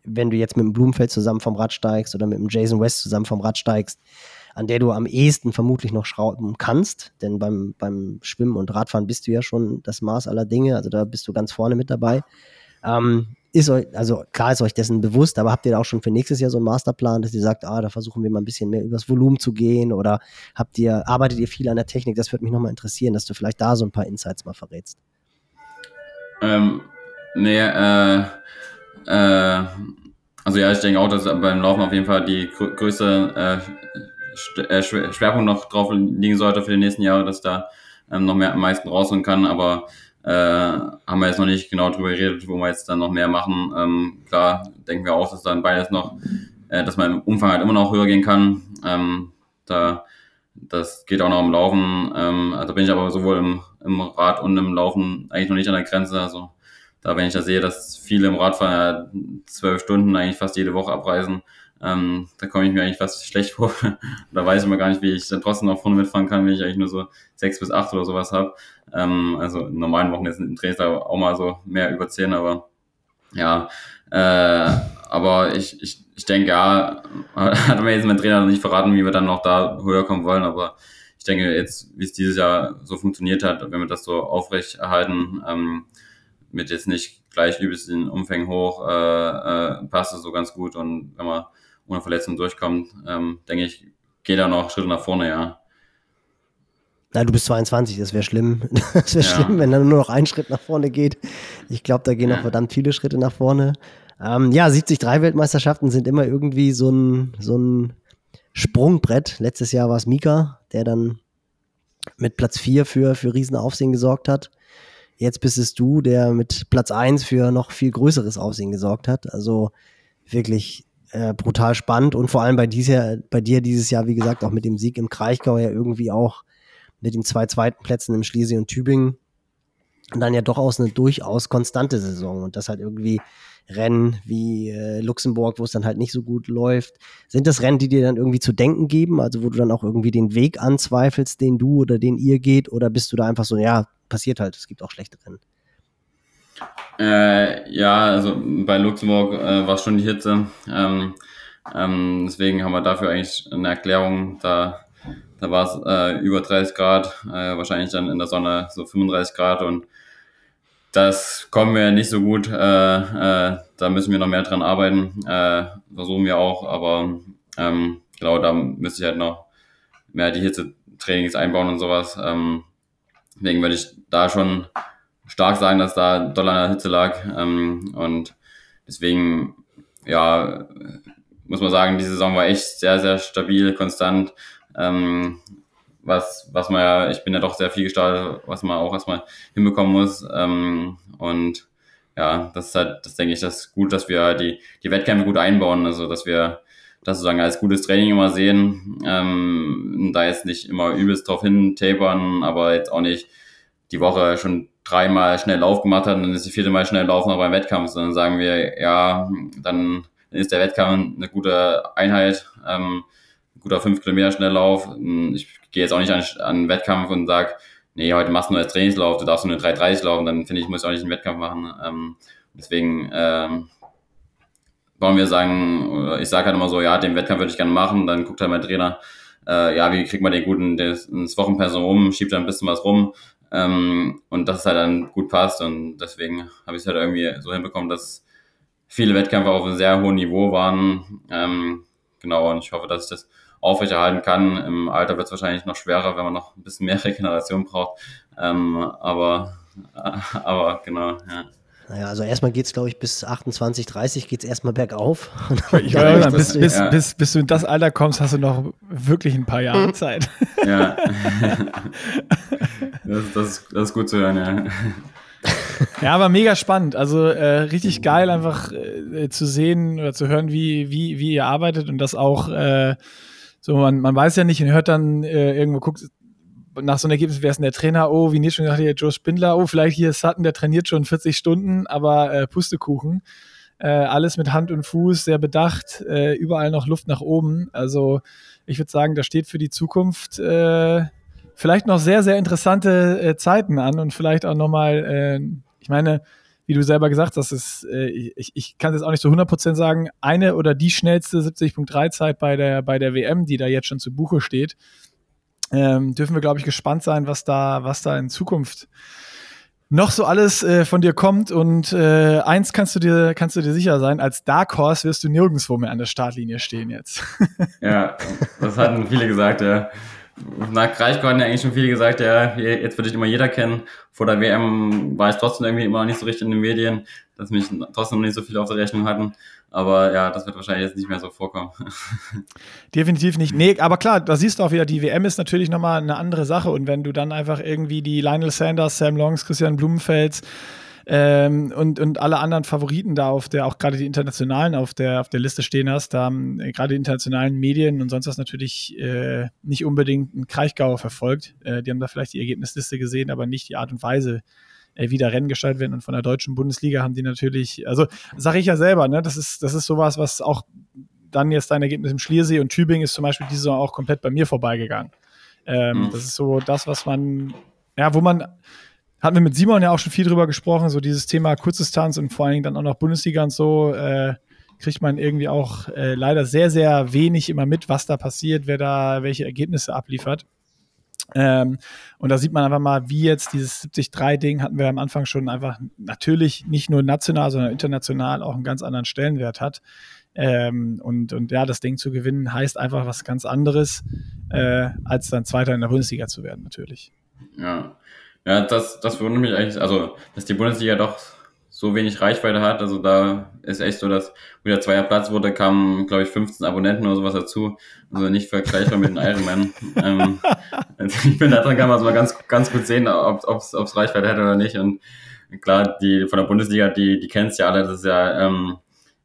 wenn du jetzt mit dem Blumenfeld zusammen vom Rad steigst oder mit dem Jason West zusammen vom Rad steigst, an der du am ehesten vermutlich noch schrauben kannst. Denn beim, beim Schwimmen und Radfahren bist du ja schon das Maß aller Dinge, also da bist du ganz vorne mit dabei. Ähm, ist euch, also klar ist euch dessen bewusst, aber habt ihr auch schon für nächstes Jahr so einen Masterplan, dass ihr sagt, ah, da versuchen wir mal ein bisschen mehr übers Volumen zu gehen oder habt ihr, arbeitet ihr viel an der Technik? Das würde mich nochmal interessieren, dass du vielleicht da so ein paar Insights mal verrätst. Ähm, Nee, äh, äh, also ja, ich denke auch, dass beim Laufen auf jeden Fall die größte äh, äh Schwerpunkt noch drauf liegen sollte für die nächsten Jahre, dass da ähm, noch mehr am meisten rausholen kann, aber äh, haben wir jetzt noch nicht genau drüber geredet, wo wir jetzt dann noch mehr machen. Ähm, klar, denken wir auch, dass dann beides noch, äh, dass man im Umfang halt immer noch höher gehen kann. Ähm, da, das geht auch noch im Laufen. Ähm, also bin ich aber sowohl im, im Rad und im Laufen eigentlich noch nicht an der Grenze. Also da wenn ich da sehe, dass viele im Radfahren zwölf Stunden eigentlich fast jede Woche abreisen, ähm, da komme ich mir eigentlich fast schlecht vor. da weiß ich mal gar nicht, wie ich dann trotzdem noch vorne mitfahren kann, wenn ich eigentlich nur so sechs bis acht oder sowas habe. Ähm, also in normalen Wochen ist ein Trainingstag auch mal so mehr über zehn, aber ja, äh, aber ich, ich, ich denke, ja, hat mir jetzt mein Trainer noch nicht verraten, wie wir dann noch da höher kommen wollen, aber ich denke jetzt, wie es dieses Jahr so funktioniert hat, wenn wir das so aufrecht erhalten, ähm, mit jetzt nicht gleich übelst den Umfängen hoch, äh, äh, passt es so ganz gut. Und wenn man ohne Verletzung durchkommt, ähm, denke ich, geht da noch Schritte nach vorne, ja. Na, du bist 22, das wäre schlimm. Das wäre ja. schlimm, wenn dann nur noch ein Schritt nach vorne geht. Ich glaube, da gehen ja. noch verdammt viele Schritte nach vorne. Ähm, ja, 73 Weltmeisterschaften sind immer irgendwie so ein, so ein Sprungbrett. Letztes Jahr war es Mika, der dann mit Platz 4 für, für Riesenaufsehen gesorgt hat. Jetzt bist es du, der mit Platz 1 für noch viel größeres Aufsehen gesorgt hat. Also wirklich äh, brutal spannend und vor allem bei, dieser, bei dir dieses Jahr, wie gesagt, auch mit dem Sieg im Kraichgau ja irgendwie auch mit den zwei zweiten Plätzen im Schlesien und Tübingen und dann ja doch aus eine durchaus konstante Saison und das halt irgendwie Rennen wie äh, Luxemburg, wo es dann halt nicht so gut läuft. Sind das Rennen, die dir dann irgendwie zu denken geben, also wo du dann auch irgendwie den Weg anzweifelst, den du oder den ihr geht, oder bist du da einfach so, ja, passiert halt, es gibt auch schlechte Rennen? Äh, ja, also bei Luxemburg äh, war es schon die Hitze. Ähm, ähm, deswegen haben wir dafür eigentlich eine Erklärung. Da, da war es äh, über 30 Grad, äh, wahrscheinlich dann in der Sonne so 35 Grad und das kommen wir nicht so gut. Äh, äh, da müssen wir noch mehr dran arbeiten. Versuchen wir auch, aber ähm, genau, da müsste ich halt noch mehr die Hitze-Trainings einbauen und sowas. Ähm, deswegen würde ich da schon stark sagen, dass da Dollar in der Hitze lag. Ähm, und deswegen, ja, muss man sagen, die Saison war echt sehr, sehr stabil, konstant. Ähm, was, was man ja, ich bin ja doch sehr viel gestartet, was man auch erstmal hinbekommen muss. Ähm, und ja, das ist halt, das denke ich, das ist gut, dass wir die, die Wettkämpfe gut einbauen, also dass wir das sozusagen als gutes Training immer sehen, ähm, da jetzt nicht immer übelst drauf hin tapern, aber jetzt auch nicht die Woche schon dreimal schnell Lauf gemacht hat und dann ist die vierte Mal schnell laufen auch beim Wettkampf. Dann sagen wir, ja, dann ist der Wettkampf eine gute Einheit, ähm, guter 5 Kilometer Schnelllauf. Ich gehe jetzt auch nicht an, an Wettkampf und sage, nee, heute machst du nur als Trainingslauf, du darfst nur 3,30 laufen, dann finde ich, muss ich auch nicht einen Wettkampf machen. Ähm, deswegen ähm, wollen wir sagen, ich sage halt immer so, ja, den Wettkampf würde ich gerne machen, dann guckt halt mein Trainer, äh, ja, wie kriegt man den guten ins Wochenpensum rum, schiebt da ein bisschen was rum ähm, und dass es halt dann gut passt und deswegen habe ich es halt irgendwie so hinbekommen, dass viele Wettkämpfe auf einem sehr hohen Niveau waren. Ähm, genau, und ich hoffe, dass ich das aufrechterhalten kann. Im Alter wird es wahrscheinlich noch schwerer, wenn man noch ein bisschen mehr Regeneration braucht. Ähm, aber, aber genau, ja. Naja, also erstmal geht es, glaube ich, bis 28, 30 geht es erstmal bergauf. Ich ja, ja, bis, bis, ja. bis, bis du in das Alter kommst, hast du noch wirklich ein paar Jahre Zeit. Ja. das, das, das ist gut zu hören, ja. Ja, aber mega spannend. Also äh, richtig geil, einfach äh, zu sehen oder zu hören, wie, wie, wie ihr arbeitet und das auch äh, so, man, man weiß ja nicht und hört dann äh, irgendwo, guckt nach so einem Ergebnis, wer ist denn der Trainer? Oh, wie Nils schon gesagt, hier Joe Spindler, oh, vielleicht hier Sutton, der trainiert schon 40 Stunden, aber äh, Pustekuchen. Äh, alles mit Hand und Fuß, sehr bedacht, äh, überall noch Luft nach oben. Also ich würde sagen, da steht für die Zukunft äh, vielleicht noch sehr, sehr interessante äh, Zeiten an und vielleicht auch nochmal, äh, ich meine, wie du selber gesagt hast, ist, äh, ich, ich kann es jetzt auch nicht so 100% sagen, eine oder die schnellste 70.3 Zeit bei der, bei der WM, die da jetzt schon zu Buche steht. Ähm, dürfen wir, glaube ich, gespannt sein, was da, was da in Zukunft noch so alles äh, von dir kommt. Und äh, eins kannst du dir, kannst du dir sicher sein, als Dark Horse wirst du nirgendwo mehr an der Startlinie stehen jetzt. ja, das hatten viele gesagt, ja nach Kraichgau hatten ja eigentlich schon viele gesagt, ja, jetzt würde ich immer jeder kennen. Vor der WM war ich trotzdem irgendwie immer noch nicht so richtig in den Medien, dass mich trotzdem noch nicht so viele auf der Rechnung hatten. Aber ja, das wird wahrscheinlich jetzt nicht mehr so vorkommen. Definitiv nicht. Nee, aber klar, da siehst du auch wieder, die WM ist natürlich nochmal eine andere Sache. Und wenn du dann einfach irgendwie die Lionel Sanders, Sam Longs, Christian Blumenfels, ähm, und, und alle anderen Favoriten da auf der, auch gerade die internationalen auf der, auf der Liste stehen hast, da haben äh, gerade die internationalen Medien und sonst was natürlich äh, nicht unbedingt einen Kraichgau verfolgt. Äh, die haben da vielleicht die Ergebnisliste gesehen, aber nicht die Art und Weise, äh, wie da Rennen gestaltet werden. Und von der deutschen Bundesliga haben die natürlich, also sage ich ja selber, ne, das ist, das ist sowas, was auch dann jetzt dein Ergebnis im Schliersee und Tübingen ist zum Beispiel diese Saison auch komplett bei mir vorbeigegangen. Ähm, mhm. Das ist so das, was man, ja, wo man hatten wir mit Simon ja auch schon viel drüber gesprochen, so dieses Thema Kurzdistanz und vor allen Dingen dann auch noch Bundesliga und so, äh, kriegt man irgendwie auch äh, leider sehr, sehr wenig immer mit, was da passiert, wer da welche Ergebnisse abliefert. Ähm, und da sieht man einfach mal, wie jetzt dieses 70-3-Ding hatten wir am Anfang schon einfach natürlich nicht nur national, sondern international auch einen ganz anderen Stellenwert hat. Ähm, und, und ja, das Ding zu gewinnen heißt einfach was ganz anderes, äh, als dann Zweiter in der Bundesliga zu werden, natürlich. Ja, ja, das, das wundert mich eigentlich, also, dass die Bundesliga doch so wenig Reichweite hat. Also da ist echt so, dass wieder zweier Platz wurde, kamen, glaube ich, 15 Abonnenten oder sowas dazu. Also nicht vergleichbar mit den Ironman. ähm, also ich bin da dran, kann man es mal ganz, ganz gut sehen, ob es Reichweite hat oder nicht. Und klar, die von der Bundesliga, die, die kennst ja alle, das ist ja ähm,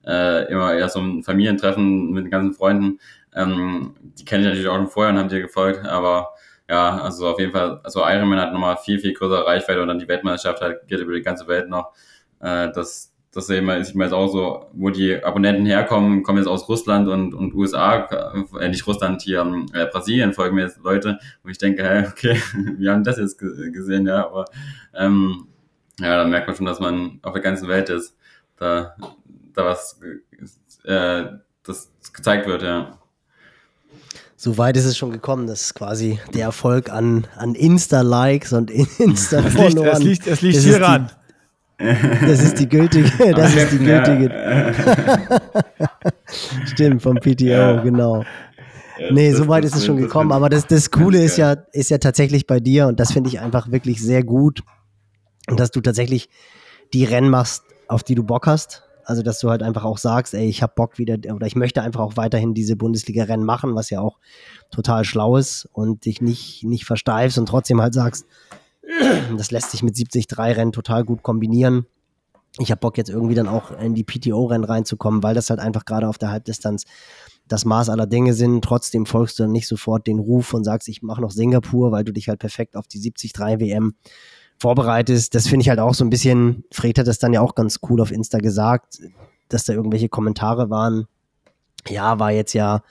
äh, immer eher so ein Familientreffen mit den ganzen Freunden. Ähm, die kenne ich natürlich auch schon vorher und haben dir gefolgt, aber ja, also auf jeden Fall, also Ironman hat nochmal viel, viel größere Reichweite und dann die Weltmeisterschaft halt geht über die ganze Welt noch. Äh, das, das wir, ist mir jetzt auch so, wo die Abonnenten herkommen, kommen jetzt aus Russland und, und USA, äh, nicht Russland, hier äh, Brasilien folgen mir jetzt Leute, wo ich denke, hey, okay, wir haben das jetzt gesehen, ja, aber ähm, ja, da merkt man schon, dass man auf der ganzen Welt ist, da, da was äh, das gezeigt wird, ja so weit ist es schon gekommen, dass quasi der Erfolg an, an Insta-Likes und Insta-Followern. Es liegt, es liegt, es liegt hier ran. Das ist die gültige, das ist die gültige. Stimmt, vom PTO, ja. genau. Ja, nee, so weit ist es schon gekommen. Aber das, das Coole ist ja, ist ja tatsächlich bei dir, und das finde ich einfach wirklich sehr gut, dass du tatsächlich die Rennen machst, auf die du Bock hast. Also, dass du halt einfach auch sagst, ey, ich habe Bock wieder oder ich möchte einfach auch weiterhin diese Bundesliga-Rennen machen, was ja auch total schlau ist und dich nicht, nicht versteifst und trotzdem halt sagst, das lässt sich mit 73 Rennen total gut kombinieren. Ich habe Bock jetzt irgendwie dann auch in die PTO-Rennen reinzukommen, weil das halt einfach gerade auf der Halbdistanz das Maß aller Dinge sind. Trotzdem folgst du dann nicht sofort den Ruf und sagst, ich mache noch Singapur, weil du dich halt perfekt auf die 73 WM vorbereitest. Das finde ich halt auch so ein bisschen, Fred hat das dann ja auch ganz cool auf Insta gesagt, dass da irgendwelche Kommentare waren. Ja, war jetzt ja,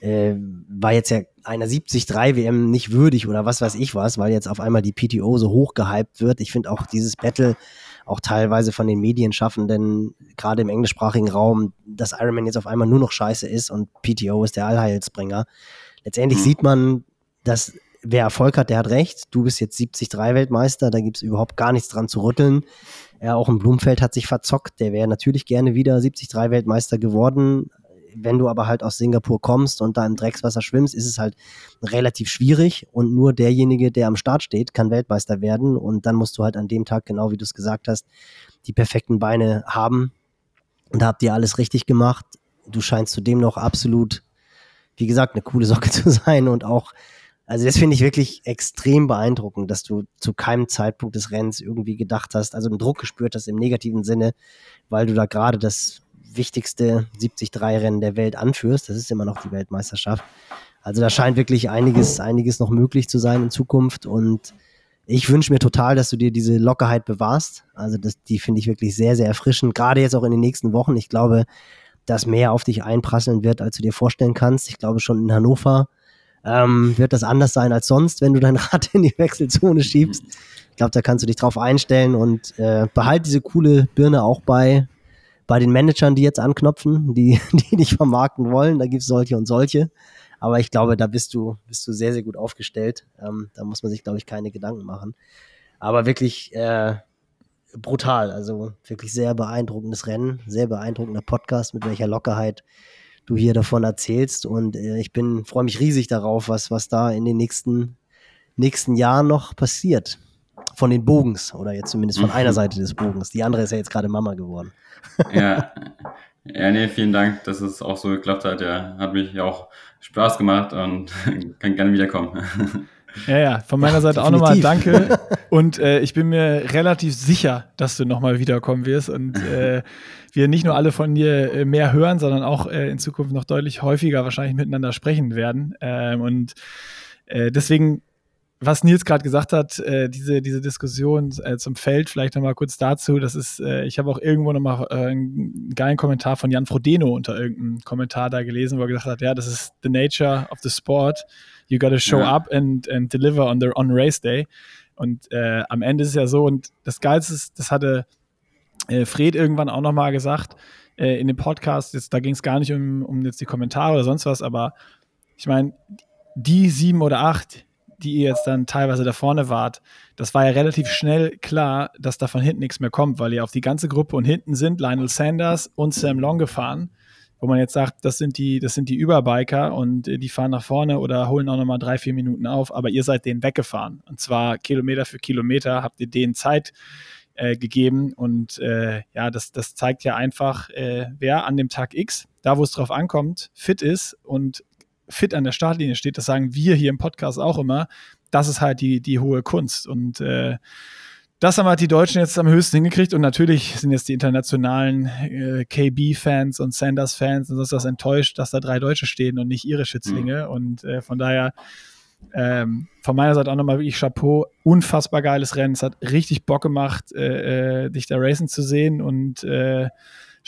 äh, war jetzt ja einer 73 WM nicht würdig oder was weiß ich was, weil jetzt auf einmal die PTO so hoch gehypt wird. Ich finde auch dieses Battle auch teilweise von den Medienschaffenden, gerade im englischsprachigen Raum, dass Ironman jetzt auf einmal nur noch scheiße ist und PTO ist der Allheilsbringer. Letztendlich mhm. sieht man, dass wer Erfolg hat, der hat recht. Du bist jetzt 73 Weltmeister, da gibt es überhaupt gar nichts dran zu rütteln. Ja, auch im Blumfeld hat sich verzockt. Der wäre natürlich gerne wieder 73 Weltmeister geworden. Wenn du aber halt aus Singapur kommst und da im Dreckswasser schwimmst, ist es halt relativ schwierig und nur derjenige, der am Start steht, kann Weltmeister werden und dann musst du halt an dem Tag, genau wie du es gesagt hast, die perfekten Beine haben. Und da habt ihr alles richtig gemacht. Du scheinst zudem noch absolut, wie gesagt, eine coole Socke zu sein und auch also das finde ich wirklich extrem beeindruckend, dass du zu keinem Zeitpunkt des Rennens irgendwie gedacht hast, also einen Druck gespürt hast im negativen Sinne, weil du da gerade das wichtigste 73-Rennen der Welt anführst. Das ist immer noch die Weltmeisterschaft. Also da scheint wirklich einiges, einiges noch möglich zu sein in Zukunft und ich wünsche mir total, dass du dir diese Lockerheit bewahrst. Also das, die finde ich wirklich sehr, sehr erfrischend. Gerade jetzt auch in den nächsten Wochen. Ich glaube, dass mehr auf dich einprasseln wird, als du dir vorstellen kannst. Ich glaube schon in Hannover ähm, wird das anders sein als sonst, wenn du dein Rad in die Wechselzone schiebst. Ich glaube, da kannst du dich drauf einstellen und äh, behalt diese coole Birne auch bei, bei den Managern, die jetzt anknopfen, die, die dich vermarkten wollen. Da gibt es solche und solche. Aber ich glaube, da bist du, bist du sehr, sehr gut aufgestellt. Ähm, da muss man sich, glaube ich, keine Gedanken machen. Aber wirklich äh, brutal. Also wirklich sehr beeindruckendes Rennen, sehr beeindruckender Podcast, mit welcher Lockerheit du hier davon erzählst. Und äh, ich bin, freue mich riesig darauf, was, was da in den nächsten, nächsten Jahren noch passiert. Von den Bogens oder jetzt zumindest von einer mhm. Seite des Bogens. Die andere ist ja jetzt gerade Mama geworden. Ja. Ja, nee, vielen Dank, dass es auch so geklappt hat. Ja, hat mich auch Spaß gemacht und kann gerne wiederkommen. Ja, ja, von meiner ja, Seite definitiv. auch nochmal danke. Und äh, ich bin mir relativ sicher, dass du nochmal wiederkommen wirst und äh, wir nicht nur alle von dir äh, mehr hören, sondern auch äh, in Zukunft noch deutlich häufiger wahrscheinlich miteinander sprechen werden. Ähm, und äh, deswegen was Nils gerade gesagt hat, äh, diese, diese Diskussion äh, zum Feld, vielleicht nochmal kurz dazu. Das ist, äh, ich habe auch irgendwo nochmal äh, einen geilen Kommentar von Jan Frodeno unter irgendeinem Kommentar da gelesen, wo er gesagt hat, ja, das ist the nature of the sport. You gotta show ja. up and, and deliver on the on race day. Und äh, am Ende ist es ja so, und das Geilste ist, das hatte äh, Fred irgendwann auch nochmal gesagt äh, in dem Podcast, jetzt, da ging es gar nicht um, um jetzt die Kommentare oder sonst was, aber ich meine, die sieben oder acht, die ihr jetzt dann teilweise da vorne wart, das war ja relativ schnell klar, dass da von hinten nichts mehr kommt, weil ihr auf die ganze Gruppe und hinten sind Lionel Sanders und Sam Long gefahren, wo man jetzt sagt, das sind die, das sind die Überbiker und äh, die fahren nach vorne oder holen auch nochmal drei, vier Minuten auf, aber ihr seid denen weggefahren. Und zwar Kilometer für Kilometer habt ihr denen Zeit äh, gegeben. Und äh, ja, das, das zeigt ja einfach, äh, wer an dem Tag X, da wo es drauf ankommt, fit ist und fit an der Startlinie steht, das sagen wir hier im Podcast auch immer, das ist halt die, die hohe Kunst. Und äh, das haben halt die Deutschen jetzt am höchsten hingekriegt und natürlich sind jetzt die internationalen äh, KB-Fans und Sanders-Fans und sonst was enttäuscht, dass da drei Deutsche stehen und nicht ihre Schützlinge. Mhm. Und äh, von daher ähm, von meiner Seite auch nochmal wirklich Chapeau. Unfassbar geiles Rennen. Es hat richtig Bock gemacht, äh, äh dich da racen zu sehen und äh,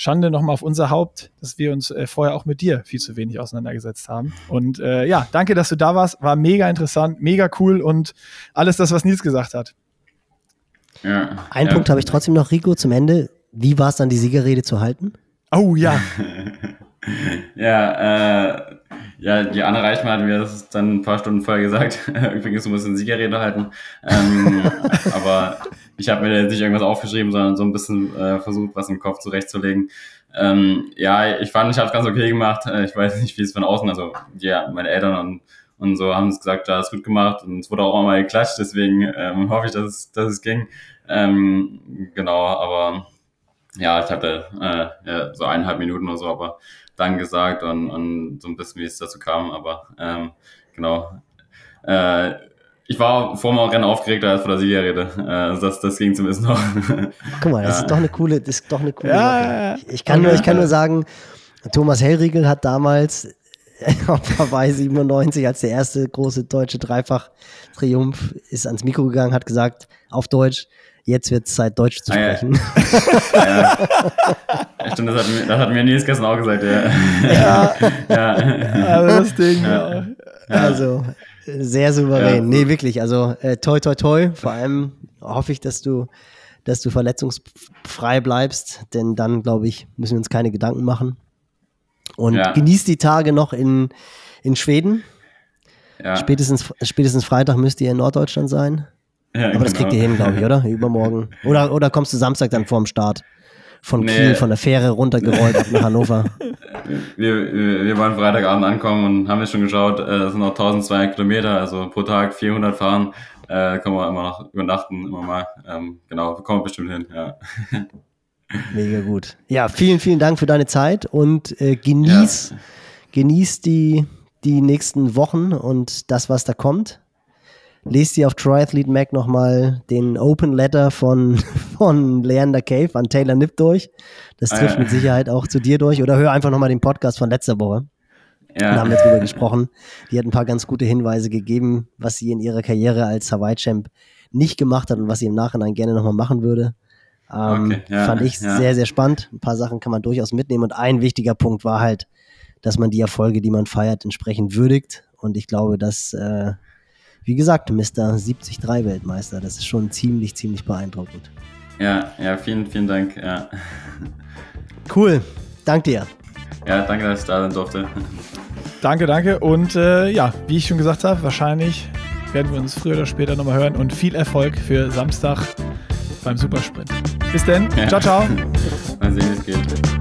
Schande nochmal auf unser Haupt, dass wir uns äh, vorher auch mit dir viel zu wenig auseinandergesetzt haben. Und äh, ja, danke, dass du da warst. War mega interessant, mega cool und alles das, was Nils gesagt hat. Ja, Ein ja. Punkt habe ich trotzdem noch, Rico, zum Ende. Wie war es dann, die Siegerrede zu halten? Oh ja. ja, äh, ja, die Anne Reichmann hat mir das dann ein paar Stunden vorher gesagt. Übrigens, du musst eine Siegerrede halten. Ähm, aber ich habe mir jetzt nicht irgendwas aufgeschrieben, sondern so ein bisschen äh, versucht, was im Kopf zurechtzulegen. Ähm, ja, ich fand, ich habe es ganz okay gemacht. Äh, ich weiß nicht, wie es von außen, also ja, meine Eltern und, und so haben es gesagt, ja, ist gut gemacht und es wurde auch mal geklatscht, deswegen ähm, hoffe ich, dass es, dass es ging. Ähm, genau, aber ja, ich hatte äh, ja, so eineinhalb Minuten oder so, aber dann gesagt und, und so ein bisschen, wie es dazu kam, aber ähm, genau. Äh, ich war vor dem Rennen aufgeregter als vor der Siegerrede. Also das, das ging zumindest noch. Guck mal, das ja. ist doch eine coole, das ist doch eine coole ja, Ich, ich, kann nur, ich kann nur sagen, Thomas Hellriegel hat damals auf Hawaii 97 als der erste große deutsche Dreifach-Triumph ist ans Mikro gegangen, hat gesagt, auf Deutsch, jetzt wird es Zeit, Deutsch zu sprechen. Ah, ja. ja. Stimmt, das hat, mir, das hat mir Nils gestern auch gesagt, ja. Ja, ja. Also das Ding. Ja. also sehr souverän. Ja. Nee, wirklich, also äh, toi, toi, toi. Vor allem hoffe ich, dass du, dass du verletzungsfrei bleibst, denn dann, glaube ich, müssen wir uns keine Gedanken machen. Und Ja. genießt die Tage noch in, in Schweden. Ja. Spätestens, spätestens Freitag müsst ihr in Norddeutschland sein. Ja, Aber das kriegt ihr hin, glaube ich, oder? Übermorgen. Oder, oder kommst du Samstag dann vorm Start von Nee. Kiel, von der Fähre runtergerollt ab nach Hannover? Wir, wir, wir wollen Freitagabend ankommen und haben jetzt schon geschaut, äh, das sind noch 1200 Kilometer, also pro Tag 400 fahren. Äh, können wir immer noch übernachten, immer mal. Ähm, genau, kommen wir bestimmt hin, ja. Mega gut. Ja, vielen, vielen Dank für deine Zeit und äh, genieß, genieß die, die nächsten Wochen und das, was da kommt. Lest dir auf Triathlete Mac nochmal den Open Letter von, von Leander Cave an Taylor Nipp durch. Das Ah, trifft ja. mit Sicherheit auch zu dir durch. Oder hör einfach nochmal den Podcast von letzter Woche. Ja. Da haben wir drüber gesprochen. Die hat ein paar ganz gute Hinweise gegeben, was sie in ihrer Karriere als Hawaii-Champ nicht gemacht hat und was sie im Nachhinein gerne nochmal machen würde. Ähm, Okay, ja, fand ich ja. sehr, sehr spannend. Ein paar Sachen kann man durchaus mitnehmen. Und ein wichtiger Punkt war halt, dass man die Erfolge, die man feiert, entsprechend würdigt. Und ich glaube, dass, äh, wie gesagt, Mr. 73 Weltmeister, das ist schon ziemlich, ziemlich beeindruckend. ja, ja, vielen, vielen Dank. Ja. Cool. Dank dir. ja, danke, dass ich da sein durfte. Danke, danke. Und äh, ja, wie ich schon gesagt habe, wahrscheinlich werden wir uns früher oder später nochmal hören. Und viel Erfolg für Samstag beim Supersprint. Bis denn. Ja. Ciao, ciao. Mal sehen, wie es geht.